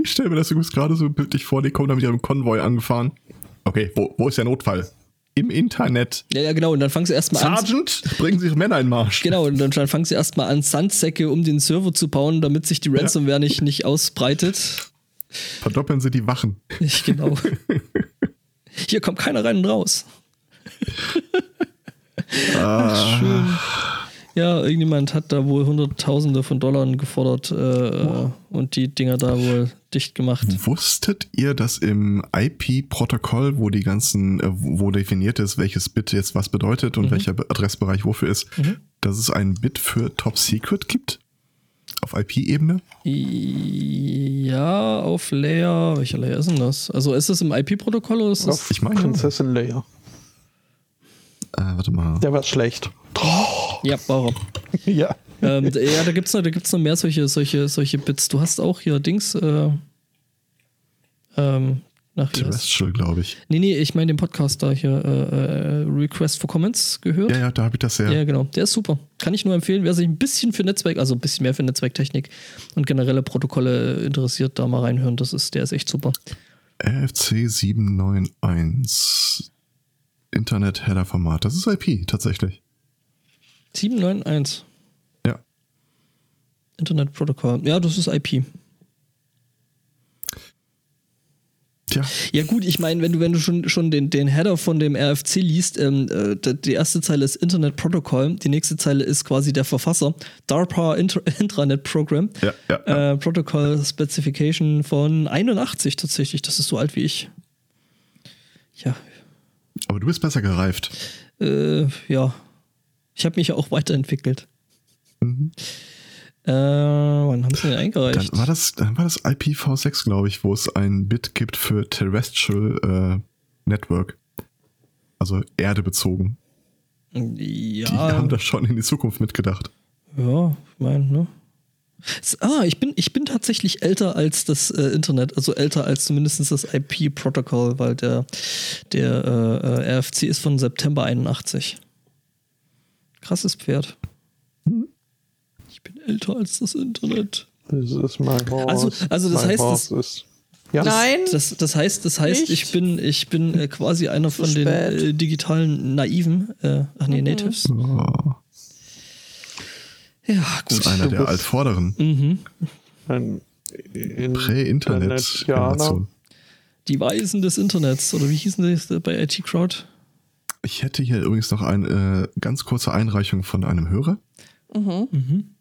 Ich stelle mir das übrigens gerade so bildlich vor, die kommen da mit ihrem Konvoi angefahren. Okay, wo, wo ist der Notfall? Im Internet. Ja, ja, genau, und dann fangen sie erstmal an. Sergeant, bringen Sie Ihre Männer in Marsch. Genau, und dann dann fangen sie erstmal an, Sandsäcke um den Server zu bauen, damit sich die Ransomware nicht, nicht ausbreitet. Verdoppeln Sie die Wachen. Ich, genau. Hier kommt keiner rein und raus. Ach, schön. Ja, irgendjemand hat da wohl Hunderttausende von Dollar gefordert äh, und die Dinger da wohl dicht gemacht. Wusstet ihr, dass im IP-Protokoll, wo die ganzen, äh, wo definiert ist, welches Bit jetzt was bedeutet und welcher Be- Adressbereich wofür ist, dass es ein Bit für Top Secret gibt? Auf IP-Ebene? Ja, auf Layer. Welcher Layer ist denn das? Also ist es im IP-Protokoll oder ist das? Auf ich meine- Prinzessin Leia. Äh, warte mal. Der war schlecht. Ja, war er. ja. ähm, ja, da gibt's noch, da gibt's noch mehr solche, solche, solche Bits. Du hast auch hier Dings, äh, ähm, nach Terrestrial, glaube ich. Nee, nee, ich meine den Podcast da hier, äh, äh, Request for Comments gehört. Ja, ja, da habe ich das ja. Ja, genau. Der ist super. Kann ich nur empfehlen. Wer sich ein bisschen für Netzwerk, also ein bisschen mehr für Netzwerktechnik und generelle Protokolle interessiert, da mal reinhören. Das ist, der ist echt super. RFC 791. Internet-Header-Format. Das ist IP, tatsächlich. 791 Ja. Internetprotokoll. Ja, das ist IP. Tja, Ja gut, ich meine, wenn du, wenn du schon, schon den, den Header von dem RFC liest, ähm, äh, die erste Zeile ist Internet Protocol, die nächste Zeile ist quasi der Verfasser, DARPA Intra Intranet Program, ja, ja. ja. äh, Protocol Specification von 81 tatsächlich, das ist so alt wie ich. Ja, Aber du bist besser gereift. äh, ja. Ich habe mich ja auch weiterentwickelt. Mhm. Äh, wann haben sie den Dann eingereicht? war das, dann war das IPv6, glaube ich, wo es ein Bit gibt für Terrestrial äh, Network. Also Erde bezogen. Die ja, haben das schon in die Zukunft mitgedacht. ja, ich meine, ne? Ah, ich bin, ich bin tatsächlich älter als das äh, Internet, also älter als zumindest das IP-Protokoll, weil der, der äh, äh, RFC ist von September 81. Krasses Pferd. Ich bin älter als das Internet. Das ist mein Horse. Also- also das mein heißt, Horse ist, ja, Nein, Das, das heißt, das heißt, Nicht. ich bin, ich bin äh, quasi einer Zu von den spät. äh, digitalen Naiven, äh, ach nee, Natives. Oh, Ja, das gut. ist einer du der Altvorderen. Mhm. ein Prä-Internet-Generation. Die Weisen des Internets, oder wie hießen die bei IT Crowd? Ich hätte hier übrigens noch eine äh, ganz kurze Einreichung von einem Hörer Mhm.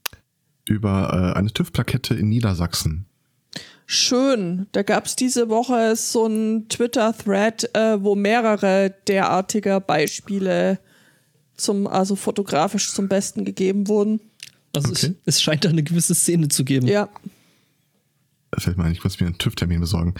Über äh, eine TÜV-Plakette in Niedersachsen. schön. Da gab es diese Woche so ein Twitter-Thread, äh, wo mehrere derartiger Beispiele zum, also fotografisch zum Besten gegeben wurden. Also Okay. es, es scheint da eine gewisse Szene zu geben. Ja. Da fällt mir ein, ich muss mir einen TÜV-Termin besorgen.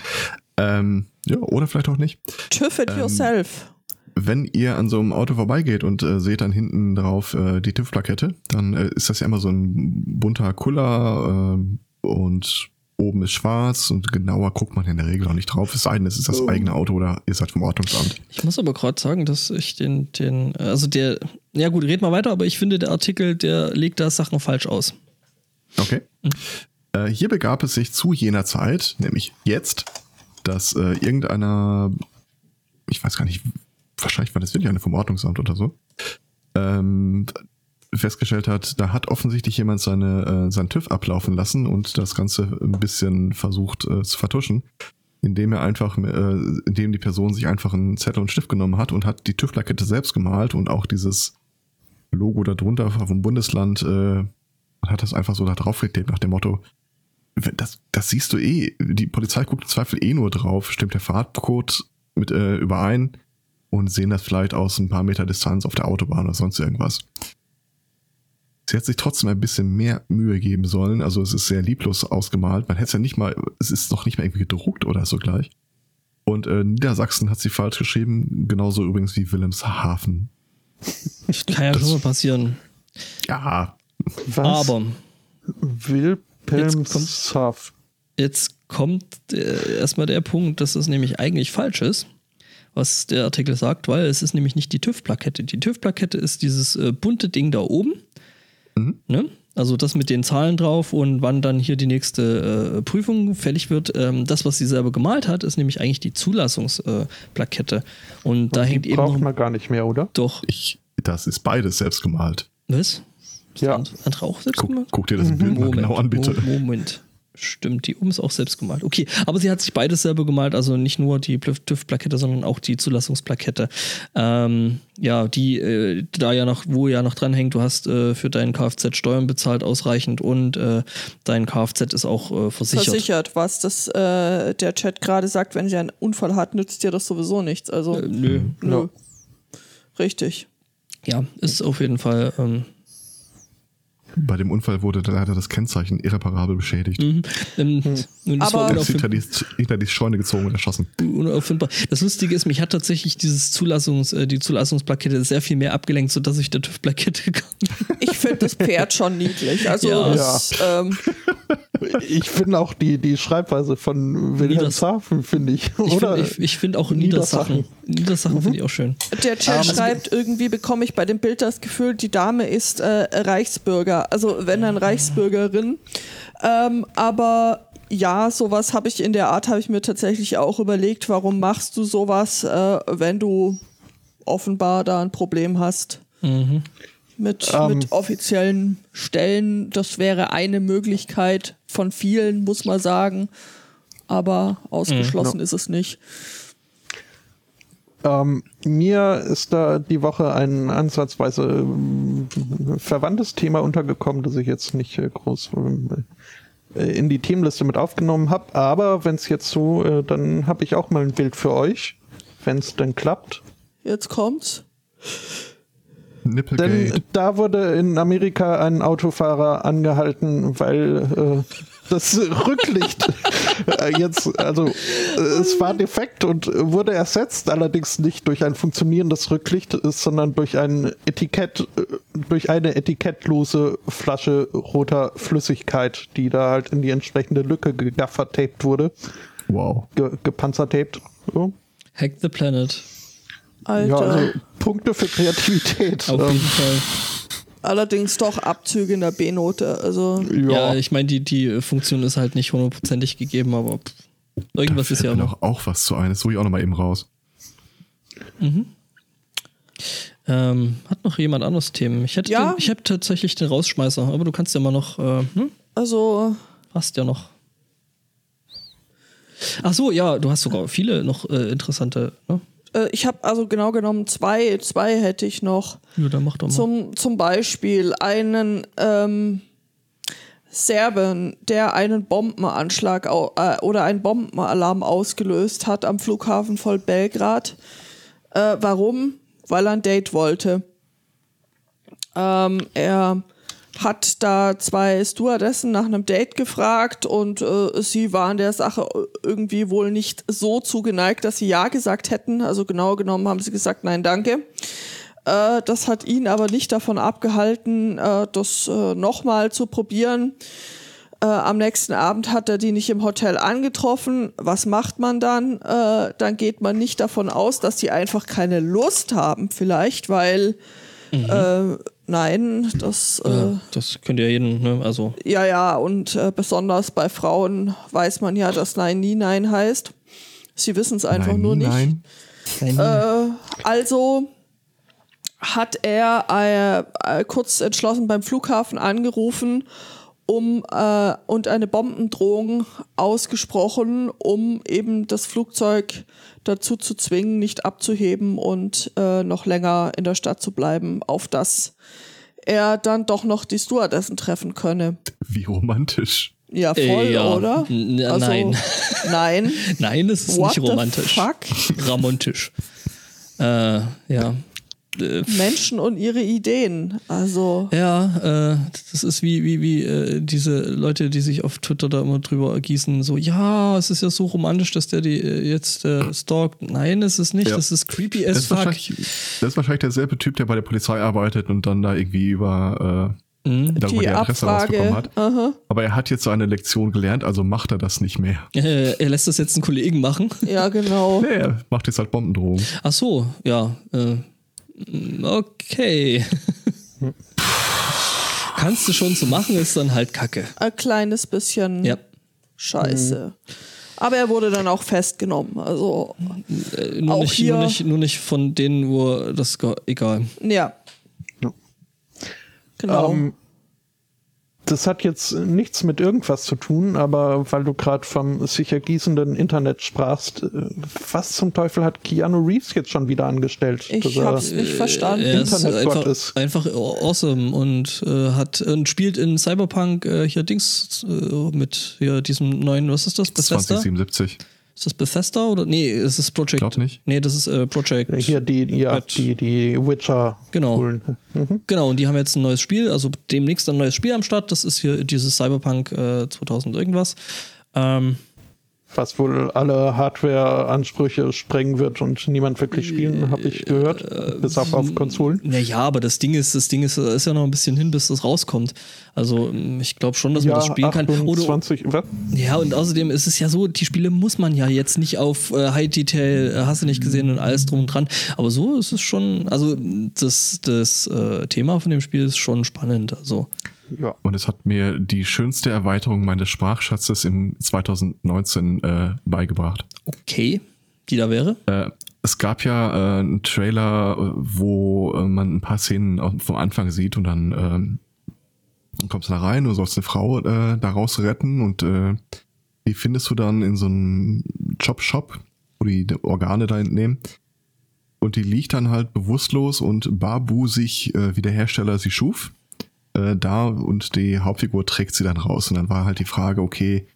Ähm, ja, oder vielleicht auch nicht. TÜV it Ähm, yourself. Wenn ihr an so einem Auto vorbeigeht und äh, seht dann hinten drauf äh, die TÜV-Plakette, dann äh, ist das ja immer so ein bunter Kuller äh, und oben ist schwarz und genauer guckt man in der Regel auch nicht drauf, es sei denn, es ist das Oh. eigene Auto oder ihr seid vom Ordnungsamt. Ich muss aber gerade sagen, dass ich den, den, also der, ja gut, red mal weiter, aber ich finde, der Artikel, der legt da Sachen falsch aus. Okay. Äh, hier begab es sich zu jener Zeit, nämlich jetzt, dass äh, irgendeiner, ich weiß gar nicht, wahrscheinlich war das wirklich eine vom Ordnungsamt oder so, ähm, festgestellt hat, da hat offensichtlich jemand seine, äh, sein TÜV ablaufen lassen und das Ganze ein bisschen versucht äh, zu vertuschen, indem er einfach, äh, indem die Person sich einfach einen Zettel und Stift genommen hat und hat die TÜV-Plakette selbst gemalt und auch dieses Logo darunter vom Bundesland äh, hat das einfach so da draufgeklebt nach dem Motto, das, das siehst du eh, die Polizei guckt im Zweifel eh nur drauf, stimmt der Fahrtcode mit äh, überein und sehen das vielleicht aus ein paar Meter Distanz auf der Autobahn oder sonst irgendwas. Sie hat sich trotzdem ein bisschen mehr Mühe geben sollen. Also es ist sehr lieblos ausgemalt. Man hätte es ja nicht mal, es ist noch nicht mal irgendwie gedruckt oder so gleich. Und äh, Niedersachsen hat sie falsch geschrieben, genauso übrigens wie Wilhelmshaven. Kann ja das, schon mal passieren. Ja. Was? Aber Wilhelmshaven. Jetzt kommt, jetzt kommt äh, erstmal der Punkt, dass es nämlich eigentlich falsch ist was der Artikel sagt, weil es ist nämlich nicht die TÜV-Plakette. Die TÜV-Plakette ist dieses äh, bunte Ding da oben Mhm. Ne? Also das mit den Zahlen drauf und wann dann hier die nächste äh, Prüfung fällig wird. Ähm, das, was sie selber gemalt hat, ist nämlich eigentlich die Zulassungsplakette. Äh, und, und da hängt eben. Braucht man gar nicht mehr, oder? Doch. Ich, das ist beides selbst gemalt. Was? Ja. Andere auch selbst guck, gemalt? Guck dir das mhm. Bild mal genau an, bitte. Moment. Stimmt, die Um ist auch selbst gemalt. Okay, aber sie hat sich beides selber gemalt, also nicht nur die TÜV-Plakette, sondern auch die Zulassungsplakette. Ähm, ja, die äh, da ja noch, wo ja noch dran hängt, du hast äh, für deinen Kfz Steuern bezahlt ausreichend und äh, dein Kfz ist auch äh, versichert. Versichert, was das äh, der Chat gerade sagt, wenn sie einen Unfall hat, nützt dir das sowieso nichts. Also äh, nö. nö. Richtig. Ja, ist auf jeden Fall ähm, bei dem Unfall wurde leider das Kennzeichen irreparabel beschädigt. Mhm. Ähm, hm. Aber ist hinter die, hinter die Scheune gezogen und erschossen. Unauffindbar. Das Lustige ist, mich hat tatsächlich dieses Zulassungs, äh, die Zulassungsplakette sehr viel mehr abgelenkt, sodass ich der TÜV-Plakette kam. Ich finde das Pferd schon niedlich. Also ja. Das, ähm, ich finde auch die, die Schreibweise von Wilhelmshaven, finde ich. Oder? Ich, finde auch Niedersachen. Niedersachen mhm. finde ich auch schön. Der Chat um, schreibt, irgendwie bekomme ich bei dem Bild das Gefühl, die Dame ist äh, Reichsbürger. Also wenn dann Reichsbürgerin. Ähm, aber ja, sowas habe ich in der Art, habe ich mir tatsächlich auch überlegt, warum machst du sowas, äh, wenn du offenbar da ein Problem hast. Mhm. Mit, um, mit offiziellen Stellen. Das wäre eine Möglichkeit von vielen, muss man sagen. Aber ausgeschlossen mhm. ist es nicht. Ähm, mir ist da die Woche ein ansatzweise äh, verwandtes Thema untergekommen, das ich jetzt nicht äh, groß äh, in die Themenliste mit aufgenommen habe. Aber wenn es jetzt so, äh, dann habe ich auch mal ein Bild für euch, wenn es denn klappt. Jetzt kommt's. Nipplegate. Denn da wurde in Amerika ein Autofahrer angehalten, weil äh, das Rücklicht äh, jetzt, also äh, es war defekt und wurde ersetzt, allerdings nicht durch ein funktionierendes Rücklicht, sondern durch ein Etikett, äh, durch eine etikettlose Flasche roter Flüssigkeit, die da halt in die entsprechende Lücke gegaffertaped wurde. Wow. Ge gepanzertaped. So. Hack the Planet. Alter. Ja, also Punkte für Kreativität. Auf jeden ähm, Fall. Allerdings doch Abzüge in der B-Note. Also ja, ja ich meine, die, die Funktion ist halt nicht hundertprozentig gegeben, aber pff, irgendwas ist ja noch. auch was zu eines. Suche ich auch nochmal eben raus. Mhm. Ähm, hat noch jemand anderes Themen? Ich hätte, ja. den, ich habe tatsächlich den Rausschmeißer, aber du kannst ja mal noch. Äh, hm? Also hast ja noch. Ach so, ja, du hast sogar viele noch äh, interessante. Ne? Äh, ich habe also genau genommen zwei, zwei hätte ich noch. Ja, dann mach doch mal. Zum, zum Beispiel einen ähm, Serben, der einen Bombenanschlag äh, oder einen Bombenalarm ausgelöst hat am Flughafen voll Belgrad. Äh, warum? Weil er ein Date wollte. Ähm, er hat da zwei Stewardessen nach einem Date gefragt und äh, sie waren der Sache irgendwie wohl nicht so zugeneigt, dass sie ja gesagt hätten. Also genau genommen haben sie gesagt, nein, danke. Äh, das hat ihn aber nicht davon abgehalten, äh, das äh, nochmal zu probieren. Äh, am nächsten Abend hat er die nicht im Hotel angetroffen. Was macht man dann? Äh, dann geht man nicht davon aus, dass sie einfach keine Lust haben, vielleicht, weil mhm. Nein, das. Ja, Äh, das könnte ja jeden, ne? Also, ja, ja, und äh, besonders bei Frauen weiß man ja, dass Nein nie Nein heißt. Sie wissen es einfach nein, nur nicht. Nein. Äh, also hat er äh, kurz entschlossen beim Flughafen angerufen um äh, und eine Bombendrohung ausgesprochen, um eben das Flugzeug dazu zu zwingen, nicht abzuheben und äh, noch länger in der Stadt zu bleiben, auf das er dann doch noch die Stewardessen treffen könne. Wie romantisch. Ja, voll, Äh, ja. oder? N- Also, nein. Nein. nein, es ist What nicht the romantisch. fuck? Ramontisch. Äh, ja. Äh, Menschen und ihre Ideen. Also. Ja, äh, das ist wie, wie, wie äh, diese Leute, die sich auf Twitter da immer drüber ergießen, so, ja, es ist ja so romantisch, dass der die äh, jetzt äh, stalkt. Nein, es ist nicht, Ja. das ist creepy Das as ist, fuck. wahrscheinlich, das ist wahrscheinlich derselbe Typ, der bei der Polizei arbeitet und dann da irgendwie über äh, Mhm. darüber Die die Adresse rausbekommen Abfrage. hat. Aha. Aber er hat jetzt so eine Lektion gelernt, also macht er das nicht mehr. Äh, er lässt das jetzt einen Kollegen machen. Ja, genau. Nee, er macht jetzt halt Bombendrohungen. Ach so, ja. Äh, okay. Kannst du schon so machen, ist dann halt Kacke. Ein kleines bisschen Ja. scheiße. Aber er wurde dann auch festgenommen. Also, Äh, nur, Auch nicht, hier- nur, nicht, nur nicht von denen, wo das egal. ja. Ja. Genau. Ähm, das hat jetzt nichts mit irgendwas zu tun, aber weil du gerade vom sich ergießenden Internet sprachst, äh, was zum Teufel hat Keanu Reeves jetzt schon wieder angestellt? ich hab's nicht verstanden. Er ist Internetgott einfach, ist. einfach awesome und äh, hat und spielt in Cyberpunk äh, hier Dings äh, mit hier diesem neuen, was ist das? Bethesda? 2077. Ist das Bethesda oder? Nee, es ist Project. Glaub nicht. Nee, das ist äh, Project. Hier die, ja, Red. die, die Witcher. Genau. Mhm. Genau, und die haben jetzt ein neues Spiel, also demnächst ein neues Spiel am Start. Das ist hier dieses Cyberpunk äh, 2000 irgendwas. Ähm, Was wohl alle Hardware-Ansprüche sprengen wird und niemand wirklich spielen, habe ich gehört. Äh, bis auf, auf Konsolen. naja, aber das Ding ist, das Ding ist, äh, ist ja noch ein bisschen hin, bis das rauskommt. Also ähm, ich glaube schon, dass man das spielen kann. Oder, 28, was? ja, und außerdem ist es ja so, die Spiele muss man ja jetzt nicht auf äh, High Detail, äh, hast du nicht gesehen und alles drum und dran. Aber so ist es schon, also das, das äh, Thema von dem Spiel ist schon spannend. Also Ja. Und es hat mir die schönste Erweiterung meines Sprachschatzes im 2019 äh, beigebracht. okay, die da wäre. Äh, es gab ja äh, einen Trailer, äh, wo äh, man ein paar Szenen vom Anfang sieht und dann ähm, kommst du da rein und sollst eine Frau äh, daraus retten und äh, die findest du dann in so einem Chop-Shop, wo die Organe da entnehmen. Und die liegt dann halt bewusstlos und barbusig, äh, wie der Hersteller sie schuf, äh, da und die Hauptfigur trägt sie dann raus. Und dann war halt die Frage, okay,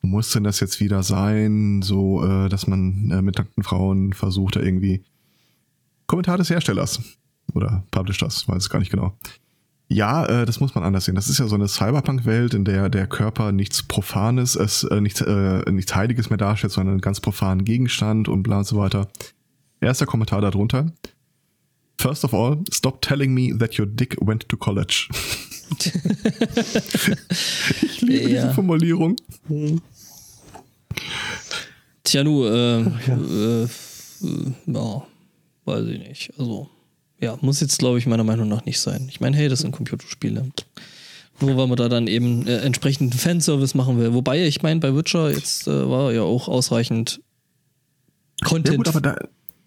muss denn das jetzt wieder sein, so äh, dass man äh, mit nackten Frauen versucht, da irgendwie Kommentar des Herstellers oder Publishers, weiß es gar nicht genau. Ja, äh, das muss man anders sehen. Das ist ja so eine Cyberpunk-Welt, in der der Körper nichts Profanes, es äh, nichts, äh, nichts Heiliges mehr darstellt, sondern einen ganz profanen Gegenstand und bla und so weiter. Erster Kommentar darunter. First of all, stop telling me that your dick went to college. ich liebe Ja. diese Formulierung. Tja, nu, äh, ja. äh, äh, ja, weiß ich nicht. Also, ja, muss jetzt, glaube ich, meiner Meinung nach nicht sein. Ich meine, hey, das sind Computerspiele. Nur weil man da dann eben äh, entsprechenden Fanservice machen will. Wobei, ich meine, bei Witcher jetzt äh, war ja auch ausreichend Content. Ja gut, aber da,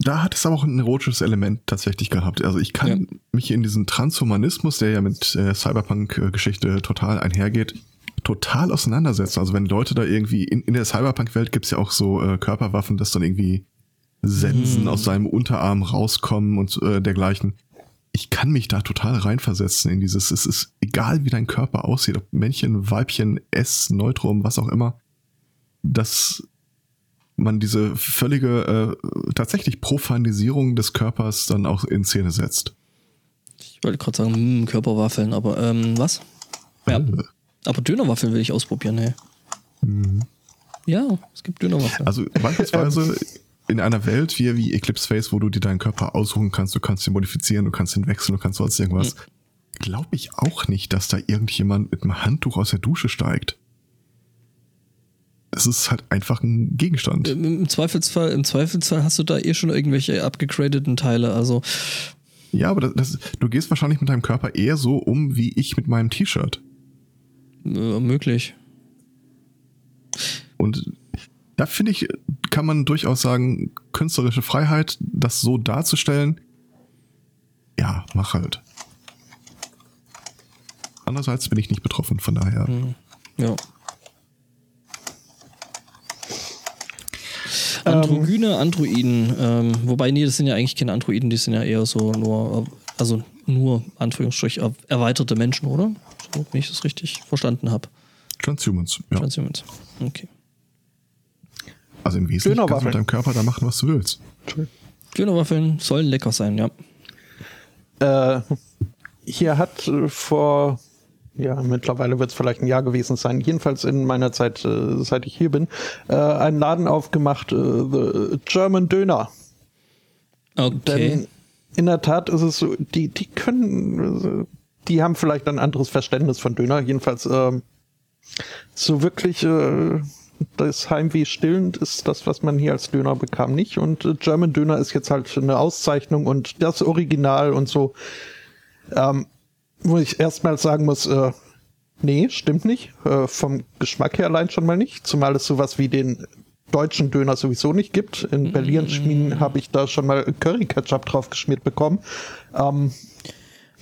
da hat es aber auch ein erotisches Element tatsächlich gehabt. Also ich kann Ja. mich in diesen Transhumanismus, der ja mit äh, Cyberpunk-Geschichte total einhergeht, total auseinandersetzen. Also wenn Leute da irgendwie, in, in der Cyberpunk-Welt gibt's ja auch so äh, Körperwaffen, dass dann irgendwie Sensen Hm. aus seinem Unterarm rauskommen und äh, dergleichen. Ich kann mich da total reinversetzen in dieses, es ist egal, wie dein Körper aussieht, ob Männchen, Weibchen, S, Neutrum, was auch immer, dass man diese völlige äh, tatsächlich Profanisierung des Körpers dann auch in Szene setzt. ich wollte gerade sagen, hm, Körperwaffeln, aber ähm, was? Ja. Äh, Aber Dönerwaffeln will ich ausprobieren, hey. Ja, es gibt Dönerwaffeln. Also beispielsweise in einer Welt wie, wie Eclipse Face, wo du dir deinen Körper aussuchen kannst, du kannst ihn modifizieren, du kannst ihn wechseln, du kannst sonst irgendwas, glaube ich auch nicht, dass da irgendjemand mit einem Handtuch aus der Dusche steigt. Es ist halt einfach ein Gegenstand. Im, Zweifelsfall, im Zweifelsfall hast du da eh schon irgendwelche abgegradeten Teile. Also Ja, aber das, das, du gehst wahrscheinlich mit deinem Körper eher so um wie ich mit meinem T-Shirt. Äh, möglich. Und da finde ich, kann man durchaus sagen, künstlerische Freiheit, das so darzustellen, ja, mach halt. Andererseits bin ich nicht betroffen, von daher. Hm. Ja. Androgyne Androiden, ähm, wobei, nee, das sind ja eigentlich keine Androiden, die sind ja eher so nur, also nur, Anführungsstrich, erweiterte Menschen, oder? So, wenn ich das richtig verstanden habe. Transhumans, ja. Transhumans, okay. Also im Wesentlichen kannst du mit deinem Körper da machen, was du willst. Dönerwaffeln sollen lecker sein, ja. Äh, hier hat äh, vor ja, mittlerweile wird es vielleicht ein Jahr gewesen sein, jedenfalls in meiner Zeit, äh, seit ich hier bin, äh, einen Laden aufgemacht, äh, The German Döner. Okay. Denn in der Tat ist es so, die, die können, äh, die haben vielleicht ein anderes Verständnis von Döner, jedenfalls äh, so wirklich äh, das Heimweh stillend ist das, was man hier als Döner bekam, nicht. Und äh, German Döner ist jetzt halt eine Auszeichnung und das Original und so. Ähm, wo ich erstmal sagen muss, äh, nee, stimmt nicht. Äh, vom Geschmack her allein schon mal nicht. Zumal es sowas wie den deutschen Döner sowieso nicht gibt. In Berlin mm. habe ich da schon mal Curry-Ketchup drauf geschmiert bekommen. Ähm,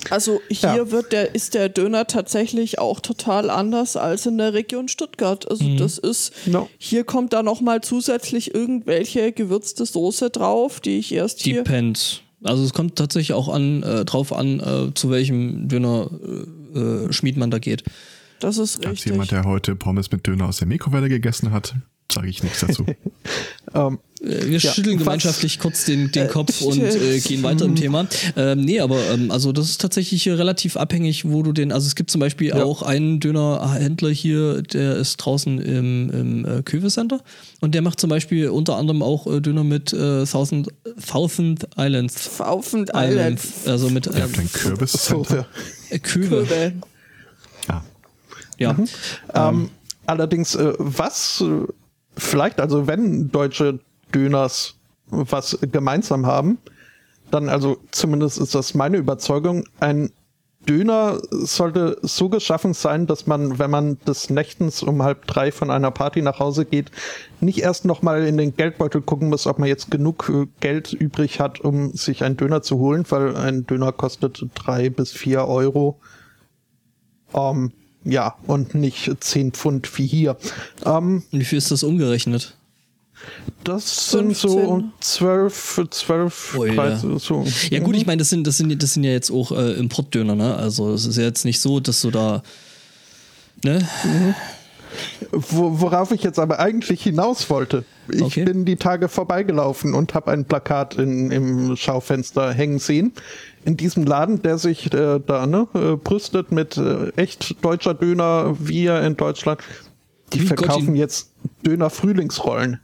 also hier ja. wird der, ist der Döner tatsächlich auch total anders als in der Region Stuttgart. Also mhm. das ist, no. hier kommt da nochmal zusätzlich irgendwelche gewürzte Soße drauf, die ich erst hier. Depends. Also es kommt tatsächlich auch an, äh, drauf an, äh, zu welchem Döner äh, äh, Schmied man da geht. Das ist richtig. Als jemand, der heute Pommes mit Döner aus der Mikrowelle gegessen hat, sage ich nichts dazu. um, ähm, äh, wir ja, schütteln gemeinschaftlich kurz den, den Kopf äh, und äh, gehen weiter im Thema. Ähm, nee, aber ähm, also das ist tatsächlich hier relativ abhängig, wo du den, also es gibt zum Beispiel ja. auch einen Dönerhändler hier, der ist draußen im, im äh, Köwe Center und der macht zum Beispiel unter anderem auch äh, Döner mit äh, Thousand, Thousand Islands. Thousand Islands. Also mit ähm, ein Kürbis Center. Äh, Köwe. Köwe. Ah. Ja. Mhm. Ähm, allerdings, was vielleicht, also wenn deutsche Döners was gemeinsam haben, dann also zumindest ist das meine Überzeugung, ein Döner sollte so geschaffen sein, dass man, wenn man des Nächtens um halb drei von einer Party nach Hause geht, nicht erst nochmal in den Geldbeutel gucken muss, ob man jetzt genug äh, Geld übrig hat, um sich einen Döner zu holen, weil ein Döner kostet drei bis vier Euro. Ähm, ja, und nicht zehn Pfund wie hier. Ähm, wie viel ist das umgerechnet? Das sind 15. so 12, 12, oh, 13, so. Ja gut, ich meine, das sind, das sind, das sind ja jetzt auch äh, Importdöner, ne? Also es ist ja jetzt nicht so, dass du da, ne? Mhm. Wo, worauf ich jetzt aber eigentlich hinaus wollte. Ich okay. bin die Tage vorbeigelaufen und habe ein Plakat in, im Schaufenster hängen sehen. In diesem Laden, der sich äh, da ne, äh, brüstet mit äh, echt deutscher Döner, wie in Deutschland. Die Wie verkaufen jetzt Döner Frühlingsrollen.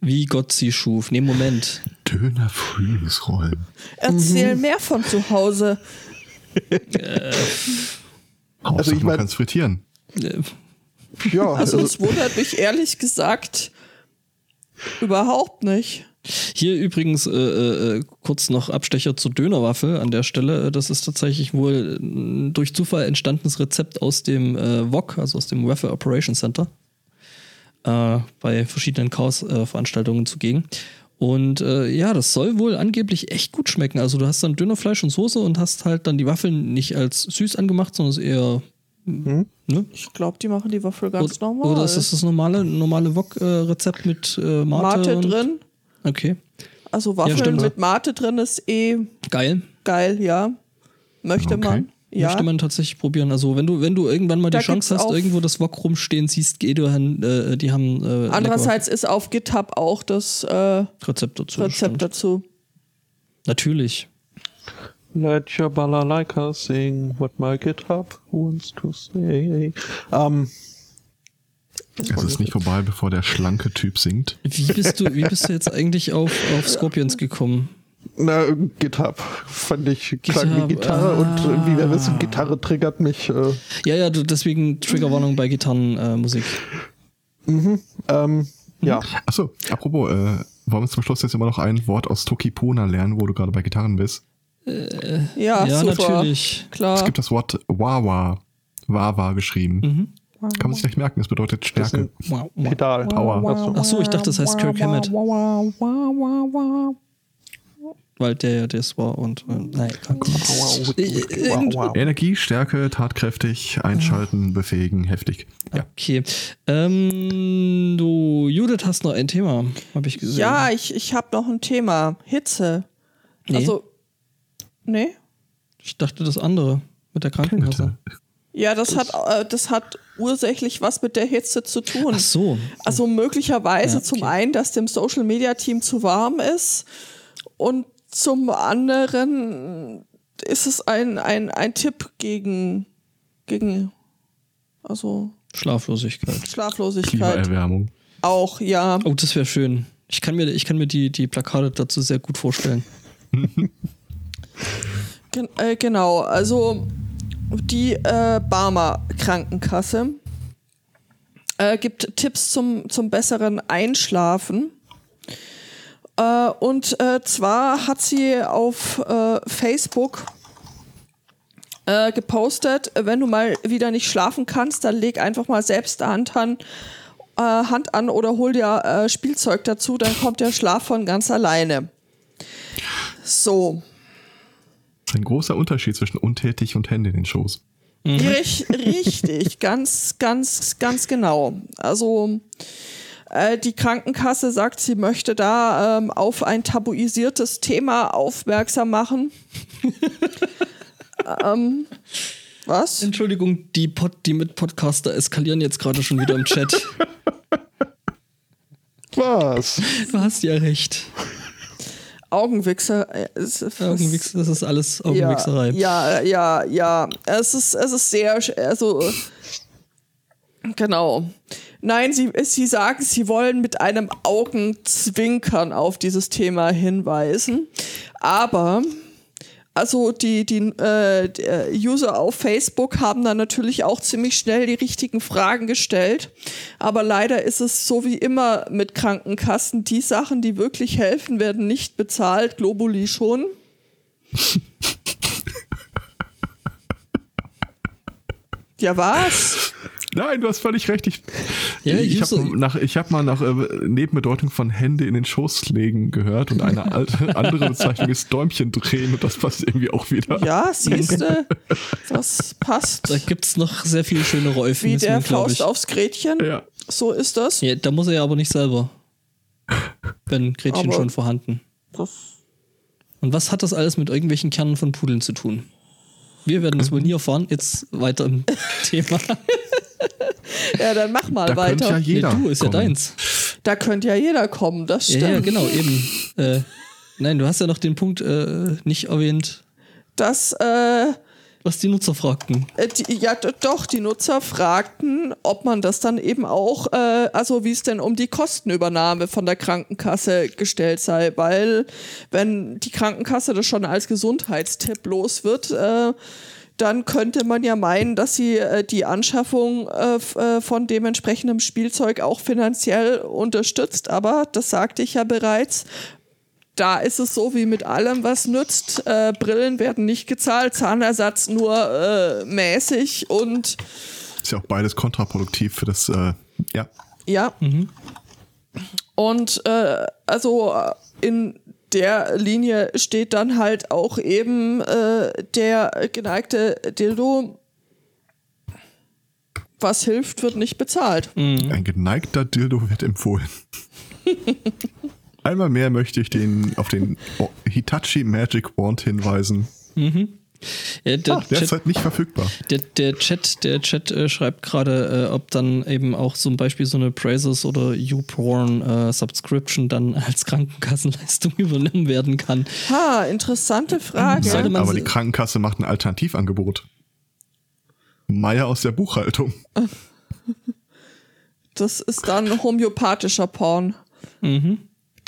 Wie Gott sie schuf. Nee, Moment. Döner Frühlingsrollen. Erzähl mhm. mehr von zu Hause. äh, also ich meine, frittieren. Äh, ja, also, also es wundert mich ehrlich gesagt überhaupt nicht. Hier übrigens äh, äh, kurz noch Abstecher zur Dönerwaffel an der Stelle. Das ist tatsächlich wohl ein durch Zufall entstandenes Rezept aus dem äh, VOC, also aus dem Waffle Operation Center äh, bei verschiedenen Chaos-Veranstaltungen zugegen. Und äh, ja, das soll wohl angeblich echt gut schmecken. Also du hast dann Dönerfleisch und Soße und hast halt dann die Waffeln nicht als süß angemacht, sondern eher. Hm? Ne? Ich glaube, die machen die Waffel ganz oder, normal. Oder ist das das normale, normale Wok-Rezept mit äh, Mate? Mate drin. Okay. Also Waffeln ja, mit Mate drin ist eh geil. Geil, ja. Möchte okay. man. Ja. Möchte man tatsächlich probieren. Also wenn du, wenn du irgendwann mal die da Chance hast, irgendwo das Wok rumstehen siehst, geh du äh, die haben. Äh, Andererseits lecker. ist auf GitHub auch das äh, Rezept dazu. Rezept dazu. Natürlich. Let your balalaika sing what my GitHub wants to say. Um, es ist nicht vorbei, bevor der schlanke Typ singt. Wie bist du, wie bist du jetzt eigentlich auf, auf Scorpions gekommen? Na, GitHub fand ich klang wie Gitarre ah. und äh, wie wir wissen, Gitarre triggert mich. Äh. Ja, ja, deswegen Triggerwarnung bei Gitarrenmusik. Äh, mhm, ähm, ja. Achso, apropos, äh, wollen wir zum Schluss jetzt immer noch ein Wort aus Tokipona lernen, wo du gerade bei Gitarren bist? Äh, ja, ja super. natürlich. Klar. Es gibt das Wort Wawa. Wawa geschrieben. Mhm. Kann man sich nicht merken, das bedeutet Das Stärke. wow. Pedal. Power. Achso. Ach so, ich dachte, das heißt Kirk Hammett. Weil der ja das war und äh, nein, Wow, wow, wow. Energie, Stärke, tatkräftig, einschalten, befähigen, heftig. Ja. Okay. Ähm, du, Judith, hast noch ein Thema, habe ich gesehen. Ja, ich, ich habe noch ein Thema. Hitze. Nee. Also, nee? Ich dachte das andere mit der Krankenkasse. Ja, das hat, äh, das hat ursächlich was mit der Hitze zu tun. Ach so. Also möglicherweise Ja, zum okay. einen, dass dem Social Media Team zu warm ist und zum anderen ist es ein, ein, ein Tipp gegen, gegen also Schlaflosigkeit. Schlaflosigkeit. Klimaerwärmung. Auch, ja. Oh, das wäre schön. Ich kann mir, ich kann mir die, die Plakate dazu sehr gut vorstellen. Gen äh, genau, also die äh, Barmer Krankenkasse äh, gibt Tipps zum, zum besseren Einschlafen. Äh, und äh, zwar hat sie auf äh, Facebook äh, gepostet, wenn du mal wieder nicht schlafen kannst, dann leg einfach mal selbst Hand an, äh, Hand an oder hol dir äh, Spielzeug dazu, dann kommt der Schlaf von ganz alleine. So. Ein großer Unterschied zwischen untätig und Hände in den Schoß. Rich, richtig, ganz, ganz, ganz genau. Also äh, die Krankenkasse sagt, sie möchte da ähm, auf ein tabuisiertes Thema aufmerksam machen. ähm, was? Entschuldigung, die, Pod, die mit Podcaster eskalieren jetzt gerade schon wieder im Chat. Was? Du hast ja recht. Augenwichser. äh, es- es- Augenwichs, das ist alles Augenwichserei. Ja, ja, ja, ja. Es ist, es ist sehr, also genau. Nein, sie, sie sagen, sie wollen mit einem Augenzwinkern auf dieses Thema hinweisen. Aber also die, die, äh, die User auf Facebook haben dann natürlich auch ziemlich schnell die richtigen Fragen gestellt. Aber leider ist es so wie immer mit Krankenkassen. Die Sachen, die wirklich helfen, werden nicht bezahlt. Globuli schon. Ja, was? Nein, du hast völlig recht. Ich, Ja, ich User- habe nach, ich hab mal nach äh, Nebenbedeutung von Hände in den Schoß legen gehört und eine alte, andere Bezeichnung ist Däumchen drehen und das passt irgendwie auch wieder. Ja, siehste, das passt. Da gibt es noch sehr viele schönere Wie Euphemismen, der Faust ich. aufs Gretchen. Ja. So ist das. Ja, da muss er ja aber nicht selber. Wenn Gretchen Aber- schon vorhanden. das Und was hat das alles mit irgendwelchen Kernen von Pudeln zu tun? Wir werden es wohl nie erfahren. Jetzt weiter im Thema. ja, dann mach mal Da könnte weiter. ja jeder. nee, du, ist ja kommen. deins. Da könnte ja jeder kommen, das Ja, stimmt. ja, genau, eben. Äh, nein, du hast ja noch den Punkt äh, nicht erwähnt, Das, äh, was die Nutzer fragten. äh, die, ja, doch, die Nutzer fragten, ob man das dann eben auch, äh, also wie es denn um die Kostenübernahme von der Krankenkasse gestellt sei, weil wenn die Krankenkasse das schon als Gesundheitstipp los wird, äh, dann könnte man ja meinen, dass sie äh, die Anschaffung äh, äh, von dementsprechendem Spielzeug auch finanziell unterstützt. Aber das sagte ich ja bereits. Da ist es so wie mit allem, was nützt. Äh, Brillen werden nicht gezahlt, Zahnersatz nur äh, mäßig und Ist ja auch beides kontraproduktiv für das, äh, ja. ja. Und äh, also äh, in der Linie steht dann halt auch eben äh, der geneigte Dildo. Was hilft, wird nicht bezahlt. Ein geneigter Dildo wird empfohlen. Einmal mehr möchte ich den auf den Hitachi Magic Wand hinweisen. Ja, der, Ah, Chat, derzeit nicht verfügbar. der, der Chat, der Chat äh, schreibt gerade, äh, ob dann eben auch zum Beispiel so eine Praises oder YouPorn äh, Subscription dann als Krankenkassenleistung übernommen werden kann. Ha, interessante Frage. Man Aber die Krankenkasse macht ein Alternativangebot. Meier aus der Buchhaltung. Das ist dann homöopathischer Porn.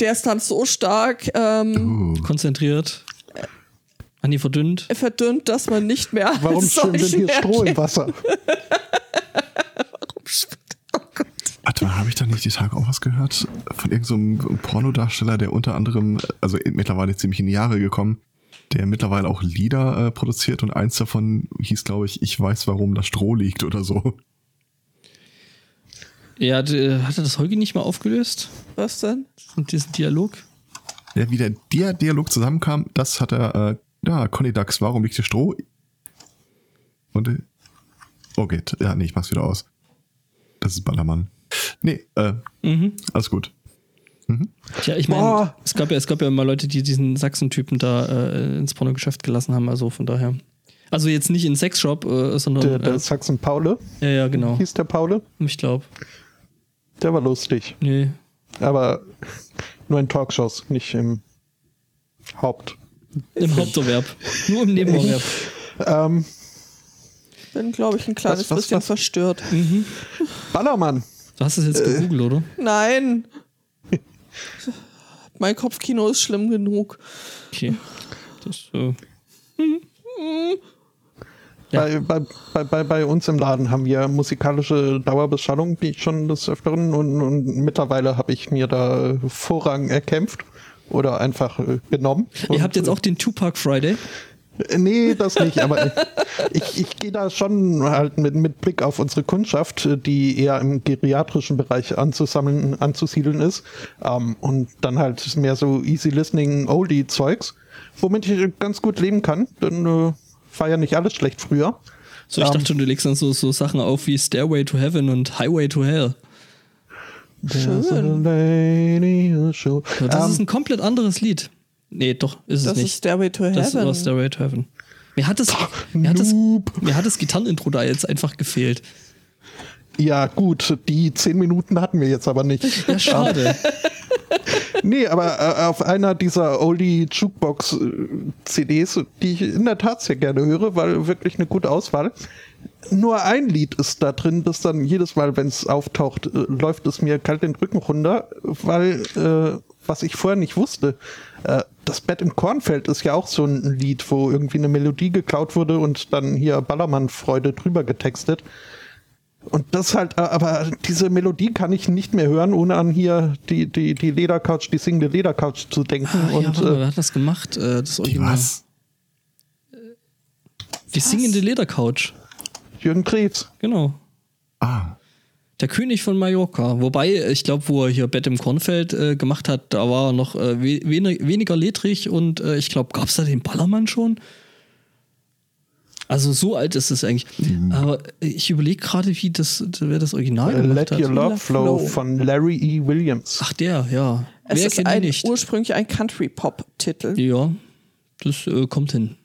Der ist dann so stark ähm, Uh, Konzentriert. An die verdünnt. verdünnt, dass man nicht mehr. Warum schwimmt denn hier Stroh im Wasser? warte mal, habe ich da nicht die Tage auch was gehört? Von irgendeinem so einem Pornodarsteller, der unter anderem, also mittlerweile ziemlich in die Jahre gekommen, der mittlerweile auch Lieder äh, produziert und eins davon hieß, glaube ich, Ich weiß, warum das Stroh liegt oder so. Ja, hatte das Holgi nicht mal aufgelöst? Was denn? Und diesen Dialog? Ja, wie der, der Dialog zusammenkam, das hat er, äh, ja, Conny Dax, warum liegt hier Stroh? Und, äh, oh geht, ja, nee, ich mach's wieder aus. Das ist Ballermann. Nee, äh, mhm. alles gut. Mhm. Tja, ich meine, es gab ja, es gab ja mal Leute, die diesen Sachsen-Typen da äh, ins Pornogeschäft gelassen haben, also von daher. Also jetzt nicht in Sexshop, äh, sondern. Der, der äh, Sachsen Paule. Ja, ja, genau. Hieß der Paule? Ich glaube. Der war lustig. Nee. Aber nur in Talkshows, nicht im Haupt. Im Haupterwerb. nur im Nebenerwerb. ähm, bin, glaube ich, ein kleines was, was, bisschen was? verstört. Mhm. Ballermann. Du hast es jetzt äh, gegoogelt, oder? Nein. mein Kopfkino ist schlimm genug. Okay. Das, äh, ja. Bei, bei, bei, bei, uns im Laden haben wir musikalische Dauerbeschallung, ich schon des Öfteren, und, und mittlerweile habe ich mir da Vorrang erkämpft oder einfach äh, genommen. Ihr habt jetzt auch den Tupac Friday? Äh, nee, das nicht, aber ich, ich gehe da schon halt mit, mit Blick auf unsere Kundschaft, die eher im geriatrischen Bereich anzusammeln, anzusiedeln ist. Ähm, und dann halt mehr so easy listening Oldie-Zeugs, womit ich ganz gut leben kann. Denn äh, war ja nicht alles schlecht früher. So, ich um, dachte schon, du legst dann so, so Sachen auf wie Stairway to Heaven und Highway to Hell. Schön. Ja, das um, ist ein komplett anderes Lied. Nee, doch, ist das es nicht. Das ist Stairway to Heaven. Das war Stairway to Heaven. Mir hat das, mir hat das, mir hat das Gitarrenintro da jetzt einfach gefehlt. Ja, gut, die zehn Minuten hatten wir jetzt aber nicht. Ja, schade. Nee, aber äh, auf einer dieser Oldie Jukebox CDs, die ich in der Tat sehr gerne höre, weil wirklich eine gute Auswahl. Nur ein Lied ist da drin, das dann jedes Mal, wenn es auftaucht, äh, läuft es mir kalt den Rücken runter, weil äh, was ich vorher nicht wusste, äh, das Bett im Kornfeld ist ja auch so ein Lied, wo irgendwie eine Melodie geklaut wurde und dann hier Ballermann-Freude drüber getextet. Und das halt, äh, aber diese Melodie kann ich nicht mehr hören, ohne an hier die, die, die Ledercouch, die singende Ledercouch zu denken. Ah, und, ja, äh, wer hat das gemacht? Äh, das Original. Was? Die was? singende Ledercouch. Jürgen Krebs. Genau. Ah. Der König von Mallorca. Wobei, ich glaube, wo er hier Bett im Kornfeld äh, gemacht hat, da war er noch äh, we weniger ledrig und äh, ich glaube, gab es da den Ballermann schon? Also so alt ist es eigentlich. Mhm. Aber ich überlege gerade, wie das, wer das Original uh, Let Your Love Flow von Larry E. Williams. Ach der, ja. Es wer ist ein, ursprünglich ein Country-Pop-Titel. Ja, das äh, kommt hin.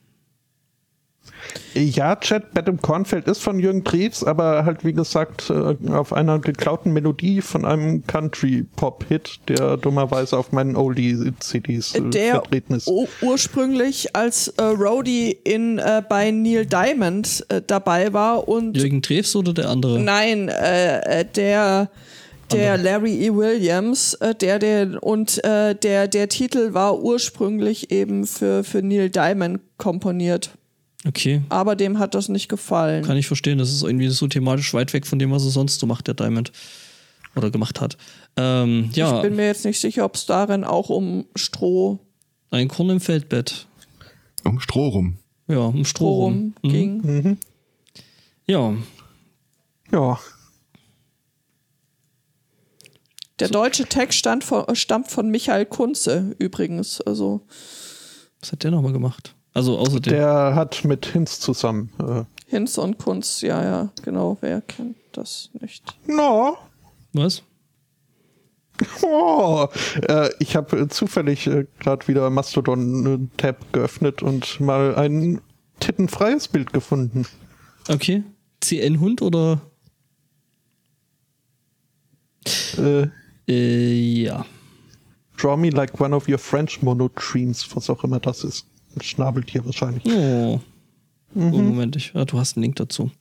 Ja, Chat Bett im Kornfeld ist von Jürgen Drews, aber halt wie gesagt äh, auf einer geklauten Melodie von einem Country-Pop-Hit, der dummerweise auf meinen Oldie-CDs äh, der vertreten ist. ursprünglich als äh, Roadie in, äh, bei Neil Diamond äh, dabei war und Jürgen Drews oder der andere? Nein, äh, der der Larry E. Williams, der, der und der, der Titel war ursprünglich eben für, für Neil Diamond komponiert. Okay. Aber dem hat das nicht gefallen. Kann ich verstehen. Das ist irgendwie so thematisch weit weg von dem, was er sonst so macht, der Diamond. Oder gemacht hat. Ähm, ja. Ich bin mir jetzt nicht sicher, ob es darin auch um Stroh. Ein Korn im Feldbett. Um Stroh rum. Ja, um Stroh, Stroh rum mhm. ging. Mhm. Ja. Ja. Der deutsche Text von, stammt von Michael Kunze übrigens. Also. Was hat der nochmal gemacht? Also außerdem. Der hat mit Hinz zusammen. Äh Hinz und Kunz, ja, ja, genau. Wer kennt das nicht? No. Was? Oh, äh, ich habe zufällig äh, gerade wieder Mastodon-Tab äh, geöffnet und mal ein tittenfreies Bild gefunden. Okay. CN-Hund oder? Äh, äh, ja. Draw me like one of your French monotremes, was auch immer das ist. Ein Schnabeltier wahrscheinlich. Oh. Mhm. Oh, Moment, ich, ah, du hast einen Link dazu.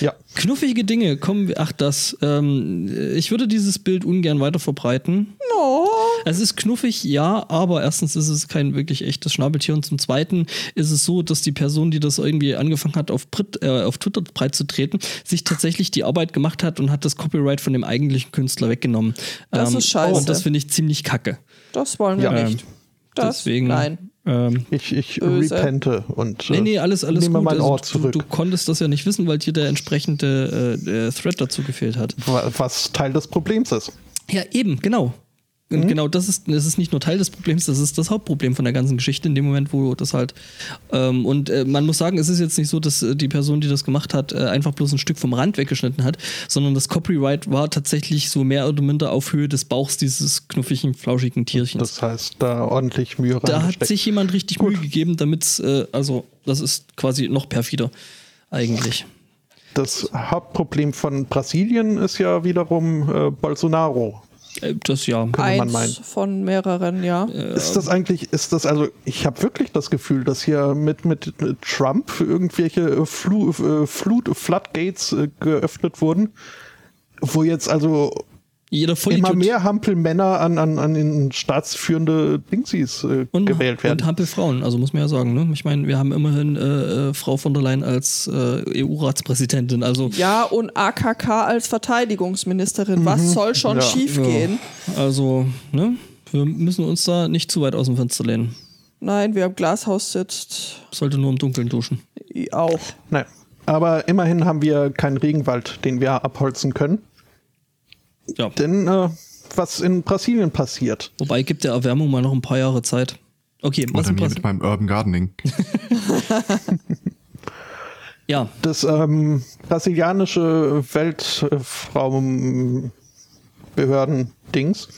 Ja. Knuffige Dinge, kommen wir, ach das, ähm, ich würde dieses Bild ungern weiter verbreiten. No. Es ist knuffig, ja, aber erstens ist es kein wirklich echtes Schnabeltier und zum zweiten ist es so, dass die Person, die das irgendwie angefangen hat, auf, Brit, äh, auf Twitter breit zu treten, sich tatsächlich die Arbeit gemacht hat und hat das Copyright von dem eigentlichen Künstler weggenommen. Das ähm, ist scheiße. Und das finde ich ziemlich kacke. Das wollen wir ja. nicht. Das, deswegen, nein. Ähm, ich ich repente und äh, nee, nee, alles, alles nehme gut. mein also, Ort zurück. Du, du, konntest das ja nicht wissen, weil dir der entsprechende äh, Thread dazu gefehlt hat. Was Teil des Problems ist. Ja, eben, genau. Und mhm. genau das ist, das ist nicht nur Teil des Problems, das ist das Hauptproblem von der ganzen Geschichte in dem Moment, wo das halt. Ähm, und äh, man muss sagen, es ist jetzt nicht so, dass äh, die Person, die das gemacht hat, äh, einfach bloß ein Stück vom Rand weggeschnitten hat, sondern das Copyright war tatsächlich so mehr oder minder auf Höhe des Bauchs dieses knuffigen, flauschigen Tierchens. Das heißt, da ordentlich Mühe. Da hat sich jemand richtig Gut. Mühe gegeben, damit es, äh, also, das ist quasi noch perfider, eigentlich. Das Hauptproblem von Brasilien ist ja wiederum äh, Bolsonaro. Äh, das ja. Könnte Eins man meinen. von mehreren, ja. Ist das eigentlich, ist das, also ich habe wirklich das Gefühl, dass hier mit, mit, Trump irgendwelche Flu, äh, Flut, Floodgates äh, geöffnet wurden, wo jetzt also jeder Immer mehr Hampelmänner an, an, an den staatsführende Dingsies äh, und, gewählt werden. Und Hampelfrauen, also muss man ja sagen. Ne? Ich meine, wir haben immerhin äh, äh Frau von der Leyen als äh, EU-Ratspräsidentin. Also ja, und AKK als Verteidigungsministerin. Mhm. Was soll schon ja. schiefgehen? Ja. Also, ne? wir müssen uns da nicht zu weit aus dem Fenster lehnen. Nein, wer im Glashaus sitzt. Sollte nur im Dunkeln duschen. Auch. Nein. Aber immerhin haben wir keinen Regenwald, den wir abholzen können. Ja. Denn äh, was in Brasilien passiert. Wobei gibt der Erwärmung mal noch ein paar Jahre Zeit. Okay, was Oder mir mit meinem Urban Gardening. ja. Das ähm, brasilianische Weltraum-Behörden-Dings.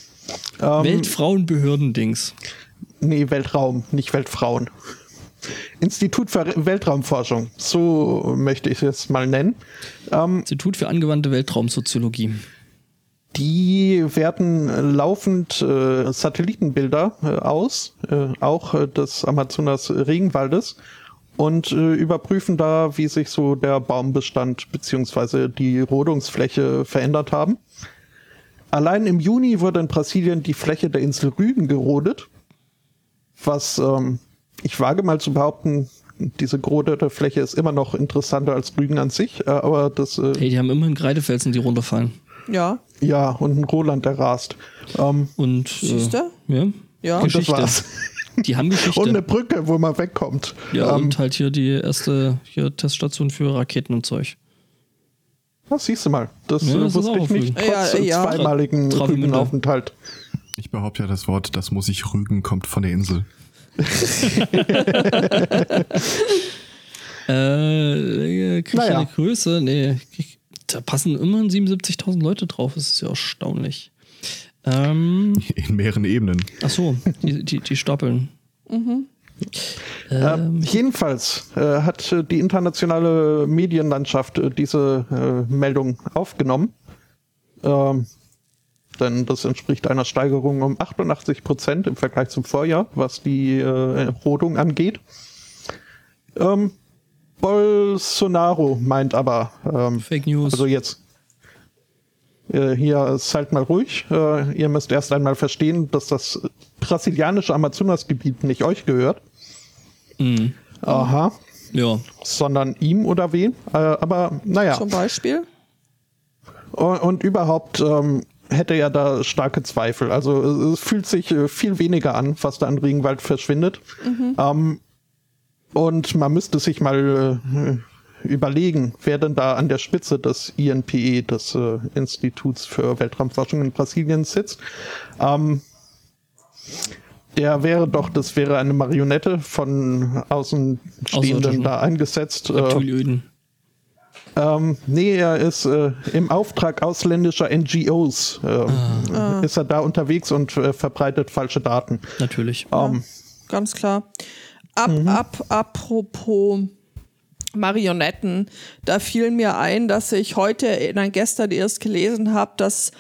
Ähm, Weltfrauenbehörden-Dings. Nee, Weltraum, nicht Weltfrauen. Institut für Weltraumforschung, so möchte ich es mal nennen. Ähm, Institut für angewandte Weltraumsoziologie. Die werten laufend äh, Satellitenbilder äh, aus, äh, auch äh, des Amazonas Regenwaldes und äh, überprüfen da, wie sich so der Baumbestand beziehungsweise die Rodungsfläche verändert haben. Allein im Juni wurde in Brasilien die Fläche der Insel Rügen gerodet, was ähm, ich wage mal zu behaupten, diese gerodete Fläche ist immer noch interessanter als Rügen an sich, äh, aber das. Äh, hey, die haben immerhin Kreidefelsen, die runterfallen. Ja. Ja, und ein Roland, der rast. Ähm, und Siehst du? Äh, ja. Ja. Und das war's. Die haben Geschichte. Und eine Brücke, wo man wegkommt. Ja, ähm, und halt hier die erste hier Teststation für Raketen und Zeug. Das siehst du mal. Das, ja, das wusste ich nicht. Trotz ja, ja. zweimaligen Rügenaufenthalt. Ich behaupte ja, das Wort, das muss ich rügen, kommt von der Insel. äh, kriege naja. eine Größe? Nee, da passen immerhin 77.000 Leute drauf. Das ist ja erstaunlich. Ähm, In mehreren Ebenen. Ach so, die, die, die Stoppeln. Mhm. Ähm, äh, jedenfalls äh, hat die internationale Medienlandschaft äh, diese äh, Meldung aufgenommen. Ähm, denn das entspricht einer Steigerung um 88 Prozent im Vergleich zum Vorjahr, was die äh, Rodung angeht. Ähm, Bolsonaro meint aber. Ähm, Fake News. Also jetzt. Äh, hier seid mal ruhig. Äh, ihr müsst erst einmal verstehen, dass das brasilianische Amazonasgebiet nicht euch gehört. Mhm. Aha. Ja. Sondern ihm oder wem. Äh, aber naja. Zum Beispiel. Und, und überhaupt ähm, hätte er da starke Zweifel. Also es fühlt sich äh, viel weniger an, was da an Regenwald verschwindet. Mhm. Ähm, und man müsste sich mal äh, überlegen, wer denn da an der Spitze des INPE, des äh, Instituts für Weltraumforschung in Brasilien sitzt. Ähm, der wäre doch, das wäre eine Marionette von Außenstehenden da eingesetzt. Äh, ähm, nee, er ist äh, im Auftrag ausländischer NGOs äh, ah. ist er da unterwegs und äh, verbreitet falsche Daten. Natürlich. Ähm, ja, ganz klar. Ab, mhm. ab, apropos Marionetten, da fiel mir ein, dass ich heute, nein, gestern erst gelesen habe, dass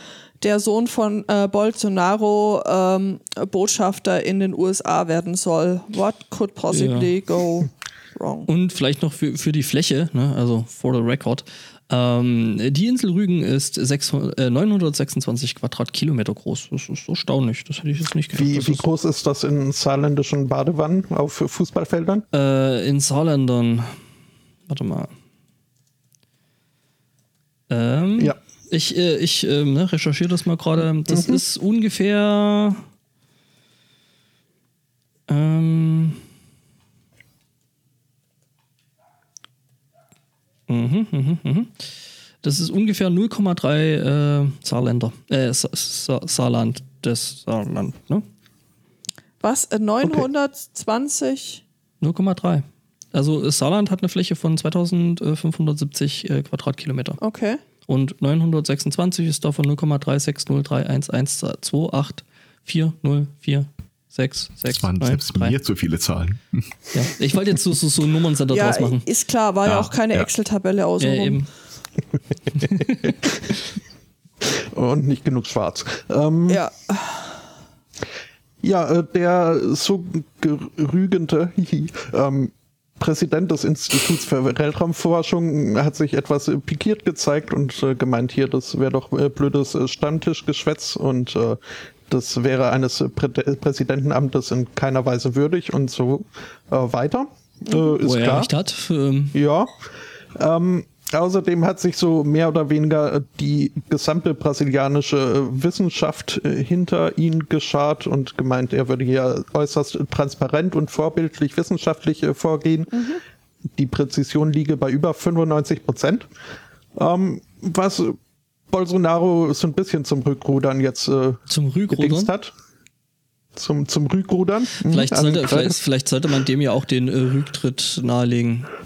der Sohn von äh, Bolsonaro ähm, Botschafter in den USA werden soll. What could possibly ja. go wrong? Und vielleicht noch für, für die Fläche, ne, also for the record, ähm, die Insel Rügen ist 600, äh, 926 Quadratkilometer groß. Das ist erstaunlich. Das hätte ich jetzt nicht gedacht. Wie, wie groß ist das in saarländischen Badewannen auf Fußballfeldern? Äh, in Saarländern. Warte mal. Ähm, ja. Ich, äh, ich äh, ne, recherchiere das mal gerade. Das mhm. ist ungefähr Ähm. Mhm, mhm, mhm. Das ist ungefähr 0,3 äh, Saarländer. Äh, Sa Sa Saarland. Das Saarland, ne? Was? Äh, 920? 0,3. Also Saarland hat eine Fläche von 2570 äh, Quadratkilometer. Okay. Und 926 ist davon 0,3603112840406. Das waren selbst mir zu viele Zahlen. Ja, ich wollte jetzt so, so, so Nummern-Center Ja, draus machen. ist klar, war ja, Ja, auch keine ja. Excel-Tabelle außen Ja, eben. Und nicht genug schwarz. Ähm, Ja, Ja, äh, der so gerügende ähm, Präsident des Instituts für Weltraumforschung hat sich etwas pikiert gezeigt und äh, gemeint, hier, das wäre doch äh, blödes äh, Stammtischgeschwätz und äh, das wäre eines Prä Präsidentenamtes in keiner Weise würdig und so äh, weiter. Äh, ist Wo er klar. recht hat. Ähm, Ja. Ähm, außerdem hat sich so mehr oder weniger äh, die gesamte brasilianische äh, Wissenschaft äh, hinter ihn geschart und gemeint, er würde hier äußerst transparent und vorbildlich wissenschaftlich vorgehen. Die Präzision liege bei über 95 Prozent. Ähm, was Bolsonaro so ein bisschen zum Rückrudern jetzt äh, zum Rügrudern. hat. Zum, zum Rückrudern. Mhm, Vielleicht sollte, an- vielleicht, vielleicht sollte man dem ja auch den äh, Rücktritt nahelegen.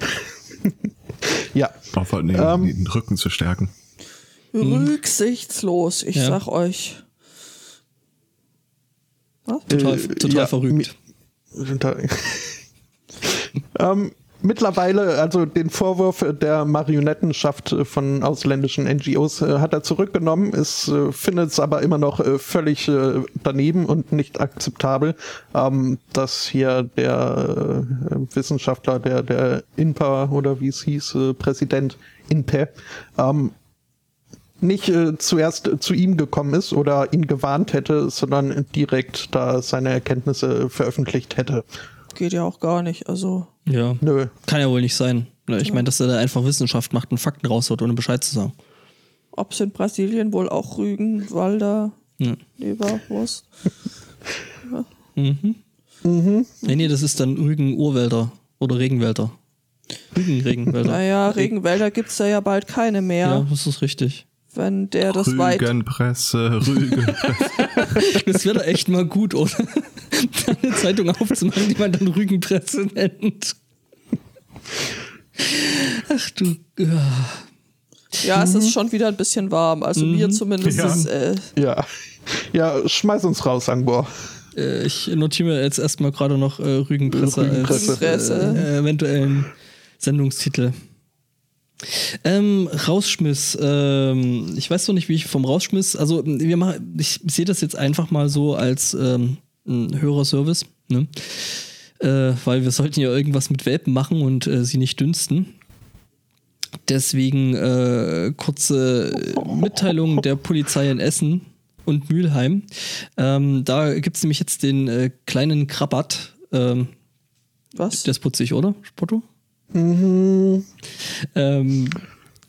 Ja. Auf halt den, Ähm. den Rücken zu stärken. rücksichtslos, ich Ja. sag euch. Total, Äh, total ja, verrückt. Da- ähm, mittlerweile, also den Vorwurf der Marionettenschaft von ausländischen NGOs äh, hat er zurückgenommen, ist, äh, findet es aber immer noch äh, völlig äh, daneben und nicht akzeptabel, ähm, dass hier der äh, Wissenschaftler, der, der INPA oder wie es hieß, äh, Präsident INPE, ähm, nicht äh, zuerst zu ihm gekommen ist oder ihn gewarnt hätte, sondern direkt da seine Erkenntnisse veröffentlicht hätte. Geht ja auch gar nicht. Also, Ja. Nö. Kann ja wohl nicht sein. Ne, Ich meine, dass er da einfach Wissenschaft macht und Fakten raushaut, ohne Bescheid zu sagen. ob es in Brasilien wohl auch Rügen, Walder, Ja. Leberwurst. Nee, nee, das ist dann Rügen-Urwälder oder Regenwälder. Rügen-Regenwälder. Naja, Regenwälder gibt es da ja bald keine mehr, Ja, das ist richtig. wenn der das weit. Rügenpresse, Rügenpresse. Das wäre doch echt mal gut, oder? Eine Zeitung aufzumachen, die man dann Rügenpresse nennt. Ach du. Ja. Ja, es ist schon wieder ein bisschen warm. Also mir zumindest Ja. ist, äh, Ja. Ja, schmeiß uns raus, Angbor. Äh, Ich notiere mir jetzt erstmal gerade noch äh, Rügenpresse, Rügenpresse. als äh, eventuellen Sendungstitel. Ähm, Rausschmiss. Ähm, ich weiß noch nicht, wie ich vom Rausschmiss. Also wir machen, ich sehe das jetzt einfach mal so als ähm, ein Hörerservice, ne? Äh, weil wir sollten ja irgendwas mit Welpen machen und äh, sie nicht dünsten. Deswegen äh, kurze Mitteilung der Polizei in Essen und Mülheim. Ähm, da gibt es nämlich jetzt den äh, kleinen Krabat. Ähm, was? der ist putzig, oder, Spotto? Ähm,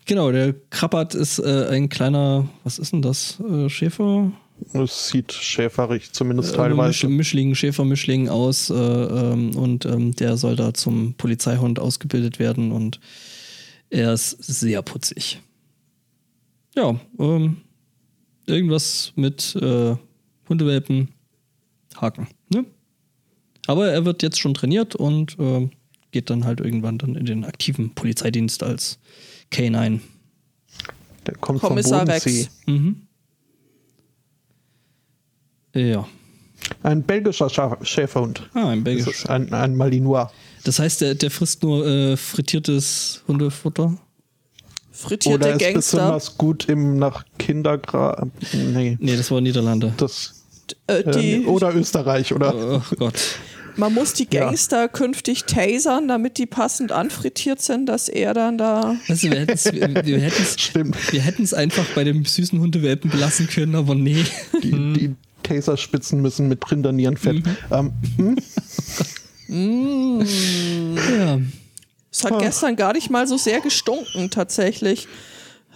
genau, der Krabat ist äh, ein kleiner, was ist denn das? Äh, Schäfer? Es sieht schäferig, zumindest Äh, Misch, teilweise. Mischling, Schäfermischling aus äh, ähm, und ähm, der soll da zum Polizeihund ausgebildet werden und er ist sehr putzig. Ja, ähm, irgendwas mit äh, Hundewelpen, Haken. Ne? Aber er wird jetzt schon trainiert und ähm, geht dann halt irgendwann dann in den aktiven Polizeidienst als K9. Der kommt vom Kommissar Bodensee. Rex. Mhm. Ja. Ein belgischer Scha Schäferhund. Ah, ein Das Belgisch. ist ein, ein Malinois. Das heißt, der, der frisst nur äh, frittiertes Hundefutter. Frittierte Oder ist Gangster. besonders gut im nach Kindergra... Nee. Nee, das war Niederlande. Das, Äh, die, ähm, oder Österreich, oder? Ach Gott. man muss die Ja. Gangster künftig tasern, damit die passend anfrittiert sind, dass er dann da. Du, wir hätten es wir, wir hätten's, Stimmt. wir hätten's einfach bei dem süßen Hundewelpen belassen können, aber nee. Die, die Taserspitzen müssen mit Rindernierenfett. Ähm, hm? Ja. Es hat Ach. gestern gar nicht mal so sehr gestunken, tatsächlich.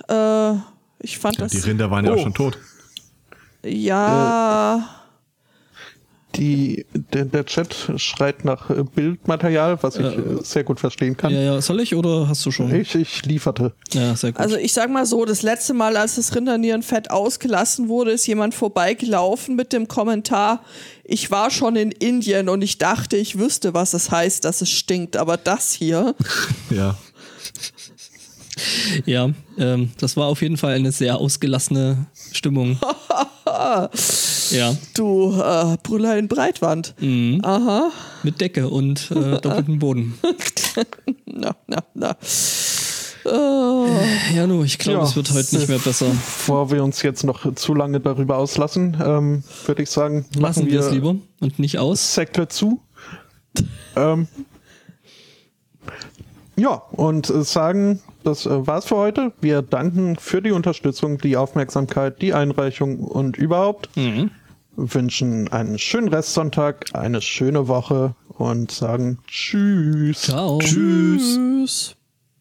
Äh, ich fand Ja, das. die Rinder waren ja Oh. auch schon tot. ja. Die, der, der Chat schreit nach äh, Bildmaterial, was ich äh, sehr gut verstehen kann. Ja, ja, soll ich oder hast du schon? Ich, ich lieferte. Ja, sehr gut. Also ich sag mal so, das letzte Mal, als das Rindernierenfett ausgelassen wurde, ist jemand vorbeigelaufen mit dem Kommentar, ich war schon in Indien und ich dachte, ich wüsste, was es heißt, dass es stinkt, aber das hier. Ja. ja, ähm, das war auf jeden Fall eine sehr ausgelassene Stimmung. ja. Du äh, Brüller in Breitwand. Mhm. Aha. Mit Decke und äh, doppeltem Boden. Na, na, na. Oh. Ja, nur, ich glaube, Ja, es wird heute nicht mehr besser. Bevor wir uns jetzt noch zu lange darüber auslassen, ähm, würde ich sagen, Lassen machen wir es lieber und nicht aus. Sektor zu. ähm, ja, und äh, sagen, das äh, war's für heute. Wir danken für die Unterstützung, die Aufmerksamkeit, die Einreichung und überhaupt. Mhm. Wünschen einen schönen Restsonntag, eine schöne Woche und sagen Tschüss. Ciao. Tschüss.